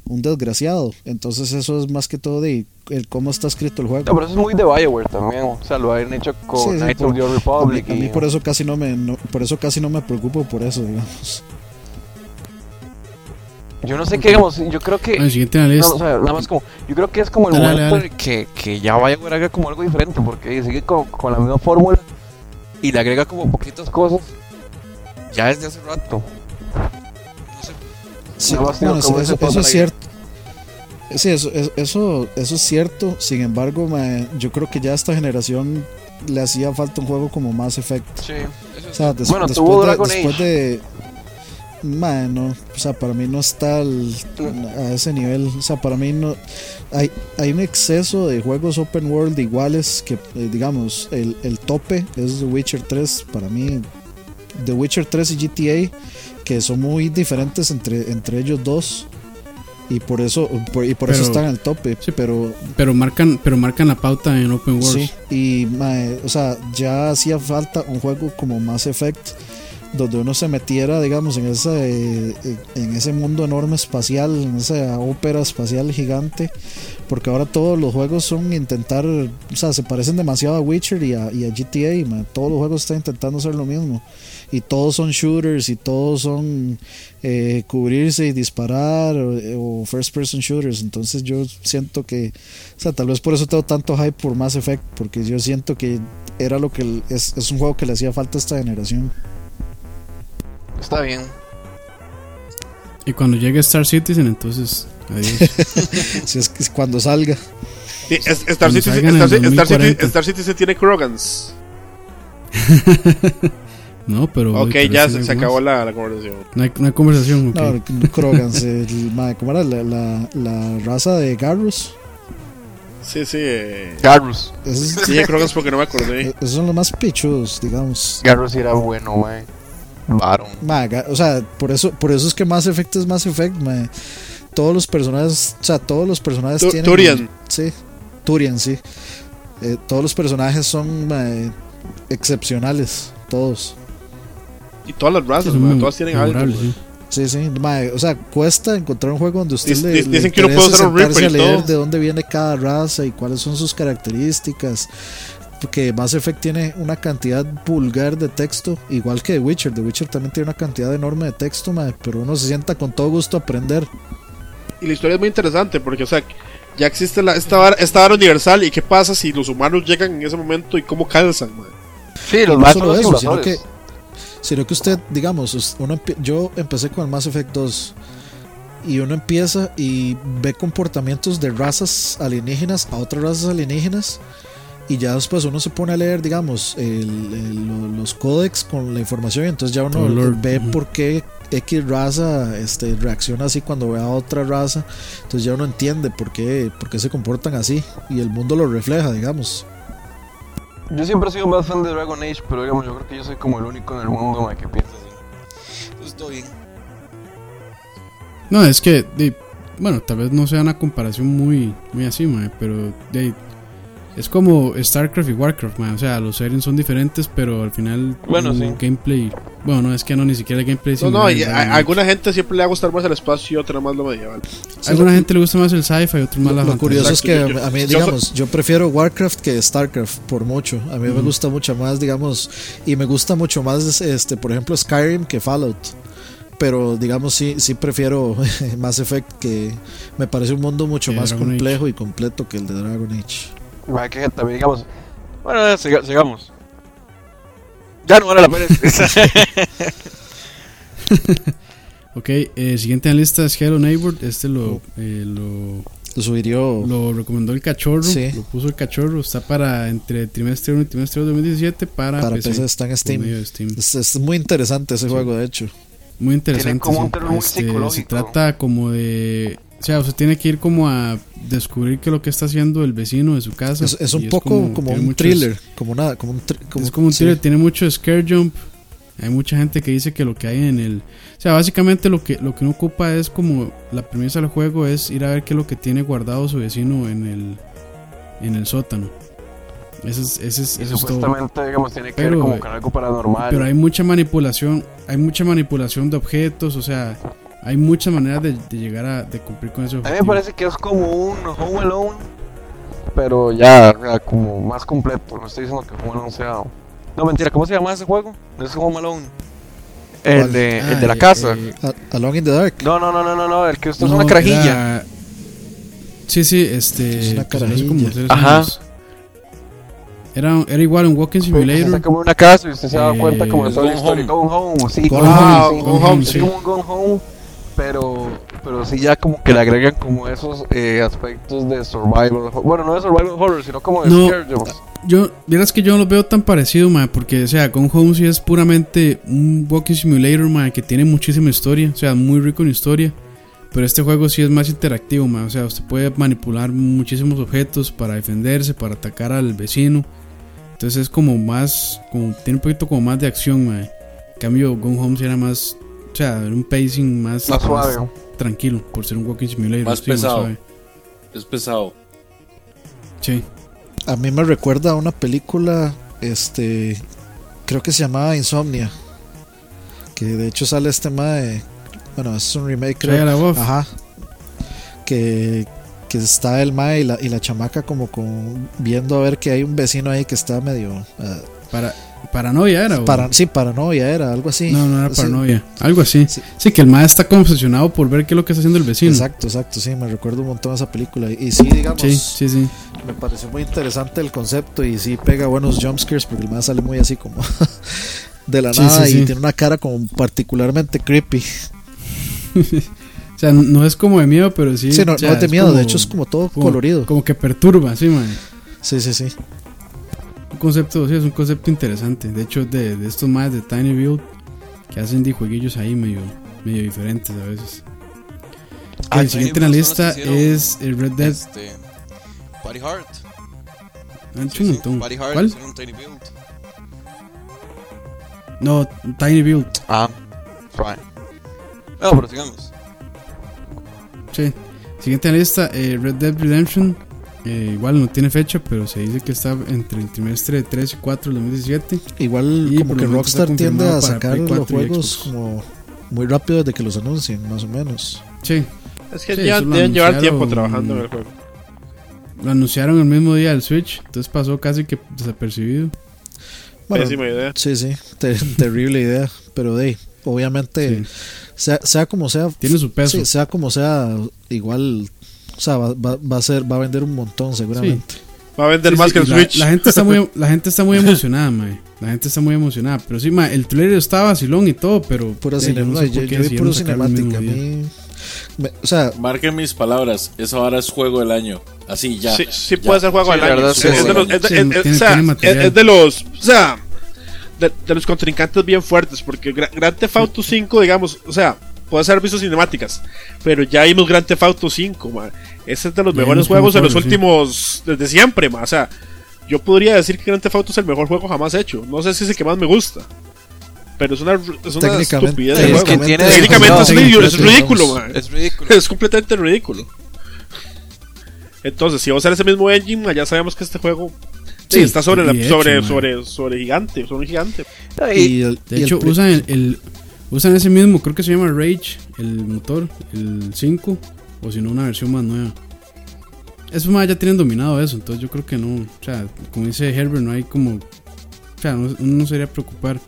B: un desgraciado. Entonces eso es más que todo de el cómo está escrito el
C: No,
B: juego.
C: pero eso es muy de Bioware también. O sea, lo han hecho con
B: Sí, sí,
C: Knights
B: por-
C: of the Old
B: a mí,
C: Republic.
B: a mí
C: y-
B: por eso casi no me no- por eso casi no me preocupo por eso, digamos.
C: Yo no sé qué, digamos, yo creo que.
A: El siguiente
C: No, o sea, nada más como. Yo creo que es como el
A: Dale,
C: momento
A: dale,
C: que, que ya Bioware haga como algo diferente. Porque sigue con, con la misma fórmula. Y le agrega como poquitas cosas. Ya desde hace rato.
B: Sí,
C: más digo,
B: bueno,
C: como
B: eso, eso es cierto. Sí, eso, eso, eso, eso es cierto. Sin embargo, ma, yo creo que ya a esta generación le hacía falta un juego como Mass Effect.
C: Sí,
B: O sea, des-
C: Bueno,
B: después,
C: tuvo
B: de,
C: Dragon
B: después de. Ma, no, o sea, para mí no está al- a ese nivel. O sea, para mí no. Hay, hay un exceso de juegos open world iguales que, eh, digamos, el, el tope es The Witcher 3. Para mí, The Witcher 3 y GTA, que son muy diferentes entre, entre ellos dos. Y por eso, por, y por eso están al tope.
A: sí,
B: pero
A: Pero marcan, pero marcan la pauta en Open World.
B: Sí, y mae, o sea, ya hacía falta un juego como Mass Effect donde uno se metiera, digamos, en ese en ese mundo enorme espacial, en esa ópera espacial gigante, porque ahora todos los juegos son intentar, o sea, se parecen demasiado a Witcher y a, GTA, todos los juegos están intentando hacer lo mismo. Y todos son shooters y todos son eh, cubrirse y disparar o, first person shooters, entonces yo siento que o sea, tal vez por eso tengo tanto hype por Mass Effect, porque yo siento que era lo que es, es un juego que le hacía falta a esta generación.
C: Está bien.
A: Y cuando llegue Star Citizen, entonces, adiós.
B: Si es que es cuando salga.
E: Sí, es- Star,
A: Cuando
E: City,
A: salgan en
E: Star, City- Star, City,
A: 2040.
E: Star Citizen tiene Krogans.
A: No, pero.
E: Ok,
A: pero
E: ya
A: sí
E: se, acabó la, la conversación.
A: No hay, no hay conversación, ok.
B: No, Krogans, el, ¿cómo era la, la, la raza de Garrus?
E: Sí, sí. Eh,
C: Garrus.
B: Esos,
E: dije Krogans porque no me acordé.
B: esos son los más pichudos, digamos.
C: Garrus era bueno, mae. Baron.
B: Mae, ga- o sea, por eso, por eso es que Mass Effect es Mass Effect, mae. Todos los personajes, o sea, todos los personajes
E: Tu-
B: tienen.
E: Turian.
B: Sí, Turian, sí. Eh, todos los personajes son mae, excepcionales, todos.
E: Y todas las
A: Sí,
E: razas, mae,
A: muy
E: todas tienen algo.
A: sí.
B: Sí, sí, mae, o sea, cuesta encontrar un juego donde usted
E: Dic-
B: le,
E: dic-
B: le
E: dicen que uno puede
B: interese
E: usar un
B: a leer de dónde viene cada raza y cuáles son sus características. Porque Mass Effect tiene una cantidad vulgar de texto, igual que The Witcher. The Witcher también tiene una cantidad enorme de texto, mae, pero uno se sienta con todo gusto a aprender.
E: Y la historia es muy interesante porque, o sea, ya existe la, esta, vara, esta vara universal. ¿Y qué pasa si los humanos llegan en ese momento y cómo calzan, mae?
C: Sí, los
B: no
C: más
B: solo eso, sino que, sino que usted, digamos, uno yo empecé con el Mass Effect 2 y uno empieza y ve comportamientos de razas alienígenas a otras razas alienígenas y ya después uno se pone a leer, digamos, el- el- lo- los códex con la información y entonces ya uno ve por qué X raza este, reacciona así cuando ve a otra raza, entonces ya uno entiende por qué, por qué se comportan así y el mundo lo refleja, digamos.
C: Yo siempre he sido más fan de Dragon Age, pero digamos, yo creo que yo soy como el único en el mundo que piensa así. Entonces, todo bien.
A: No, es que, de- bueno, tal vez no sea una comparación muy, muy así, mae, pero de, es como StarCraft y Warcraft, mae, o sea, los settings son diferentes, pero al final
C: Bueno,
A: un
C: sí.
A: gameplay, bueno, no es que no ni siquiera el gameplay
E: No, no, y a, a alguna gente siempre le va a gustar más el espacio y otra más lo medieval.
A: A alguna gente le gusta más el sci-fi, a otros más la
B: Lo curioso es que
E: yo-
B: a mí,
E: yo-
B: digamos, yo prefiero Warcraft que Starcraft por mucho. A mí me gusta mucho más, digamos, y me gusta mucho más, este, por ejemplo, Skyrim que Fallout. Pero, digamos, sí, sí prefiero Mass Effect, que me parece un mundo mucho más
A: Dragon
B: complejo y completo que el de Dragon Age.
C: Que también, digamos. Bueno, sigamos. Ya no vale la pena.
A: Ok, eh, siguiente en la lista es Hello Neighbor, este lo, eh, lo,
B: Lo
A: lo recomendó el cachorro,
B: Sí.
A: lo puso el cachorro, está para entre trimestre 1 y trimestre 2 de 2017 para,
B: Para
A: PC,
B: PC está en Steam.
A: medio de Steam.
B: Es, es muy interesante ese juego, de hecho.
A: Muy interesante.
C: como un
A: sí. Este, se trata como de. O sea, usted tiene que ir como a descubrir qué es lo que está haciendo el vecino de su casa.
B: Es, un poco como, un
A: muchos-
B: thriller, como una, como un, thr-
A: es como un
B: sí.
A: thriller, tiene mucho scare jump. Hay mucha gente que dice que lo que hay en el. O sea, básicamente lo que, lo que uno ocupa es como. La premisa del juego es ir a ver qué es lo que tiene guardado su vecino en el. En el sótano. Ese es, ese es,
C: y
A: eso es todo.
C: supuestamente, digamos, tiene que ver como con algo paranormal.
A: Pero hay mucha manipulación, hay mucha manipulación de objetos, o sea, hay muchas maneras de, de llegar a de cumplir con eso.
C: A mí me parece que es como un Home Alone, pero ya, ya como más completo. No estoy diciendo que Home Alone sea. No, mentira, ¿cómo se llama ese juego? No es Home Alone. El de, el
A: Ah,
C: de la
A: eh,
C: casa.
A: eh,
B: A- Alone in the Dark.
C: No, no, no, no, no, no, el que esto es
A: no,
C: una carajilla.
A: era- Sí, sí, este.
B: Es una
A: como
B: carajilla.
A: tres
C: Ajá.
A: Era, era igual un Walking
C: se
A: Simulator.
C: está como una casa y usted se da
A: Eh,
C: cuenta como de toda la historia. Gone Home, sí.
A: Gone
C: Gone
A: Home,
C: Home, sí.
A: Gone Home,
C: Es
A: sí.
C: como un Gone Home, pero, pero sí ya como que le agregan como esos eh, aspectos de survival. Bueno, no de survival horror, sino como de
A: No.
C: scare.
A: Yo, vieras que yo no lo veo tan parecido, ma, porque, o sea, Gone Home sí es puramente un Walking Simulator, ma, que tiene muchísima historia, o sea, muy rico en historia. Pero este juego sí es más interactivo, ma, o sea, usted puede manipular muchísimos objetos para defenderse, para atacar al vecino. Entonces es como más, como, tiene un poquito como más de acción, ma. En cambio, Gone Home sí era más, sea, era un pacing más,
C: Más suave.
A: tranquilo, por ser un Walking Simulator.
D: Más
A: sí,
D: pesado.
A: suave.
D: Es pesado.
A: Sí.
B: A mí me recuerda a una película, este, creo que se llamaba Insomnia, que de hecho sale este de, bueno, es un remake, creo.
A: LaBeouf.
B: Ajá. Que, que está el mae y la, y la chamaca como con viendo a ver que hay un vecino ahí que está medio, ah,
A: Para, paranoia era,
B: para, sí, paranoia era, algo así.
A: No, no era
B: Sí.
A: paranoia. Algo así.
B: Sí.
A: Sí. que el maestro está como obsesionado por ver qué es lo que está haciendo el vecino.
B: Exacto, exacto, sí, me recuerdo un montón esa película. Y sí, digamos,
A: Sí, sí, sí.
B: me pareció muy interesante el concepto y sí pega buenos jumpscares porque el mae sale muy así como de la nada y tiene una cara como particularmente creepy.
A: O sea, no es como de miedo, pero sí.
B: Sí, no,
A: o sea,
B: no es de miedo,
A: como-
B: de hecho es como todo
A: como-
B: colorido.
A: Como que perturba, sí, man.
B: Sí, sí, sí.
A: Un concepto, sí, es un concepto interesante. De hecho, de, de estos más de Tiny Build que hacen de jueguillos ahí medio, medio diferentes a veces.
C: Ah,
A: el siguiente en la lista es el Red Dead.
C: Este. Body Heart.
A: Han hecho
C: Sí,
A: un
C: sí,
A: montón.
C: Body Heart
A: ¿Cuál?
C: un Tiny Build.
A: No, Tiny Build.
C: Ah, right. No, pero sigamos.
A: Sí. Siguiente en la lista, eh, Red Dead Redemption. Eh, igual no tiene fecha, pero se dice que está entre el trimestre 3 y 4 del 2017.
B: Igual
A: Y
B: como que Rockstar tiende a sacar los
A: 4 y
B: juegos como muy rápido desde que los anuncien, más o menos.
A: Sí,
E: Es que
A: Sí,
E: ya deben llevar tiempo trabajando en el juego.
A: lo anunciaron el mismo día del Switch, entonces pasó casi que desapercibido.
B: Bueno,
E: Pésima idea.
B: sí, sí, te- terrible idea, pero de ahí, obviamente,
A: Sí.
B: sea, sea como sea,
A: Tiene su peso.
B: sí, sea como sea, igual, o sea, va, va- va a ser, va a vender un montón seguramente.
E: Va a vender
A: Sí,
E: más
A: sí,
E: que el
A: la-
E: Switch.
A: La, gente está muy, la gente está muy emocionada, mae. La gente está muy emocionada. Pero sí, mae, el trailer estaba vacilón y todo, pero.
B: Pura
A: eh, yo no sé
B: yo,
A: por
B: yo vi puro cinemática, mí, me- o sea,
D: Marquen mis palabras, eso ahora es juego del año. Así ya.
E: Sí, sí
D: Ya.
E: puede ser juego del año. Es de los- o sea, de los. O sea, de, de los contrincantes bien fuertes. Porque Gra- Grand Theft Auto 5, digamos, o sea, puede ser visto cinemáticas. Pero ya vimos Grand Theft Auto 5, man. Ese es de los
A: Ya
E: mejores juegos de los
A: sí.
E: últimos. Desde siempre, man. O sea, yo podría decir que Grand Theft Auto es el mejor juego jamás hecho. No sé si es el que más me gusta. Pero es una, es una estupidez de
B: es
E: juego.
C: que tiene-
E: Técnicamente es,
A: no,
E: ridículo, es ridículo, man.
C: Es ridículo.
E: Es completamente ridículo. Entonces, si vamos a usar ese mismo engine, ya sabemos que este juego sí,
A: Sí,
E: está sobre, la,
A: hecho,
E: sobre,
A: man.
E: sobre, sobre gigante, sobre un gigante.
C: Y,
A: De hecho, usan el, el- usan ese mismo, creo que se llama Rage, el motor, el 5, o si no, una versión más nueva. Esos más ya tienen dominado eso, entonces yo creo que no. O sea, como dice Herbert, no hay como. O sea, no- uno no se debería preocupar.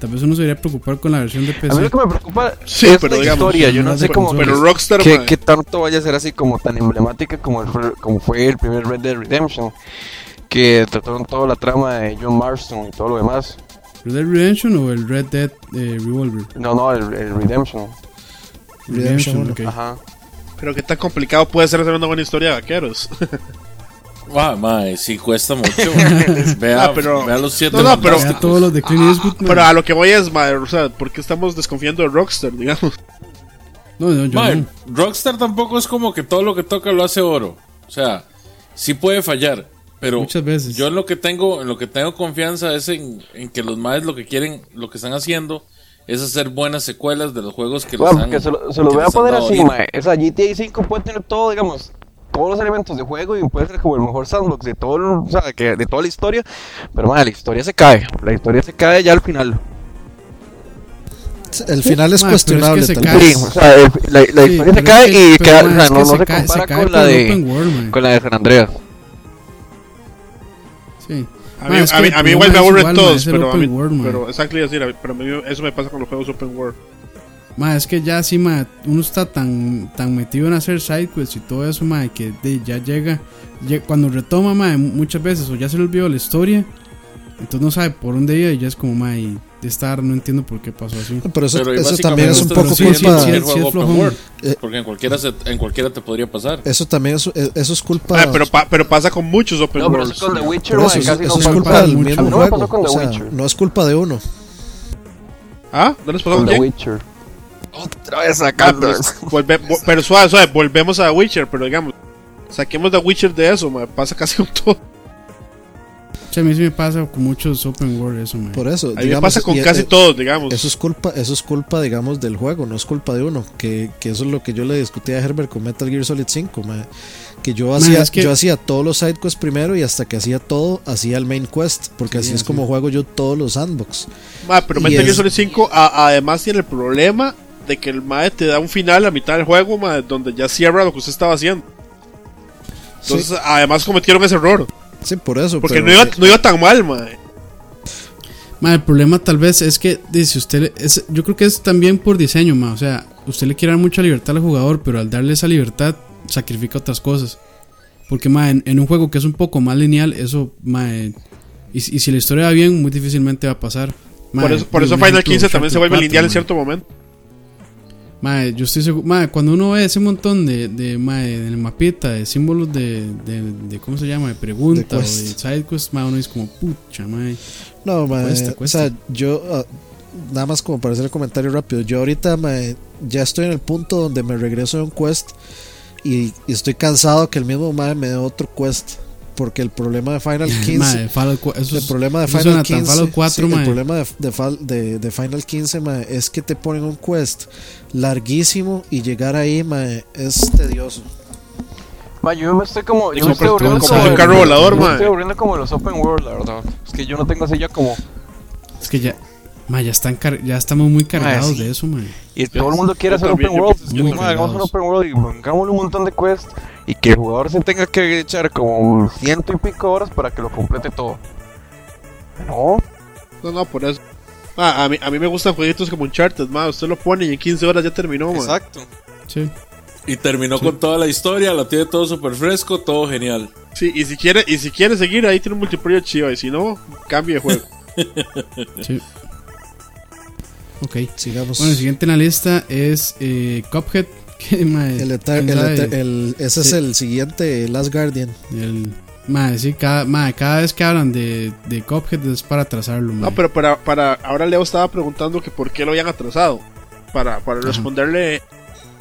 A: Tal vez uno se debería preocupar con la versión de
C: a mí
A: PC.
C: lo que me preocupa
E: Sí,
C: es
E: pero
C: la
E: digamos,
C: historia. Yo no sé cómo.
E: Pero Rockstar,
C: ¿Qué,
E: man,
C: qué tanto vaya a ser así como tan emblemática como, el fue- como fue el primer Red Dead Redemption? Que trataron toda la trama de John Marston y todo lo demás.
A: ¿Red Dead Redemption o el Red Dead eh, Revolver?
C: No, no, el, el Redemption.
B: Redemption,
A: ok.
C: Ajá.
E: pero qué tan complicado puede ser hacer una buena historia de vaqueros.
D: Ah, mae, sí cuesta mucho. vea,
E: Ah, pero-
D: vea los siete
E: No, pero-
A: todos los de Clint Eastwood. man.
E: pero a lo que voy es, madre, o sea, ¿por qué estamos desconfiando de Rockstar, digamos?
A: No, no, yo
D: Mae,
A: no.
D: Rockstar tampoco es como que todo lo que toca lo hace oro. O sea, sí puede fallar. Pero
A: Muchas veces.
D: yo en lo que tengo, en lo que tengo confianza es en, en que los maes lo que quieren, lo que están haciendo es hacer buenas secuelas de los juegos que
C: Bueno,
D: les han
C: porque se lo, se lo
D: que
C: voy a poner así, mae. Esa GTA 5 puede tener todo, digamos, todos los elementos de juego y puede ser como el mejor sandbox de todo, el- o sea, que de toda la historia. Pero, mae, la historia se cae. La historia se cae ya al final.
B: el final es
A: que
B: cuestionable.
A: se
B: tal
A: cae.
B: vez.
C: Sí, o sea, el- la, la
A: Sí,
C: historia se cae
A: es que-
C: y queda, o sea, no,
A: que
C: no se,
A: cae-
C: compara
A: cae
C: con la de
A: World,
C: con la de San Andreas.
A: Sí.
E: A mí, a mí, a mí igual me aburren
A: ma,
E: todos, pero, a mí,
A: world,
E: pero exactly decir, pero mí eso me pasa con los juegos open world.
A: Ma, es que ya sí, ma, uno está tan, tan metido en hacer sidequests y todo eso, ma, que de- ya llega, lle- cuando retoma, ma, muchas veces o ya se le olvidó la historia, entonces no sabe por dónde ir y ya es como, ma, y estar no entiendo por qué pasó así.
B: Pero eso,
D: Pero
B: eso también es un poco
A: sí,
B: culpa.
A: sí, sí,
D: juego
A: es
D: open
A: flojón.
D: world,
B: Eh,
D: porque en cualquiera, se- en cualquiera te podría pasar.
B: Eso también es, eh, eso es culpa.
E: Ah, pero, pa- pero pasa con muchos open
C: No, pero
E: worlds.
C: eso con The Witcher,
B: eso, es-
C: casi
B: eso
C: no
B: es culpa del mismo
C: no
B: juego.
C: pasó con
B: o
C: The
B: sea,
C: Witcher.
B: no es culpa de uno.
E: ¿Ah? ¿No les pasó
C: Con The? Witcher. Otra vez sacando.
E: pero, volve- vo- pero suave, suave, volvemos a Witcher, pero digamos, saquemos The Witcher de eso, ma, pasa casi con todo.
A: O sea, a mí sí me pasa con muchos open world eso, ma.
B: Por eso.
E: A mí me pasa con
B: y,
E: casi
B: eh,
E: todos, digamos.
B: Eso es culpa, eso es culpa, digamos, del juego, no es culpa de uno. Que, que eso es lo que yo le discutía a Herbert con Metal Gear Solid 5, ma. Que yo hacía,
A: es que-
B: yo hacía todos los side quests primero y hasta que hacía todo, hacía el main quest. Porque
A: Sí,
B: así es como juego yo todos los sandbox.
E: Ma, pero
B: y
E: Metal Gear Solid 5 a- además tiene el problema de que el MAE te da un final a mitad del juego, ma, donde ya cierra lo que usted estaba haciendo. Entonces, además cometieron ese error.
B: Sí, por eso.
E: Porque
B: pero-
E: no, iba, no iba tan mal, ma.
A: Ma, el problema tal vez es que, dice usted, es, yo creo que es también por diseño, ma. O sea, usted le quiere dar mucha libertad al jugador, pero al darle esa libertad, sacrifica otras cosas. Porque, ma, en, en un juego que es un poco más lineal, eso, ma, eh, y, y si la historia va bien, muy difícilmente va a pasar. Ma,
E: Por eso, por eso Final
A: ejemplo,
E: 15 también se vuelve
A: 4,
E: lineal en cierto momento.
A: Mae, yo estoy seguro. Mae, cuando uno ve ese montón de, de mae, en el mapita de símbolos de, de, de ¿cómo se llama? De pregunta o de
B: quest.
A: side quest, mae, uno dice como, pucha, mae.
B: No, mae,
A: Cuesta, cuesta.
B: o sea, yo ah, nada más como para hacer el comentario rápido, yo ahorita mae, ya estoy en el punto donde me regreso de un quest y, y estoy cansado que el mismo mae me dé otro quest porque el problema de Final 15
A: Mae, Fallout cua- eso
B: el
A: es-
B: problema de Final
A: suena tan
B: 15
A: Fallout 4,
B: sí, el problema de, de Fal- de- de Final 15 mae, es que te ponen un quest larguísimo y llegar ahí mae, es tedioso
C: Ma, yo me estoy como. Yo
E: Como
C: me estoy
E: por-
C: aburriendo
A: como
C: como.
A: un
C: de-
A: carro
E: volador,
C: yo me estoy aburriendo como los open world, la verdad. Es que yo no tengo así ya como.
A: Es que ya. Mae, ya, están car- ya estamos muy cargados
C: sí.
A: de eso, mae.
C: Y todo el mundo quiere hacer
E: también,
C: open world. ma, hagamos un open world y pongámosle un montón de quests. Y que el jugador se tenga que echar como ciento y pico horas para que lo complete todo. No,
E: No, no, por eso. A, mí, a mí me gustan jueguitos como Uncharted, ma. Usted lo pone y en 15 horas ya terminó, ma.
C: exacto.
A: Sí.
D: Y terminó con toda la historia, lo tiene todo súper fresco, todo genial.
E: Sí, y si quiere, y si quiere seguir, ahí tiene un multiplayer chido. Y si no, cambie de juego.
A: Sí. Ok.
B: sigamos
A: Bueno, el siguiente en la lista es eh, Cuphead.
B: El, el el- ese es el siguiente Last Guardian
A: el- mae, sí, cada, mae, cada vez que hablan de, de Cuphead es para atrasarlo, mae.
E: No, pero para, para. Ahora Leo estaba preguntando que por qué lo habían atrasado. Para, para responderle.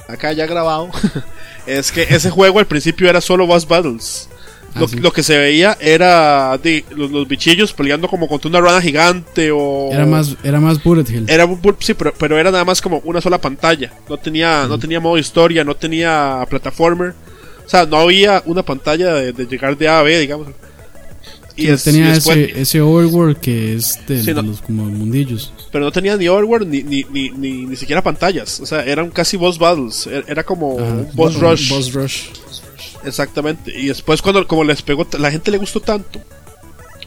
E: Acá ya grabado. es que ese juego al principio era solo boss battles.
A: Ah,
E: Lo,
A: sí.
E: lo que se veía era de, los, los bichillos peleando como contra una rana gigante o...
A: Era más, era más Bullet Hill.
E: Era sí, pero, pero era nada más como una sola pantalla. No tenía, no tenía modo historia, no tenía plataformer. O sea, no había una pantalla de, de llegar de A a B, digamos. Y es-
A: tenía
E: y después-
A: ese, ese overworld que es de,
E: Sí, no.
A: los como mundillos.
E: pero no tenía ni overworld ni, ni, ni, ni, ni siquiera pantallas. O sea, eran casi boss battles. Era, era como
A: Ajá.
E: un boss rush.
B: Boss Rush.
E: Exactamente. Y después cuando como les pegó, la gente le gustó tanto.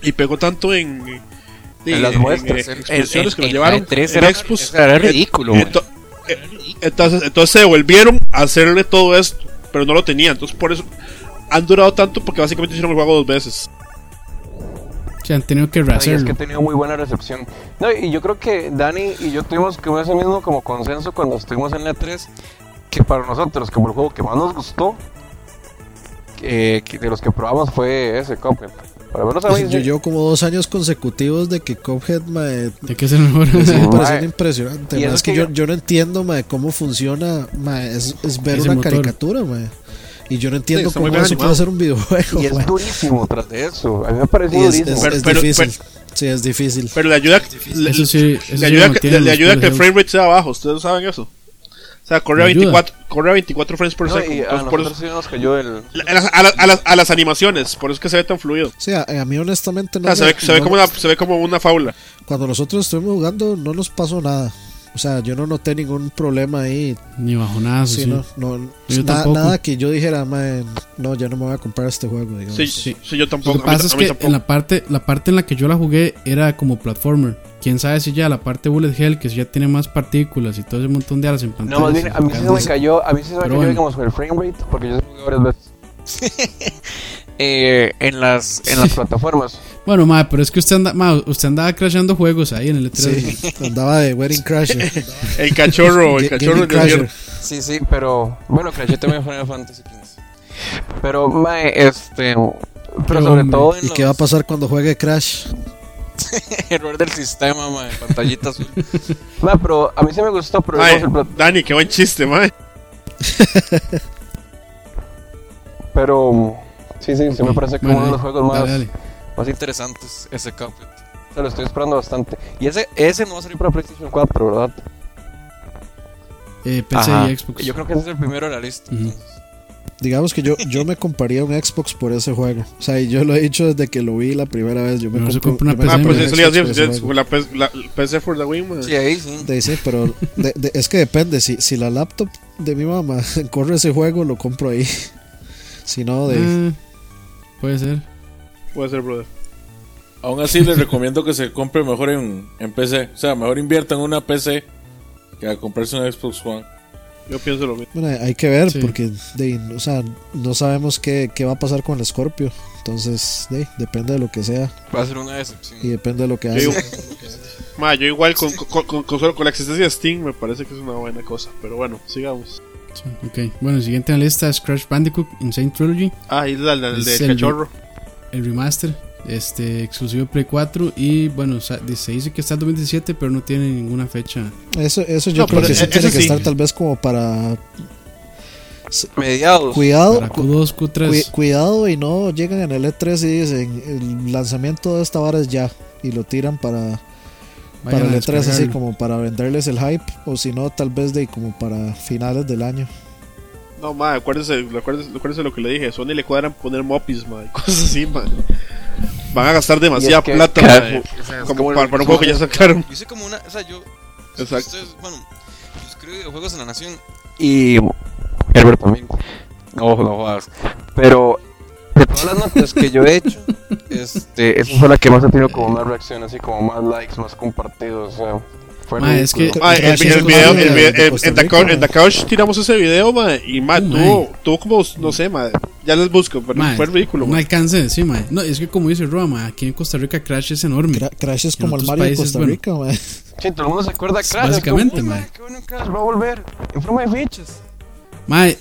E: Y pegó tanto en...
C: En las muestras, en-
E: exposiciones
C: en-
E: que lo llevaron.
C: la E3
E: en
C: era-
E: expos.
C: era ridículo.
E: Ento- eh, entonces, entonces se volvieron a hacerle todo esto. Pero no lo tenían. Entonces por eso han durado tanto porque básicamente hicieron el juego dos veces.
A: O sea, han tenido que
C: y es
A: rehacerlo.
C: que ha tenido muy buena recepción. No, y yo creo que Dani y yo tuvimos como ese mismo como consenso cuando estuvimos en la 3 que para nosotros como el juego que más nos gustó que, que de los que probamos fue ese Cuphead. Menos a mí
B: Yo
C: sí.
B: llevo como dos años consecutivos de que Cuphead mae,
A: ¿De qué es el mejor?
B: me pareciendo impresionante.
C: Y
B: Es que
C: que
B: yo,
C: yo-
B: yo no entiendo mae, cómo funciona. mae, es, es ver una
A: motor.
B: caricatura. mae. Y yo no entiendo cómo eso
E: animado.
B: puede ser un videojuego.
C: Y es
B: mae.
C: durísimo tras de eso. A mí me pareció
B: Y es,
C: durísimo.
B: es-
E: Pero-
B: es
E: pero-
B: difícil. sí, es difícil.
E: Pero le ayuda, le,
A: Eso sí, eso
E: le ayuda, que, le ayuda que el frame rate sea bajo. Ustedes saben eso. O sea, corre a
A: ¿Le ayuda?
E: 24, corre a 24 frames por
C: No,
E: segundo.
C: a
E: por eso-
C: sí nos cayó el...
E: a, las, a las- a las- a las animaciones, por eso es que se ve tan fluido.
B: O sea, a mí honestamente
E: O
B: no
E: sea, se
B: me-
E: ve, se, ve
B: no-
E: como una, se ve como una faula.
B: cuando nosotros estuvimos jugando no nos pasó nada. O sea, yo no noté ningún problema ahí.
A: Ni bajonazo,
B: Sí,
A: sí.
B: no, no,
A: Yo
B: na-
A: tampoco.
B: nada que yo dijera, "Mae, no, ya no me voy a comprar este juego. Digamos.
E: Sí,
A: Sí.
E: sí. yo
A: Lo
E: tampoco.
A: que
E: a mí-
A: pasa es
E: a mí
A: que en la parte, la parte en la que yo la jugué era como platformer. Quién sabe si ya la parte Bullet Hell, que si ya tiene más partículas y todo ese montón de alas en pantalla.
C: No, más bien, a mí sí se me cayó, a mí sí se me cayó,
A: bueno.
C: digamos, el frame rate, porque yo se jugué varias veces. eh, en las en las plataformas.
A: Bueno, ma, pero es que usted, anda, ma, usted andaba crashando juegos ahí en el E3.
B: Sí, andaba de Wedding Crasher.
E: El cachorro, el cachorro.
B: Crasher.
C: Sí, sí, pero bueno, crashé también Final Fantasy XV. Pero mae, este pero sobre
A: hombre.
C: todo en
B: ¿Y qué va a pasar cuando juegue Crash?
C: error del sistema, mae, pantallita azul. Mae, pero a mí sí me gustó, pero el
E: Dani, qué buen chiste, mae.
C: pero sí, sí, sí me parece que uno de los juegos más
A: Dale, dale.
C: Más interesantes ese Cuphead. O sea, lo estoy esperando bastante. Y ese ese no va a salir para PlayStation 4, ¿verdad?
A: Eh, PC
C: Ajá.
A: y Xbox.
C: Yo creo que ese es el primero de la lista.
B: Digamos que yo, yo me compraría un Xbox por ese juego. O sea, y yo lo he dicho desde que lo vi la primera vez. Yo me compro-
A: compra una
B: me
E: Ah,
A: PC,
E: pues
B: compré
E: eso le la, la PC for the mae.
C: Sí, ahí sí.
B: De- sí, pero de- de- es que depende. Si, si la laptop de mi mamá corre ese juego, lo compro ahí. Si no, de,
A: Ah, puede ser.
E: Puede ser, brother.
D: Aún así les recomiendo que se compre mejor en, en PC. O sea, mejor inviertan en una PC que a comprarse un Xbox One.
E: Yo pienso lo mismo.
B: Bueno, hay que ver
A: Sí.
B: porque de, o sea, no sabemos qué, qué va a pasar con el Scorpio. Entonces, de, depende de lo que sea
C: Va a ser una decepción.
B: y depende de lo que
E: Yo
B: haga.
E: Ma, yo igual con, con, con, con solo con la existencia de Steam me parece que es una buena cosa. Pero bueno, sigamos.
A: Sí, ok. Bueno, el siguiente en la lista es Crash Bandicoot Insane Trilogy,
E: Ah, y el, el, el de cachorro.
A: El remaster, este exclusivo Play 4 y bueno, se dice que está en 2017, pero no tiene ninguna fecha.
B: Eso, eso yo
E: No,
B: creo que sí
E: e-
B: tiene que
E: sí.
B: estar tal vez como para...
C: Mediados.
B: Cuidado,
A: Para
B: cu-
A: Q2, Q3.
B: Cui- cuidado y no llegan en el E3 y dicen el lanzamiento de esta vara es ya y lo tiran para, para el
A: a
B: E3 así como para venderles el hype o si no tal vez de como para finales del año.
E: No, ma, acuérdese, acuérdese, acuérdese lo que le dije. Sony le cuadran poner mopis, ma, y cosas así, ma. Van a gastar demasiada
C: que-
E: plata,
C: claro,
E: ma,
C: o sea, es
E: como
C: como
E: para, un juego que ya sacaron.
C: Yo hice como una. O sea, yo.
E: Exacto.
C: ustedes- bueno, yo escribo videojuegos en la nación. Y. Herbert también. No, no jodas. Pero. De todas las notas que yo he hecho, este, esa fue la que más ha tenido como más reacción, así como más likes, más compartidos. O sea, fue
A: Ma, es que-
E: Ma, el,
B: Crash
E: el video, el
B: de-
E: video-
B: de
E: en-
B: Costa
E: en,
B: ma.
E: tiramos ese video, ma, y ma,
A: Oh,
E: tuvo, tuvo como, no sé, ma, ya les busco, pero
A: Ma,
E: fue ridículo,
A: No
E: ma.
A: alcance, sí, ma. No, es que como dice Roma, aquí en Costa Rica Crash es enorme.
B: Cra- Crash es como el Mario de
A: países,
B: Costa
A: bueno.
B: Rica, ma.
C: Sí, todo el mundo se acuerda de Crash.
A: Básicamente,
C: es como, "Uy,
A: mae.
C: Qué bueno Crash, va a volver. En forma de fichas.
A: Mae,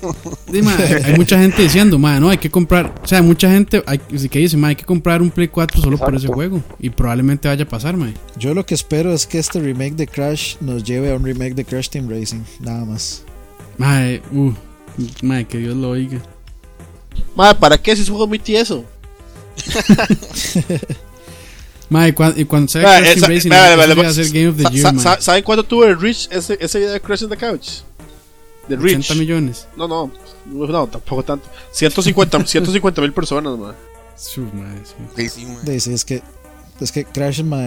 A: mae, hay mucha gente diciendo, mae, no, hay que comprar. O sea, mucha gente hay, que dice, mae, hay que comprar un Play 4 solo por ese juego. Y probablemente vaya a pasar, mae.
B: Yo lo que espero es que este remake de Crash nos lleve a un remake de Crash Team Racing, nada más.
A: Mae, uh, mae, que Dios lo oiga.
E: Ma, ¿para qué si es un juego muy tieso?
A: Mae, y cuan- y cuando sea
E: Vea,
A: Crash
E: esa-
A: Team Racing, ese ser Game of the Year,
E: sa-
A: mae.
E: sa- ¿Saben cuánto tuvo el Rich ese, ese video de Crash in the Couch? De Rich.
A: 80 millones.
E: No, no, no, tampoco tanto. 150 150 mil personas, ma.
A: Su, mae, sí.
C: Sí, sí,
B: sí, es que es que Crash ma,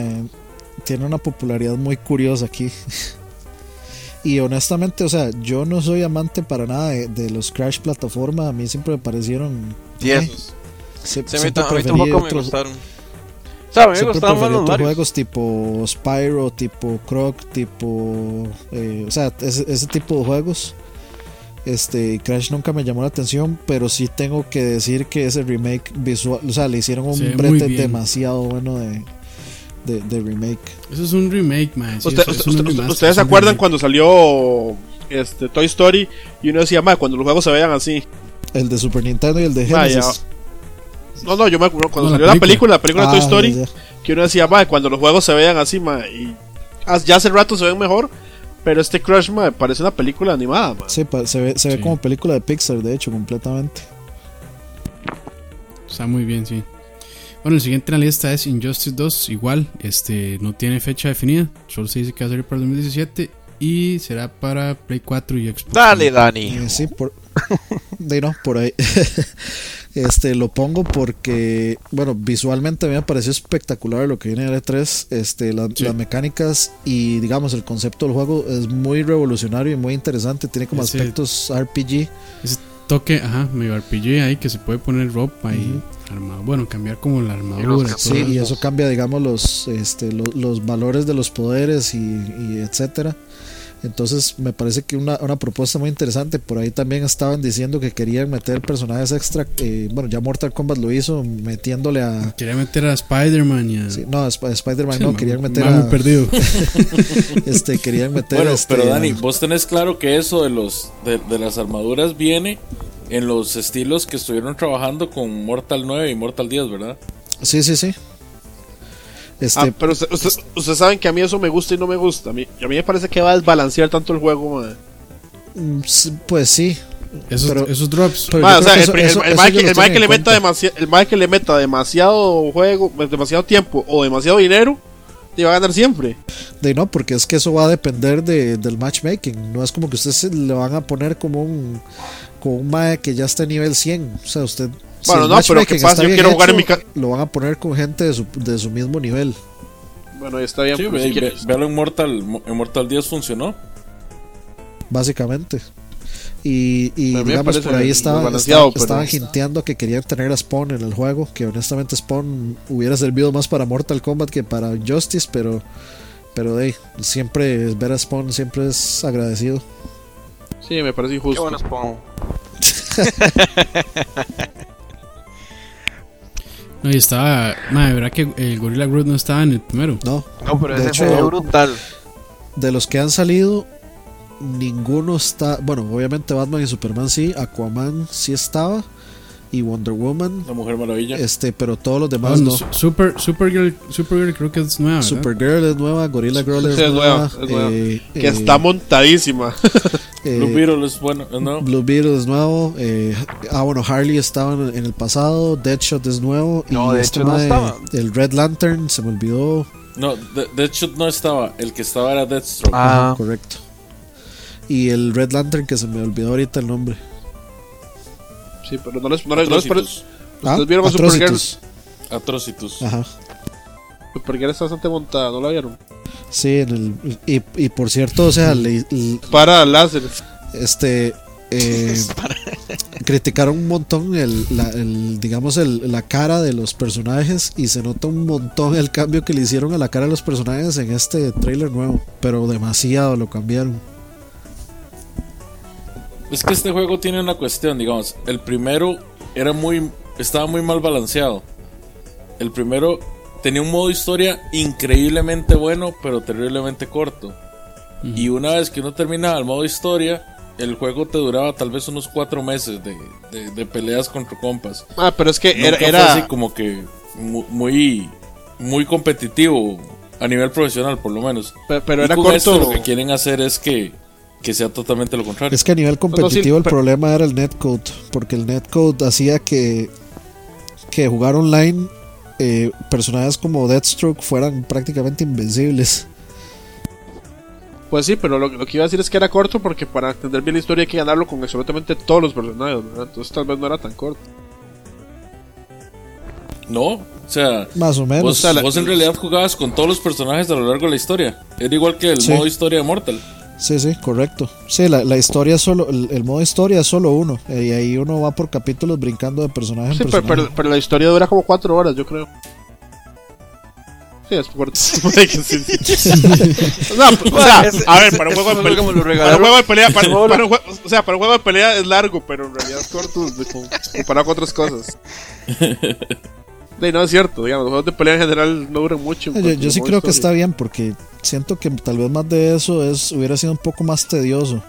B: tiene una popularidad muy curiosa aquí. y honestamente, o sea, yo no soy amante para nada de, de los Crash plataforma, a mí siempre me parecieron
C: Tiesos.
B: se-
C: a mí,
B: siempre
C: ta- a mí tampoco me
B: otros-
C: gustaron. O sea, a mí me gustaban más los
B: juegos tipo Spyro, tipo Croc, tipo. eh, o sea, ese, ese tipo de juegos. Este, Crash nunca me llamó la atención, pero sí tengo que decir que ese remake visual, o sea, le hicieron un
A: muy
B: brete demasiado bueno de, de, de remake.
A: Eso es un remake, mae. sí,
E: Usted-
A: eso es
E: usted-
A: un
E: usted-
A: remaster,
E: ¿Ustedes
A: es
E: se acuerdan
A: remake.
E: cuando salió este Toy Story y uno decía, ma, cuando los juegos se vean así?
B: El de Super Nintendo y el de. Genesis.
E: No, no, yo me acuerdo cuando
A: No,
E: salió la película,
A: película.
E: la película de Toy
B: Ah,
E: Story,
B: ya, ya.
E: que uno decía, ma, cuando los juegos se vean así, ma, y ya hace rato se ven mejor, pero este Crash, ma, parece una película animada, ma.
B: Sí, se ve, se ve
A: Sí.
B: como película de Pixar, de hecho, completamente.
A: Está muy bien, sí. Bueno, el siguiente en la lista es Injustice 2. Igual, este no tiene fecha definida. Solo se dice que va a salir para el 2017 y será para Play 4 y Xbox.
C: Dale, Dani.
B: Eh, sí, por, de no, por ahí. este lo pongo porque, bueno, visualmente a mí me pareció espectacular lo que viene de E3. Este, la-
A: Sí.
B: Las mecánicas y, digamos, el concepto del juego es muy revolucionario y muy interesante. Tiene como
A: Ese-
B: aspectos RPG.
A: Ese toque, ajá, medio RPG ahí que se puede poner ropa y armado. Bueno, cambiar como la armadura.
B: Sí,
A: eso.
B: y eso cambia, digamos, los, este, lo- los, valores de los poderes y, y etcétera. Entonces me parece que una, una propuesta muy interesante. Por ahí también estaban diciendo que querían meter personajes extra. eh, bueno, ya Mortal Kombat lo hizo metiéndole a...
A: Quería meter a Spider-Man y a.
B: sí, no, a Sp- Spider-Man
A: Sí,
B: no, querían meter a...
A: perdido.
B: este, querían meter
D: Bueno,
B: este,
D: pero
B: a-
D: Dani, vos tenés claro que eso de los de, de las armaduras viene en los estilos que estuvieron trabajando con Mortal 9 y Mortal 10, ¿verdad?
B: Sí, sí, sí. Este,
E: Ah, pero usted- usted- ustedes saben que a mí eso me gusta y no me gusta. A mí, a mí me parece que va a desbalancear tanto el juego, ma.
B: mm, pues sí.
A: Esos,
B: pero-
A: esos drops.
B: pero
E: Ma,
B: yo
E: o sea, el,
B: eso-
E: el, el que,
B: lo
E: el mae
B: tienen
E: que le meta el que le meta demasiado juego, demasiado tiempo o demasiado dinero, te va a ganar siempre.
B: De no, porque es que eso va a depender de, del matchmaking. No es como que ustedes le van a poner como un, como un mae que ya está a nivel 100. O sea, usted.
E: Bueno, no, pero ¿qué
B: matchmaking
E: pasa? Yo quiero jugar en mi ca-
B: Lo van a poner con gente de su, de su mismo nivel.
E: Bueno, está bien.
D: Sí,
E: pero
D: ve-
E: si
D: ve-
E: quieres-
D: véalo en Mortal, en Mortal 10 funcionó.
B: Básicamente. Y, y digamos, por ahí estaban,
E: desbalanceado,
B: estaban,
E: pero-
B: estaban hinteando que querían tener a Spawn en el juego. Que honestamente Spawn hubiera servido más para Mortal Kombat que para Justice. Pero, pero de ahí, siempre ver a Spawn siempre es agradecido.
E: Sí, me parece
C: Qué
E: injusto.
C: bueno Spawn.
A: No, y estaba. Madre, ¿verdad que el Gorilla Groot no estaba en el primero?
B: No,
C: No, pero
B: De
C: ese
B: hecho-
C: ve brutal.
B: De los que han salido, ninguno está. Bueno, obviamente Batman y Superman sí, Aquaman sí estaba, y Wonder Woman,
D: La Mujer Maravilla.
B: este, pero todos los
A: Ah,
B: demás no.
A: Su- Super, Supergirl, Supergirl creo que es nueva. ¿verdad?
B: Supergirl es nueva, Gorilla Girl es,
E: Sí, es
B: nueva,
E: nueva, es nueva.
B: eh,
E: Que
B: eh,
E: está montadísima.
B: eh,
D: Blue Beetle es bueno, ¿no?
B: Blue Beetle es nuevo. eh, ah, bueno, Harley estaba en, en el pasado. Deadshot es nuevo.
C: No,
B: y
C: Deadshot
B: este
C: no
B: mae,
C: estaba.
B: El Red Lantern se me olvidó.
D: No, De- Deadshot no estaba. El que estaba era Deathstroke.
C: Ah,
B: Correcto. Y el Red Lantern que se me olvidó ahorita el nombre.
E: Sí, pero no les, no les, no les pare-
D: Atrocitus.
B: Ah,
E: ¿Ustedes vieron a Supergirl?
B: Atrocitus.
D: Atrocitus.
B: Ajá.
E: Supergirl está bastante montada, ¿no la vieron?
B: Sí, en el, y, y por cierto, o sea, le- le-
E: Para láser.
B: este eh, criticaron un montón el, la, el, digamos el, la cara de los personajes y se nota un montón el cambio que le hicieron a la cara de los personajes en este trailer nuevo pero demasiado lo cambiaron
D: Es que este juego tiene una cuestión, digamos. El primero era muy. estaba muy mal balanceado. El primero tenía un modo historia increíblemente bueno, pero terriblemente corto. Y una vez que uno terminaba el modo historia, el juego te duraba tal vez unos cuatro meses de, de- de peleas contra compas.
E: Ah, pero es que
D: Nunca
E: era,
D: fue
E: era
D: así como que mu- muy, muy competitivo a nivel profesional, por lo menos.
E: pe- pero
D: Y
E: era
D: con
E: corto.
D: esto lo que quieren hacer es que, que sea totalmente lo contrario.
B: es que a nivel competitivo
E: sí,
B: el
E: pero-
B: problema era el netcode porque el netcode hacía que que jugar online eh, personajes como Deathstroke fueran prácticamente invencibles
E: Pues sí, pero lo, lo que iba a decir es que era corto porque para entender bien la historia hay que ganarlo con absolutamente todos los personajes, ¿verdad? Entonces tal vez no era tan corto.
D: No, o sea,
B: más o menos
D: vos, en realidad jugabas con todos los personajes a lo largo de la historia. Era igual que el
B: Sí.
D: modo historia de Mortal.
B: Sí, sí, correcto. Sí, la, la historia es solo, el, el modo historia es solo uno. eh, Y ahí uno va por capítulos brincando de personaje
E: Sí, pero,
B: personaje.
E: pero- pero la historia dura como cuatro horas, yo creo. Sí, es corto. Sí, sí. No, o sea, a ver, para un juego de pelea.
C: como
E: Para un juego de pelea, para, para un juego, o sea, para un juego de pelea es largo, pero en realidad es corto comparado con otras cosas. Sí, no es cierto, digamos, los juegos de pelea en general no duran mucho.
B: Yo, sí creo que está bien porque siento que tal vez más de eso es hubiera sido un poco más tedioso.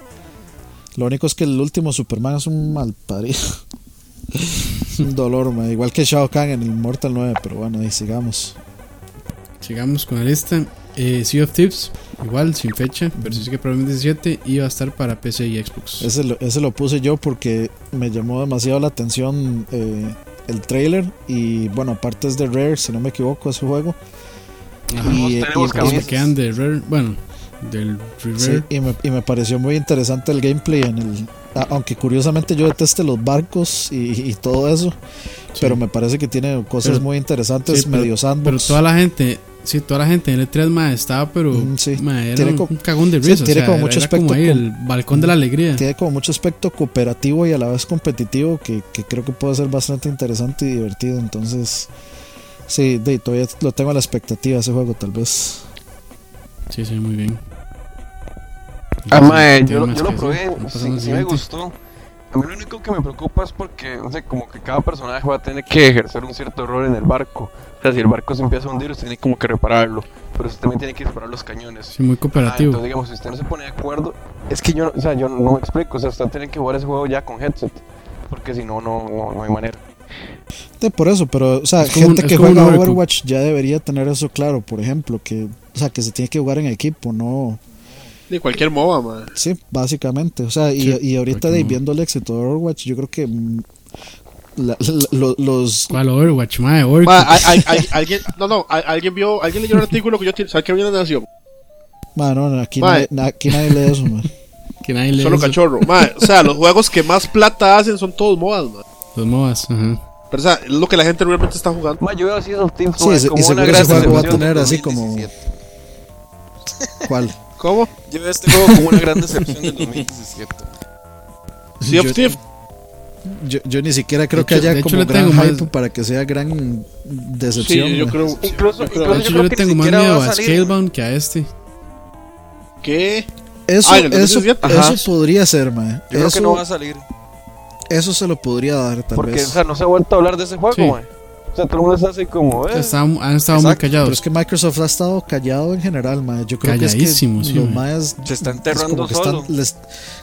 B: Lo único es que el último Superman es un mal parido. es un dolor, igual que Shao Kahn en el Mortal 9, pero bueno, ahí sigamos.
A: Sigamos con la lista. Eh, sea of Tips, igual, sin fecha, pero sí que probablemente 17 y va a estar para PC y Xbox.
B: Ese lo, ese lo puse yo porque me llamó demasiado la atención eh, el trailer y bueno, aparte es de Rare, si no me equivoco, ese juego.
A: Ajá.
B: Y, y-
A: quedan de Rare, bueno, del.
B: Sí, y me, y me pareció muy interesante el gameplay en el aunque curiosamente yo deteste los barcos y, y todo eso pero me parece que tiene cosas
A: Pero-
B: muy interesantes
A: sí, pero-
B: medio sandbox
A: Pero toda la gente, sí, toda la gente en el E3 ma, estaba, pero
B: Mm, sí.
A: ma, era
B: Tiene
A: un,
B: como-
A: un cagón de
B: sí,
A: risa. o
B: tiene
A: sea,
B: como
A: era-
B: mucho
A: era como
B: aspecto
A: ahí
B: com-
A: el balcón de la alegría.
B: tiene como mucho aspecto cooperativo y a la vez competitivo que, que creo que puede ser bastante interesante y divertido entonces sí de, todavía lo tengo a la expectativa ese juego tal vez
A: Sí, sí, muy bien.
C: Ah, mae,
A: ¿Tiene
C: yo, yo lo probé, sí, sí me gustó. A mí lo único que me preocupa es porque, no sé, como que cada personaje va a tener que ejercer un cierto rol en el barco. O sea, si el barco se empieza a hundir, usted tiene como que repararlo. Pero usted también tiene que disparar los cañones.
A: Sí, muy
C: Ah,
A: cooperativo.
C: entonces, digamos, si usted no se pone de acuerdo, es que yo, o sea, yo no me explico. O sea, usted tiene que jugar ese juego ya con headset. Porque si no, no, no, no hay manera.
B: Sí, por eso, pero, o sea,
A: Es como un-
B: gente que juega. Overwatch ya debería tener eso claro, por ejemplo, que, o sea, que se tiene que jugar en equipo, no,
E: Ni cualquier MOBA, man.
B: sí, básicamente, o sea, y,
A: Sí,
B: y ahorita
A: porque
B: de,
A: no.
B: viendo el éxito de Overwatch, yo creo que mm, la- la- lo- los,
A: ¿Cuál Overwatch, mae?
E: Ma, alguien, no, no, alguien vio, alguien leyó un artículo que yo ¿sabes qué viene de Nación?
B: bueno, no, aquí,
E: Mae.
B: nadie, na- aquí nadie lee eso, man.
A: Que nadie lee
E: Solo
A: eso.
E: cachorro. Ma, o sea, los juegos que más plata hacen son todos MOBAs, man.
A: Los MOBAs, ajá.
E: Pero, o sea, es lo que la gente realmente está jugando.
C: Ma, yo veo así esos tips
B: Sí,
C: como,
B: y y
C: una
B: ese
C: gran
B: juego va a
C: de
B: tener así como-
C: 2017.
B: ¿Cuál?
E: ¿Cómo?
C: Yo veo este juego como una gran decepción del 2017.
E: Sea of
B: Yo-
E: Thieves.
B: Yo, yo ni siquiera creo que haya
A: hecho
B: como gran
A: tengo
B: hype
A: más-
B: para que sea gran decepción.
E: Sí, yo creo.
C: Incluso,
E: yo
C: incluso
E: creo-
A: De
C: yo
A: hecho,
C: creo
A: yo le
C: que
A: tengo
C: ni
A: más
C: siquiera
A: miedo
C: va
A: a
C: a salir.
A: Scalebound que a este.
E: ¿Qué?
B: Eso,
E: Ah,
B: eso,
E: 2017.
B: eso podría ser, man.
C: Yo creo
B: Eso,
C: que no va a salir.
B: eso se lo podría dar, tal
C: Porque,
B: vez.
C: o sea, no se ha vuelto a hablar de ese juego,
A: Sí.
C: mae. O sea, todo el mundo está así como, eh.
A: Han estado muy
C: Exacto,
B: Pero
A: callados.
B: es que Microsoft ha estado callado en general, mae. Yo creo que es que
A: sí,
B: los
A: mae.
B: maes
C: Se está
B: es
C: enterrando
B: que
C: solo.
B: están- les-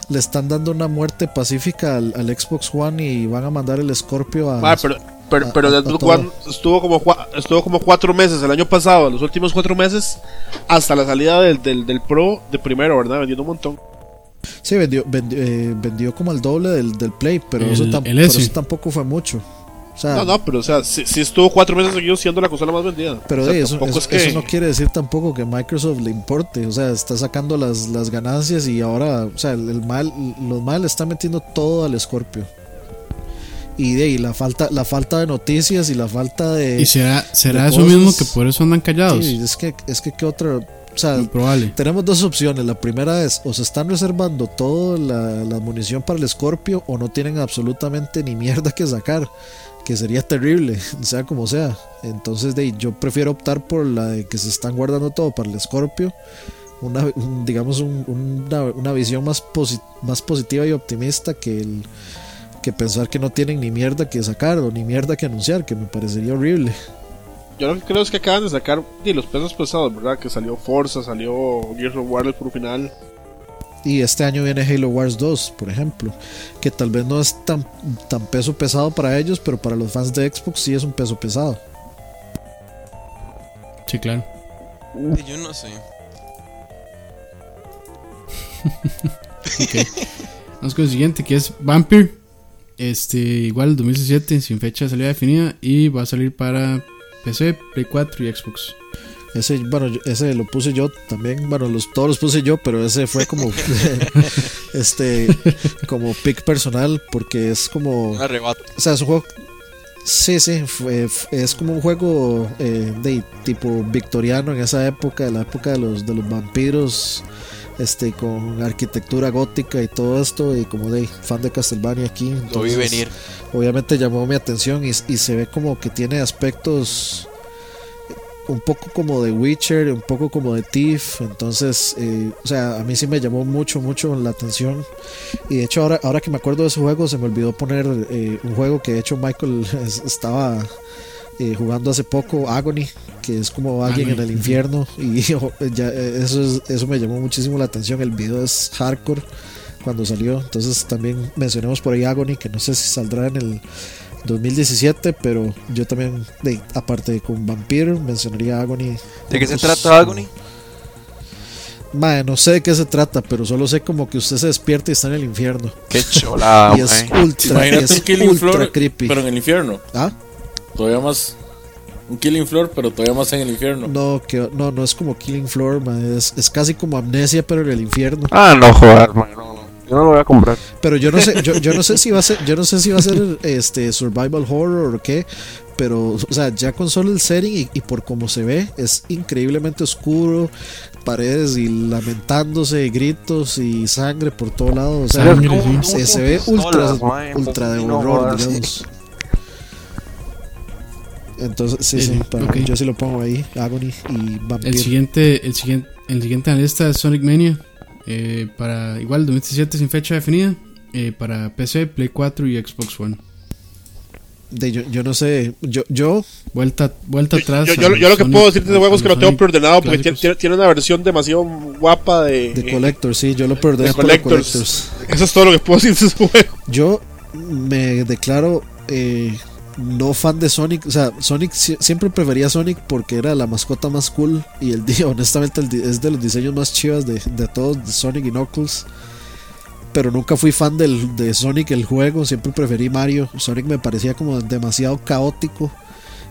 B: le están dando una muerte pacífica al, al Xbox One y van a mandar el Scorpio a.
E: Ma, pero pero,
B: a-
E: pero
B: a-
E: el Xbox
B: todo.
E: One estuvo como, estuvo como cuatro meses el año pasado, los últimos cuatro meses, hasta la salida del, del, del Pro de primero, ¿verdad? Vendiendo un montón.
B: Sí, vendió, vendió, eh, vendió como el doble del, del Play, pero,
A: El-
B: eso, tam-
A: el
B: pero eso tampoco fue mucho. O sea,
E: No, no, pero o sea, sí estuvo cuatro meses seguidos siendo la consola más vendida.
B: Pero
E: O sea,
B: de eso, eso,
E: es que-
B: eso no quiere decir tampoco que Microsoft le importe. O sea, está sacando las, las ganancias y ahora, o sea, el, el mal, los mal le están metiendo todo al Scorpio. Y de ahí la falta, la falta de noticias y la falta de.
A: ¿Y será, será
B: de
A: eso
B: cosas-
A: mismo que por eso andan callados?
B: Sí, es que, es que qué otra. O sea,
A: Muy probable.
B: tenemos dos opciones. La primera es o se están reservando toda la, la munición para el Scorpio o no tienen absolutamente ni mierda que sacar. Que sería terrible, sea como sea. Entonces de yo prefiero optar por la de que se están guardando todo para el Scorpio. Una, un- digamos un- una, visión más, más positiva y optimista que el que pensar que no tienen ni mierda que sacar o ni mierda que anunciar, que me parecería horrible.
E: Yo lo que creo es que acaban de sacar di, los pesos pesados, ¿verdad? Que salió Forza, salió Gears of War puro final.
B: Y este año viene Halo Wars 2, por ejemplo, que tal vez no es tan, tan peso pesado para ellos, pero para los fans de Xbox sí es un peso pesado.
A: Sí, claro.
C: Yo no sé.
A: Ok. Vamos con el siguiente que es Vampire. Este, igual el 2017, sin fecha de salida definida. Y va a salir para PC, Play 4 y Xbox.
B: Ese, bueno, ese lo puse yo también, bueno, los, todos los puse yo, pero ese fue como, este, como pick personal, porque es como,
C: Un arrebato.
B: o sea, es un juego, sí, sí, fue- es como un juego eh, de tipo victoriano en esa época, de la época de los, de los vampiros, este, con arquitectura gótica y todo esto, y como de fan de Castlevania aquí.
C: Lo vi
B: entonces,
C: venir.
B: obviamente llamó mi atención y, y se ve como que tiene aspectos un poco como de Witcher, un poco como de Thief, entonces, eh, o sea, a mí sí me llamó mucho, mucho la atención. Y de hecho ahora, ahora que me acuerdo de ese juego se me olvidó poner eh, un juego que de hecho Michael es- estaba eh, jugando hace poco, Agony, que es como alguien en el infierno. Y ya, eh, eso, es- eso me llamó muchísimo la atención, el video es hardcore cuando salió, entonces también mencionemos por ahí Agony, que no sé si saldrá en el 2017, pero yo también, de, aparte de con Vampire, mencionaría Agony.
C: ¿De qué se
B: Pues,
C: trata Agony?
B: Mae, no sé de qué se trata, pero solo sé como que usted se despierta y está en el infierno.
C: Qué chulada,
B: y es
C: mae.
B: ultra,
D: Imagínate
B: es
D: un Killing
B: ultra
D: Floor,
B: creepy.
D: pero en el infierno.
B: ¿Ah?
D: Todavía más. Un Killing Floor, pero todavía más en el infierno.
B: No, que, no, no es como Killing Floor, es, es casi como amnesia, pero en el infierno.
C: Ah, no jodas, man. No. Yo no lo voy a comprar.
B: Pero yo no sé, yo, yo no sé si va a ser, yo no sé si va a ser este survival horror o qué, pero o sea, ya con solo el setting y, y por cómo se ve, es increíblemente oscuro, paredes y lamentándose, gritos y sangre por todo lado, o sea,
A: Sangre,
C: Como-
A: sí.
C: como
B: se, se ve ultra, ultra de horror, digamos. Entonces, sí,
A: Sí,
B: para-
A: ok.
B: yo sí lo pongo ahí, Agony y
A: El siguiente, el siguiente, el siguiente en la lista es Sonic Mania. Eh, para igual 2017 sin fecha definida. eh, para PC, Play 4 y Xbox One.
B: De, yo, yo no sé, yo, yo
A: Vuelta, vuelta atrás.
E: Yo, lo que
A: Sonic-
E: puedo decir de
A: a-
E: juego
A: a
E: es que lo tengo preordenado porque tiene, tiene- una versión demasiado guapa de,
B: de
E: eh,
B: Collector, sí, yo lo perdí
E: de
B: por la
E: Collectors.
B: Collectors.
E: Eso es todo lo que puedo decir de ese juego.
B: Yo me declaro eh, no fan de Sonic. O sea, Sonic si- siempre prefería Sonic porque era la mascota más cool. Y el día, honestamente, el es de los diseños más chivas de, de todos, Sonic y Knuckles. Pero nunca fui fan del, de Sonic el juego. Siempre preferí Mario. Sonic me parecía como demasiado caótico.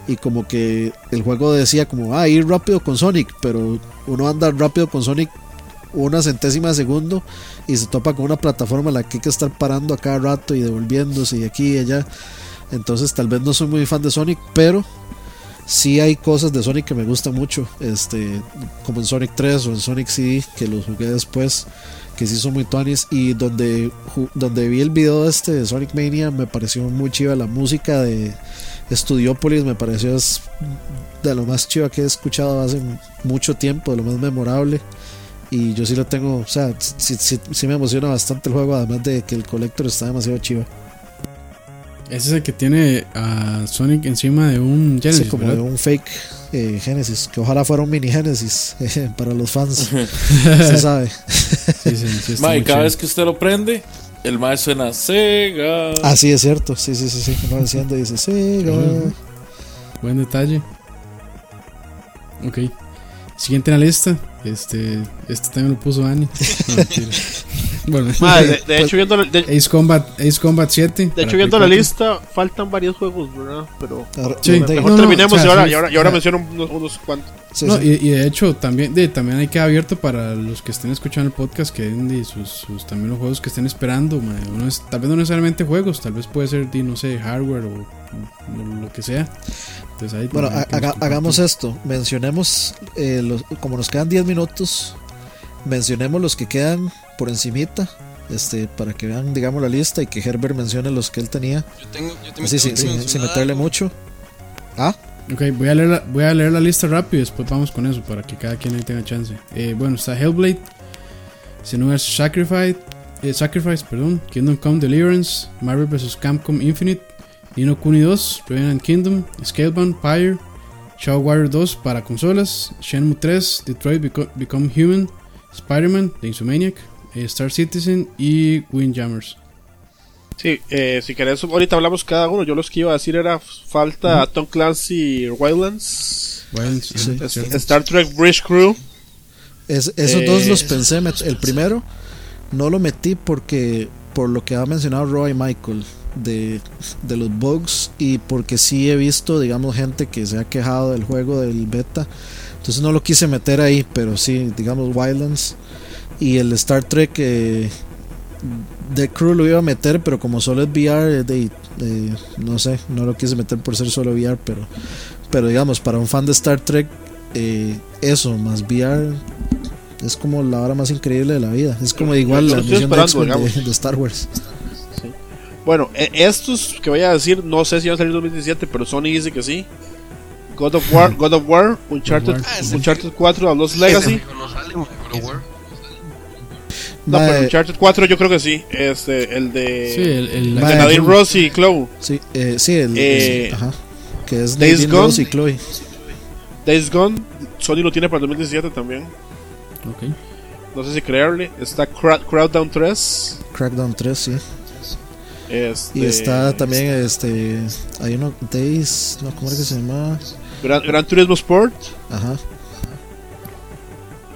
B: Y como que el juego decía como, ah, ir rápido con Sonic. Pero uno anda rápido con Sonic una centésima de segundo y se topa con una plataforma en la que hay que estar parando a cada rato y devolviéndose y aquí y allá. Entonces tal vez no soy muy fan de Sonic, pero sí hay cosas de Sonic que me gustan mucho. Este, como en Sonic 3 o en Sonic CD, que los jugué después, que sí son muy tuanis. Y donde, donde vi el video este de Sonic Mania me pareció muy chiva la música de Studiopolis, me pareció es de lo más chiva que he escuchado hace mucho tiempo, de lo más memorable. Y yo sí lo tengo, o sea, sí, me emociona bastante el juego, además de que el Collector está demasiado chiva.
A: Ese es el que tiene a Sonic encima de un Genesis,
B: Sí, como
A: ¿verdad?
B: de un fake eh, Genesis, que ojalá fuera un mini Genesis eh, para los fans. Se sabe.
A: Sí, sí, sí,
D: Mae,
A: muy
D: cada
A: chido.
D: vez que usted lo prende, el mae suena Sega.
B: Ah, sí, es cierto. Sí, sí, sí, sí. Uno enciende y dice Sega.
A: Buen detalle. Ok. Siguiente en la lista. Este, este también lo puso Ani. No, mentira. bueno,
E: Madre, de, de hecho, viendo, la- de,
A: Ace Combat, Ace Combat 7.
E: de hecho, viendo la
A: 4.
E: lista, faltan varios juegos, ¿verdad? Pero
A: Sí.
B: de-
E: mejor
A: No,
E: terminemos
A: o sea,
E: y, ahora,
A: sí,
E: y ahora, y ahora menciono unos, unos cuantos.
B: sí,
A: No,
B: sí.
A: y, y de hecho también, de, también hay que abierto para los que estén escuchando el podcast que den de sus, sus- también los juegos que estén esperando. mae. Uno es- tal vez no necesariamente juegos, tal vez puede ser, no sé, hardware o, o lo que sea. Entonces ahí
B: Bueno, haga- hagamos esto. Mencionemos, eh, los, como nos quedan 10 minutos, mencionemos los que quedan por encimita. Este, para que vean, digamos, la lista y que Herbert mencione los que él tenía.
C: Yo tengo, yo tengo
B: Así,
C: tengo
B: sin,
C: que
B: sin- sin
C: mencionar
B: meterle
C: algo.
B: mucho. Ah,
A: Ok, voy a, leer la, voy a leer la lista rápido y después vamos con eso para que cada quien ahí tenga chance. Eh, bueno, está Hellblade, Xenoverse Sacrifice, eh, Sacrifice, perdón, Kingdom Come Deliverance, Marvel vs. Capcom Infinite, Nino Kuni 2, Revenant Kingdom, Scalebound, Pyre, Shadow Warrior 2 para consolas, Shenmue 3, Detroit Beco- Become Human, Spider-Man, The Insomniac, eh, Star Citizen y Windjammers.
E: Sí, eh, si querés, ahorita hablamos cada uno. Yo los que iba a decir era falta Tom Clancy Wildlands,
A: Wilds,
B: Sí.
E: Star Trek Bridge Crew.
B: es- esos
E: Eh,
B: dos los pensé. met- el primero no lo metí porque, por lo que ha mencionado Roy Michael, de, de los bugs y porque sí he visto, digamos, gente que se ha quejado del juego del beta. Entonces no lo quise meter ahí, pero sí, digamos, Wildlands. Y el Star Trek eh, The Crew lo iba a meter, pero como solo es VR, eh, de, de- no sé, no lo quise meter por ser solo VR, pero, pero digamos, para un fan de Star Trek, eh, eso más VR es como la hora más increíble de la vida. Es como igual la misión de, Star Wars.
E: Bueno, eh, estos que voy a decir, no sé si van a salir en 2017, pero Sony dice que sí. God of War, God of War, Uncharted.
C: Ah,
E: Uncharted 4, a Lost Legacy.
C: no sale,
E: pero Uncharted 4 yo creo que sí. Este, el de,
A: Sí, el, el-
E: el de Nadine Ross y Chloe.
B: sí, eh, sí, el,
E: Eh,
B: el- ajá, que es
E: Days
B: Nadine
E: Gone.
B: Ross y Chloe.
E: Days Gone, Sony lo tiene para el 2017 también.
A: ok.
E: No sé si creerle. Está Crowd, Crowddown 3.
B: Crackdown 3, sí.
E: Este,
B: Y está también este hay uno Days, no, ¿cómo era que se llama?
E: Gran, Gran Turismo Sport.
B: Ajá.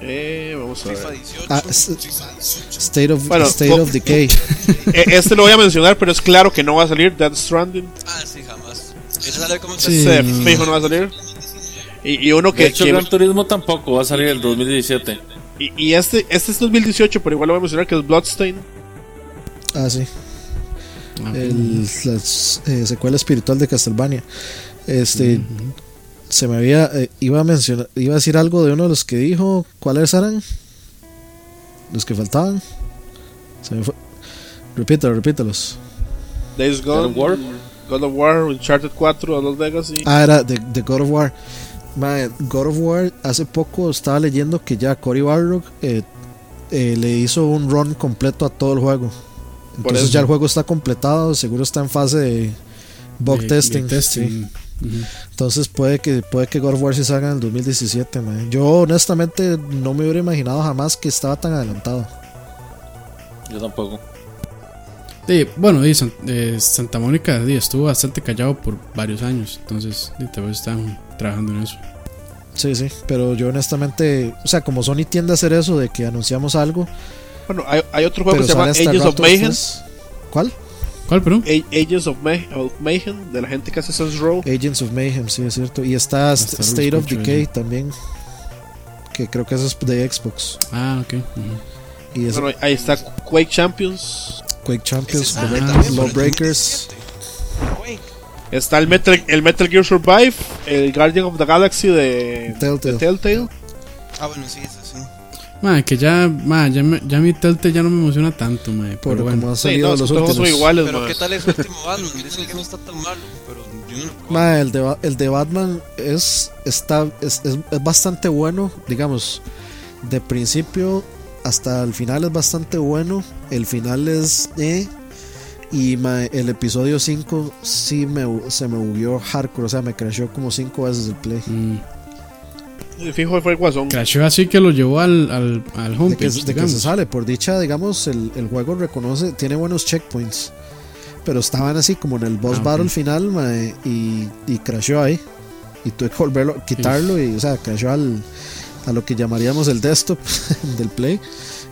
E: Eh, vamos a
C: FIFA
E: ver.
C: 18.
B: Ah, es-
C: FIFA 18.
B: State of
E: Bueno,
B: State of Decay.
E: Eh, este lo voy a mencionar, pero es claro que no va a salir. Dead Stranding.
C: Ah, sí, jamás. Ese sale como
A: Sí.
E: Fijo no va a salir. Y, y uno
D: De
E: que.
D: hecho,
E: que-
D: Gran Turismo tampoco va a salir el 2017.
E: y, y este, este es 2018, pero igual lo voy a mencionar que es Bloodstain.
B: Ah, sí. El, la eh, secuela espiritual de Castlevania. Este se me había eh, iba a mencionar iba a decir algo de uno de los que dijo, ¿cuáles eran? Los que faltaban. Se me fue. Repítalo, repítalos.
E: Days
D: God of War.
E: God of War, Uncharted 4, A Lost Legacy.
B: Ah, era de, de God of War. God of War, hace poco estaba leyendo que ya Cory Barlog eh, eh, le hizo un run completo a todo el juego. Entonces ya el juego está completado, seguro está en fase de bug
A: De-
B: testing.
A: de
B: sí. Entonces puede que puede que God of War se salga en el 2017. mae. Yo honestamente no me hubiera imaginado jamás que estaba tan adelantado.
D: Yo tampoco.
A: Sí, bueno, y San- eh, Santa Mónica sí, estuvo bastante callado por varios años, entonces sí, tal vez están trabajando en eso.
B: Sí, sí, pero yo honestamente, o sea, como Sony tiende a hacer eso de que anunciamos algo,
E: Bueno, hay, hay otro juego que se llama Ages of Mayhem.
B: ¿Cuál?
A: ¿Cuál, perdón?
E: A- Ages of, May- of Mayhem, de la gente que hace Saints Row.
B: Agents of Mayhem, sí, es cierto. Y está
A: Hasta
B: State of Decay también, que creo que eso es de Xbox.
A: Ah, ok. ujú.
B: Y es
E: Bueno, ahí está Quake Champions.
B: Quake Champions,
C: el
B: Lawbreakers.
C: 2017. Wake.
E: Está el Metal, el Metal Gear Survive, el Guardian of the Galaxy de
B: Telltale.
E: de Telltale.
C: Ah, bueno, sí, ese sí.
A: Ma, que ya, ma, ya, me- ya mi Telltale ya no me emociona tanto, ma,
B: Por
A: pero bueno.
B: como han
E: Sí,
B: salido
E: no,
B: los últimos.
E: son iguales,
C: Pero
E: man.
C: ¿qué tal es el último Batman? Dicen que no está tan malo, pero yo no lo
B: Ma, el de, el de Batman es, está, es, es- es bastante bueno, digamos, de principio hasta el final es bastante bueno, el final es... eh, Y ma, el episodio 5 sí me, se me bugueó hardcore, o sea, me crashó como 5 veces el play.
A: Mm.
E: Fijo fue el guasón.
A: Crashó así que lo llevó al, al, al
B: De que,
A: homepage.
B: de que se sale, por dicha, digamos, el, el juego reconoce, tiene buenos checkpoints. Pero estaban así como en el boss
A: Ah,
B: battle final y, y crashó ahí. Y tuve que volverlo, quitarlo y, o sea, crashó al, a lo que llamaríamos el desktop del play.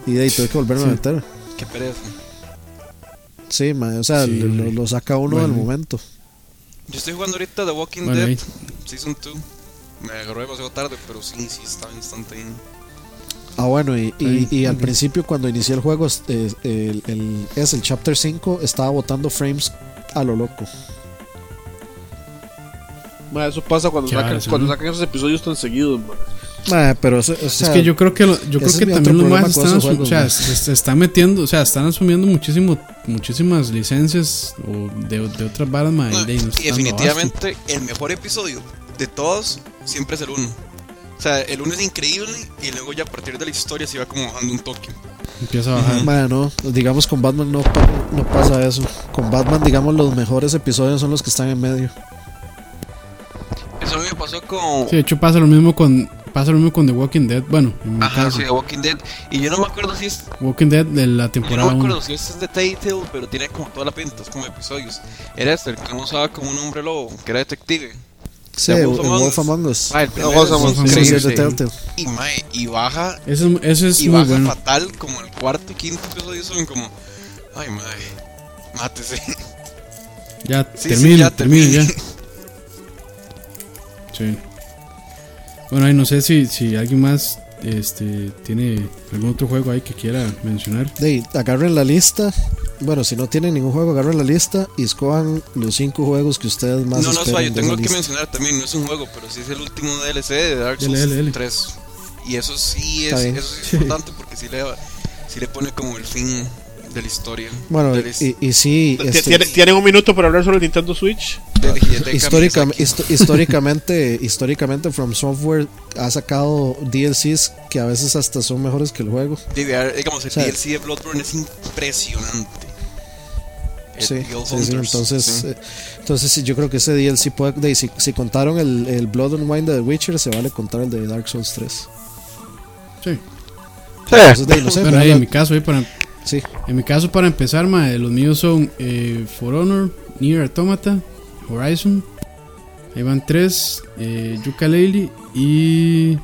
B: Y de ahí tuve que volverme
A: Sí.
B: a meter.
C: Qué pereza.
B: Sí, o sea,
A: Sí,
B: lo, saca uno
A: Bueno.
B: del momento.
C: Yo estoy jugando ahorita The Walking
A: Bueno,
C: Dead
A: ahí.
C: Season 2. Me agarró demasiado tarde, pero sí, sí estaba instante ahí.
B: Ah, bueno, y, y, y al principio cuando inicié el juego, es- es- el, el- es el chapter 5, estaba botando frames a lo loco.
E: Ma, eso pasa cuando sacan, cuando sacan esos episodios tan seguidos, ma.
B: Ma, pero, eso- o sea,
A: es que yo creo que lo- yo creo que también los más están,
B: juegos,
A: o sea,
B: man.
A: se, se están metiendo, o sea, están asumiendo muchísimo, muchísimas licencias o de, de otras varas, ma,
C: No,
A: y no
C: definitivamente el mejor episodio de todos siempre es el 1. O sea, el 1 es increíble y luego ya a partir de la historia se va como bajando un toque.
A: empieza a bajar.
B: no, digamos con Batman no, pa- no pasa eso. Con Batman, digamos, los mejores episodios son los que están en medio.
C: Eso a mí me pasó con...
A: Sí, de hecho pasa lo mismo con pasa lo mismo con The Walking Dead, bueno, en mi
C: Ajá,
A: caso,
C: sí, The Walking Dead. Y yo no me acuerdo si es...
A: Walking Dead de la
C: Yo no
A: temporada
C: me
A: 1.
C: acuerdo si este es de Telltale, pero tiene como toda la pinta, es como episodios. Era este, el que uno usaba como un hombre lobo, que era detective.
B: Sí, en
C: Wolf
B: Wolf. Among Us.
C: Ah, el
E: No,
C: primero
E: Wolf Among Us,
B: Sí, sí.
C: Y, mae, y baja,
A: Eso, es- eso es
C: y
A: muy
C: baja
A: bueno.
C: fatal, como el cuarto y quinto episodio son como... Ay, mae, mátese.
A: Ya,
C: Sí, sí,
A: termina,
C: ya
A: termina ya. Sí. Bueno, ahí no sé si, si alguien más este tiene algún otro juego ahí que quiera mencionar.
B: De ahí, agarren la lista. Bueno, si no tienen ningún juego, agarren la lista y escojan los 5 juegos que ustedes más
C: No, no,
B: esperen
C: Suá, yo tengo que
B: lista.
C: mencionar también, no es un juego, pero sí es el último DLC de Dark Souls
A: Dele, dele, dele.
C: 3. Y eso sí es, eso sí es importante porque sí le, sí le pone como el fin de la historia.
B: Bueno, y, y sí,
E: T-
B: este,
E: Tienen un minuto para hablar sobre el Nintendo Switch.
B: Históricamente, históricamente From Software ha sacado DLCs que a veces hasta son mejores que el juego.
C: Vea, digamos, el
B: O sea,
C: DLC de Bloodborne es impresionante.
B: Sí, entonces,
C: sí.
B: eh, entonces yo creo que ese DLC puede, de- si, si contaron el, el Blood and Wine de The Witcher, se vale contar el de Dark Souls 3.
A: Sí.
B: Entonces, de ahí, no sé,
A: Bueno,
B: pero
A: ahí en mi caso, ahí para,
B: sí,
A: en mi caso para empezar, ma, los míos son eh, For Honor, Nier Automata, Horizon. Ahí van tres, eh, Yooka-Laylee y,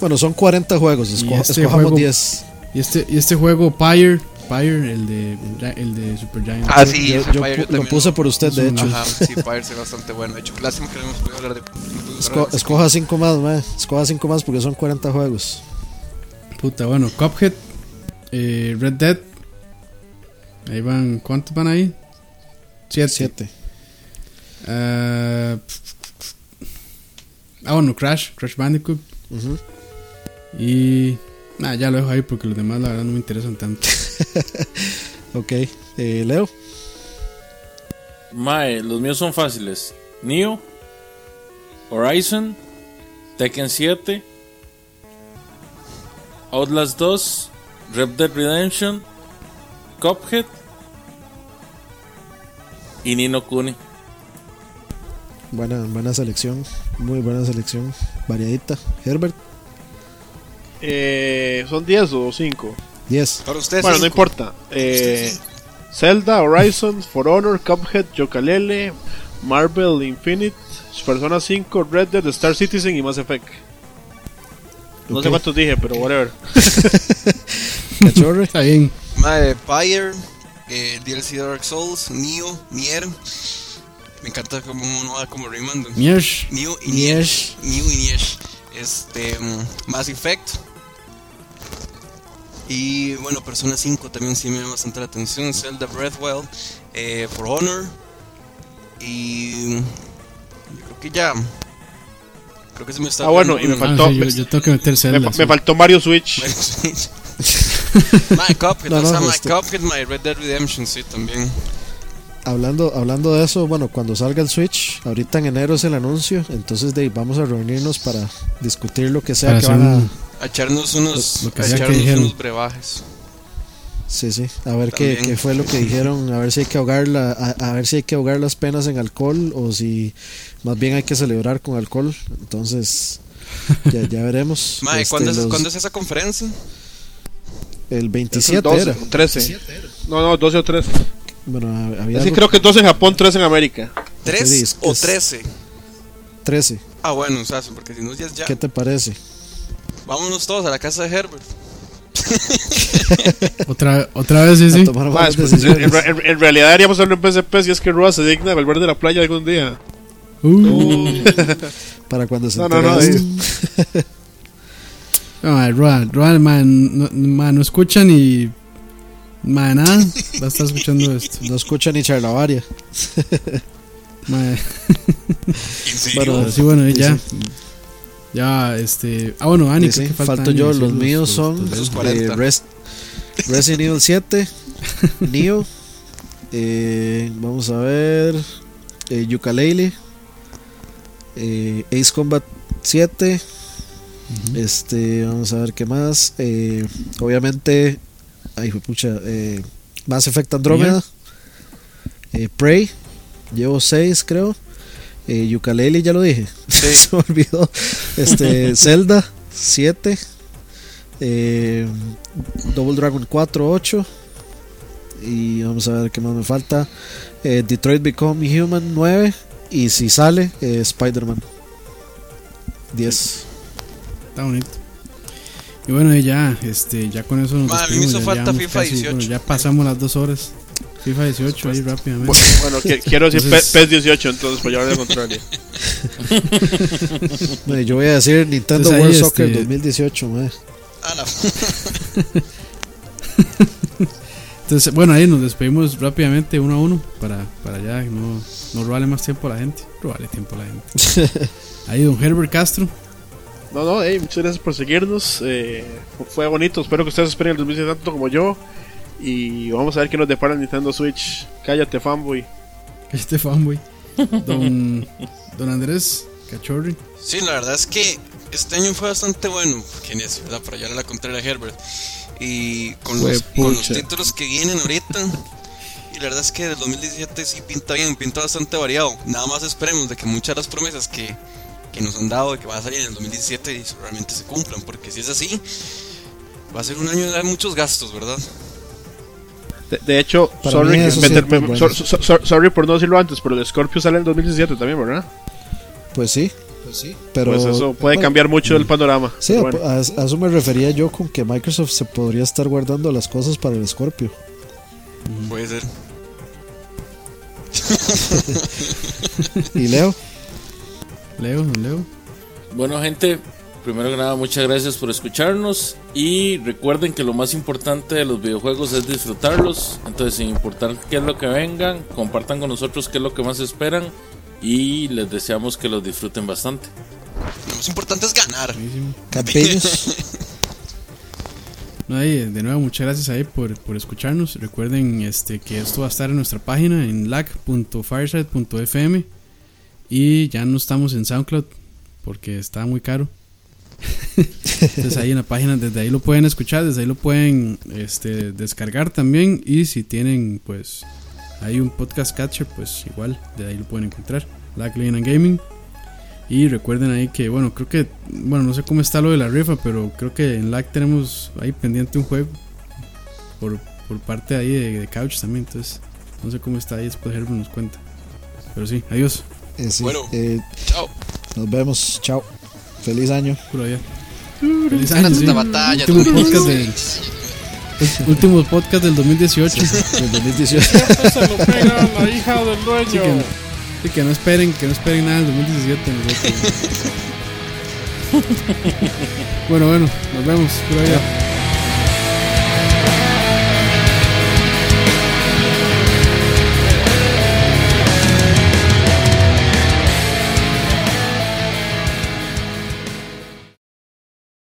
B: bueno, son 40 juegos, esco-
A: este
B: escojamos
A: juego-
B: 10.
A: y este y este juego Pyre, Pyre, el de el de Super Giant.
C: Ah, sí,
B: yo, yo
C: Fire
B: pu- lo puse por usted, de hecho.
C: Ajá, sí, Fire es bastante bueno. De hecho, lástima que no hemos podido hablar de. no
B: Esco-
C: hablar de-
B: escoja 5 más, mae. Escoja 5 más porque son 40 juegos.
A: Puta, bueno, Cuphead, eh, Red Dead. Ahí van, ¿cuántos van ahí? Siete.
B: 7.
A: Ah, ah, bueno, Crash, Crash Bandicoot. Y. Nah, ya lo dejo ahí porque los demás, la verdad, no me interesan tanto.
B: Ok. Eh, Leo.
D: Mae, los míos son fáciles. Neo, Horizon, Tekken 7, Outlast 2, Red Dead Redemption, Cuphead y Nino Kuni.
B: Buena, buena selección. Muy buena selección. Variadita. Herbert.
E: Eh, ¿Son 10 o 5?
B: 10.
C: Para ustedes.
E: Bueno, no importa. Eh, Zelda, Horizon, For Honor, Cuphead, Yooka-Laylee, Marvel Infinite, Persona 5, Red Dead, Star Citizen y Mass Effect. No sé cuántos dije, pero whatever.
B: Cachorre.
A: Está bien.
C: Madre, Pyre, eh, DLC Dark Souls, Neo, Nier. Me encanta como uno va como rimando.
A: Miersh.
C: Neo y. Nier. Neo y Nier. Este. mm, Mass Effect. Y bueno, Persona 5 también sí me llama bastante la atención. Zelda Breathwell. Eh, For Honor. Y. Yo creo que ya. Creo que se me está.
E: Ah, bueno, y me faltó-
A: Ah, sí, yo, yo tengo que meter
E: Me,
A: Zelda. sí.
E: me faltó Mario Switch.
C: My Cuphead,
B: No,
C: o
B: no,
C: sea, My Cuphead, My Red Dead Redemption, sí, también.
B: Hablando, hablando de eso, bueno, cuando salga el Switch, ahorita en enero es el anuncio. Entonces, de ahí vamos a reunirnos para discutir lo que sea
A: Para
B: que van a.
A: un-
C: A echarnos unos,
A: Lo- lo que
C: a
A: sea que
C: echarnos unos brebajes.
B: Sí, sí. A ver qué, qué fue lo que dijeron. A ver si hay que ahogar la, a, a ver si hay que ahogar las penas en alcohol o si más bien hay que celebrar con alcohol. Entonces, ya, ya veremos.
C: Mae,
B: Este,
C: ¿cuándo, es,
B: los-
C: cuándo es esa conferencia?
B: El
E: Es el
B: 27
E: 12,
B: era.
E: o 13. No, no, 12 o 13.
B: Bueno, había algo-
E: creo que 12 en Japón, 13 en América.
C: ¿Tres o trece?
B: 13.
C: Ah, bueno, o sea, porque si no ya es ya.
B: ¿Qué te parece?
C: Vámonos todos a la casa de Herbert.
A: Otra, otra vez, sí, sí.
E: pues, en,
B: decisiones.
E: en- en realidad deberíamos hacerlo en PSP si es que Roa se digna de volver de la playa algún día.
A: Uh.
B: Para cuando se
E: No, no,
B: entere
E: no.
B: esto.
A: No, Roa, Roa, mae, no, mae, no escucha ni. Mae, nada. Va a estar escuchando esto.
B: No escucha ni charlavaria.
A: Mae.
B: Bueno,
A: Pero sí, bueno, y ya. Ya, este. Ah, bueno, Ani,
B: Sí,
A: que
B: falto
A: Ani
B: yo. Los míos son
A: los-
C: los
B: eh,
C: 40.
B: Res- Resident Evil 7, Neo, eh, vamos a ver, eh, Yooka-Laylee, eh, Ace Combat 7, este, vamos a ver qué más, eh, obviamente, ay, fue pucha, eh, Mass Effect Andromeda, eh, Prey, llevo 6 creo, eh, Yooka-Laylee ya lo dije, se me olvidó, este, Zelda 7, eh, Double Dragon 4, 8. Y vamos a ver qué más me falta. Eh, Detroit Become Human 9. Y si sale, eh, Spider-Man 10.
A: Está bonito. Y bueno, y ya, este, ya con eso nos
C: Ma, a mí me
A: despedimos,
C: hizo
A: ya
C: falta FIFA 18.
A: bueno, ya pasamos las dos horas. FIFA 18 ahí rápidamente.
E: Bueno, que- quiero decir
A: Entonces-
E: PES 18 entonces, para llevar de contrario.
B: Bueno, yo voy a decir Nintendo World Soccer
A: este-
B: 2018. mae.
C: A la-
A: Entonces, bueno, ahí nos despedimos rápidamente uno a uno para, para ya no, no robarle más tiempo a la gente. Robarle tiempo a la gente. Ahí, don Herbert Castro.
E: No, no, hey, muchas gracias por seguirnos. eh, fue bonito. Espero que ustedes esperen el 2017 tanto como yo. Y vamos a ver qué nos depara el Nintendo Switch. Cállate, fanboy.
A: Este fanboy. Don, don Andrés Cachorri.
C: Sí, la verdad es que este año fue bastante bueno. ¿Quién es, verdad? Para llevar a la contraria a Herbert. Y con los, con los títulos que vienen ahorita. Y la verdad es que el 2017 sí pinta bien, pinta bastante variado. Nada más esperemos de que muchas de las promesas que, que nos han dado de que va a salir en el 2017 realmente se cumplan. Porque si es así, va a ser un año de muchos gastos, ¿verdad?
E: De, de hecho,
B: Para
E: sorry, me- so- so- so- sorry por no decirlo antes, pero el Scorpio sale en 2017 también, ¿verdad?
B: Pues sí. Pero,
E: pues eso puede
B: bueno,
E: cambiar mucho el panorama.
B: Sí,
E: bueno.
B: a, a eso me refería yo con que Microsoft se podría estar guardando las cosas para el Scorpio.
C: Puede ser.
B: ¿Y Leo?
A: Leo, Leo.
D: Bueno, gente, primero que nada, muchas gracias por escucharnos. Y recuerden que lo más importante de los videojuegos es disfrutarlos. Entonces, sin importar qué es lo que vengan, compartan con nosotros qué es lo que más esperan. Y les deseamos que los disfruten bastante.
C: Lo más importante es ganar.
A: No, ahí, de nuevo, muchas gracias ahí por, por escucharnos. Recuerden este, que esto va a estar en nuestra página en lag.fireside.fm y ya no estamos en SoundCloud porque está muy caro. Entonces ahí en la página, desde ahí lo pueden escuchar, desde ahí lo pueden este, descargar también y si tienen pues hay un podcast catcher, pues igual de ahí lo pueden encontrar. Lag Lane and Gaming. Y recuerden ahí que, bueno, creo que, bueno, no sé cómo está lo de la rifa, pero creo que en LAC tenemos ahí pendiente un juego por, por parte ahí de, de Couch también. Entonces, no sé cómo está ahí, después Herbert nos cuenta. Pero sí, adiós.
B: Eh, sí,
C: Bueno.
B: eh,
C: Chao.
B: nos vemos. Chao. Feliz año.
A: Puro día. Feliz año, sí.
C: de batalla,
A: Último podcast, del, último podcast del 2018.
B: Del 2018.
E: se lo pega la hija del dueño.
A: Así que, así que no esperen, que no esperen nada del 2017. nosotros. bueno, bueno, nos vemos. Pura vida.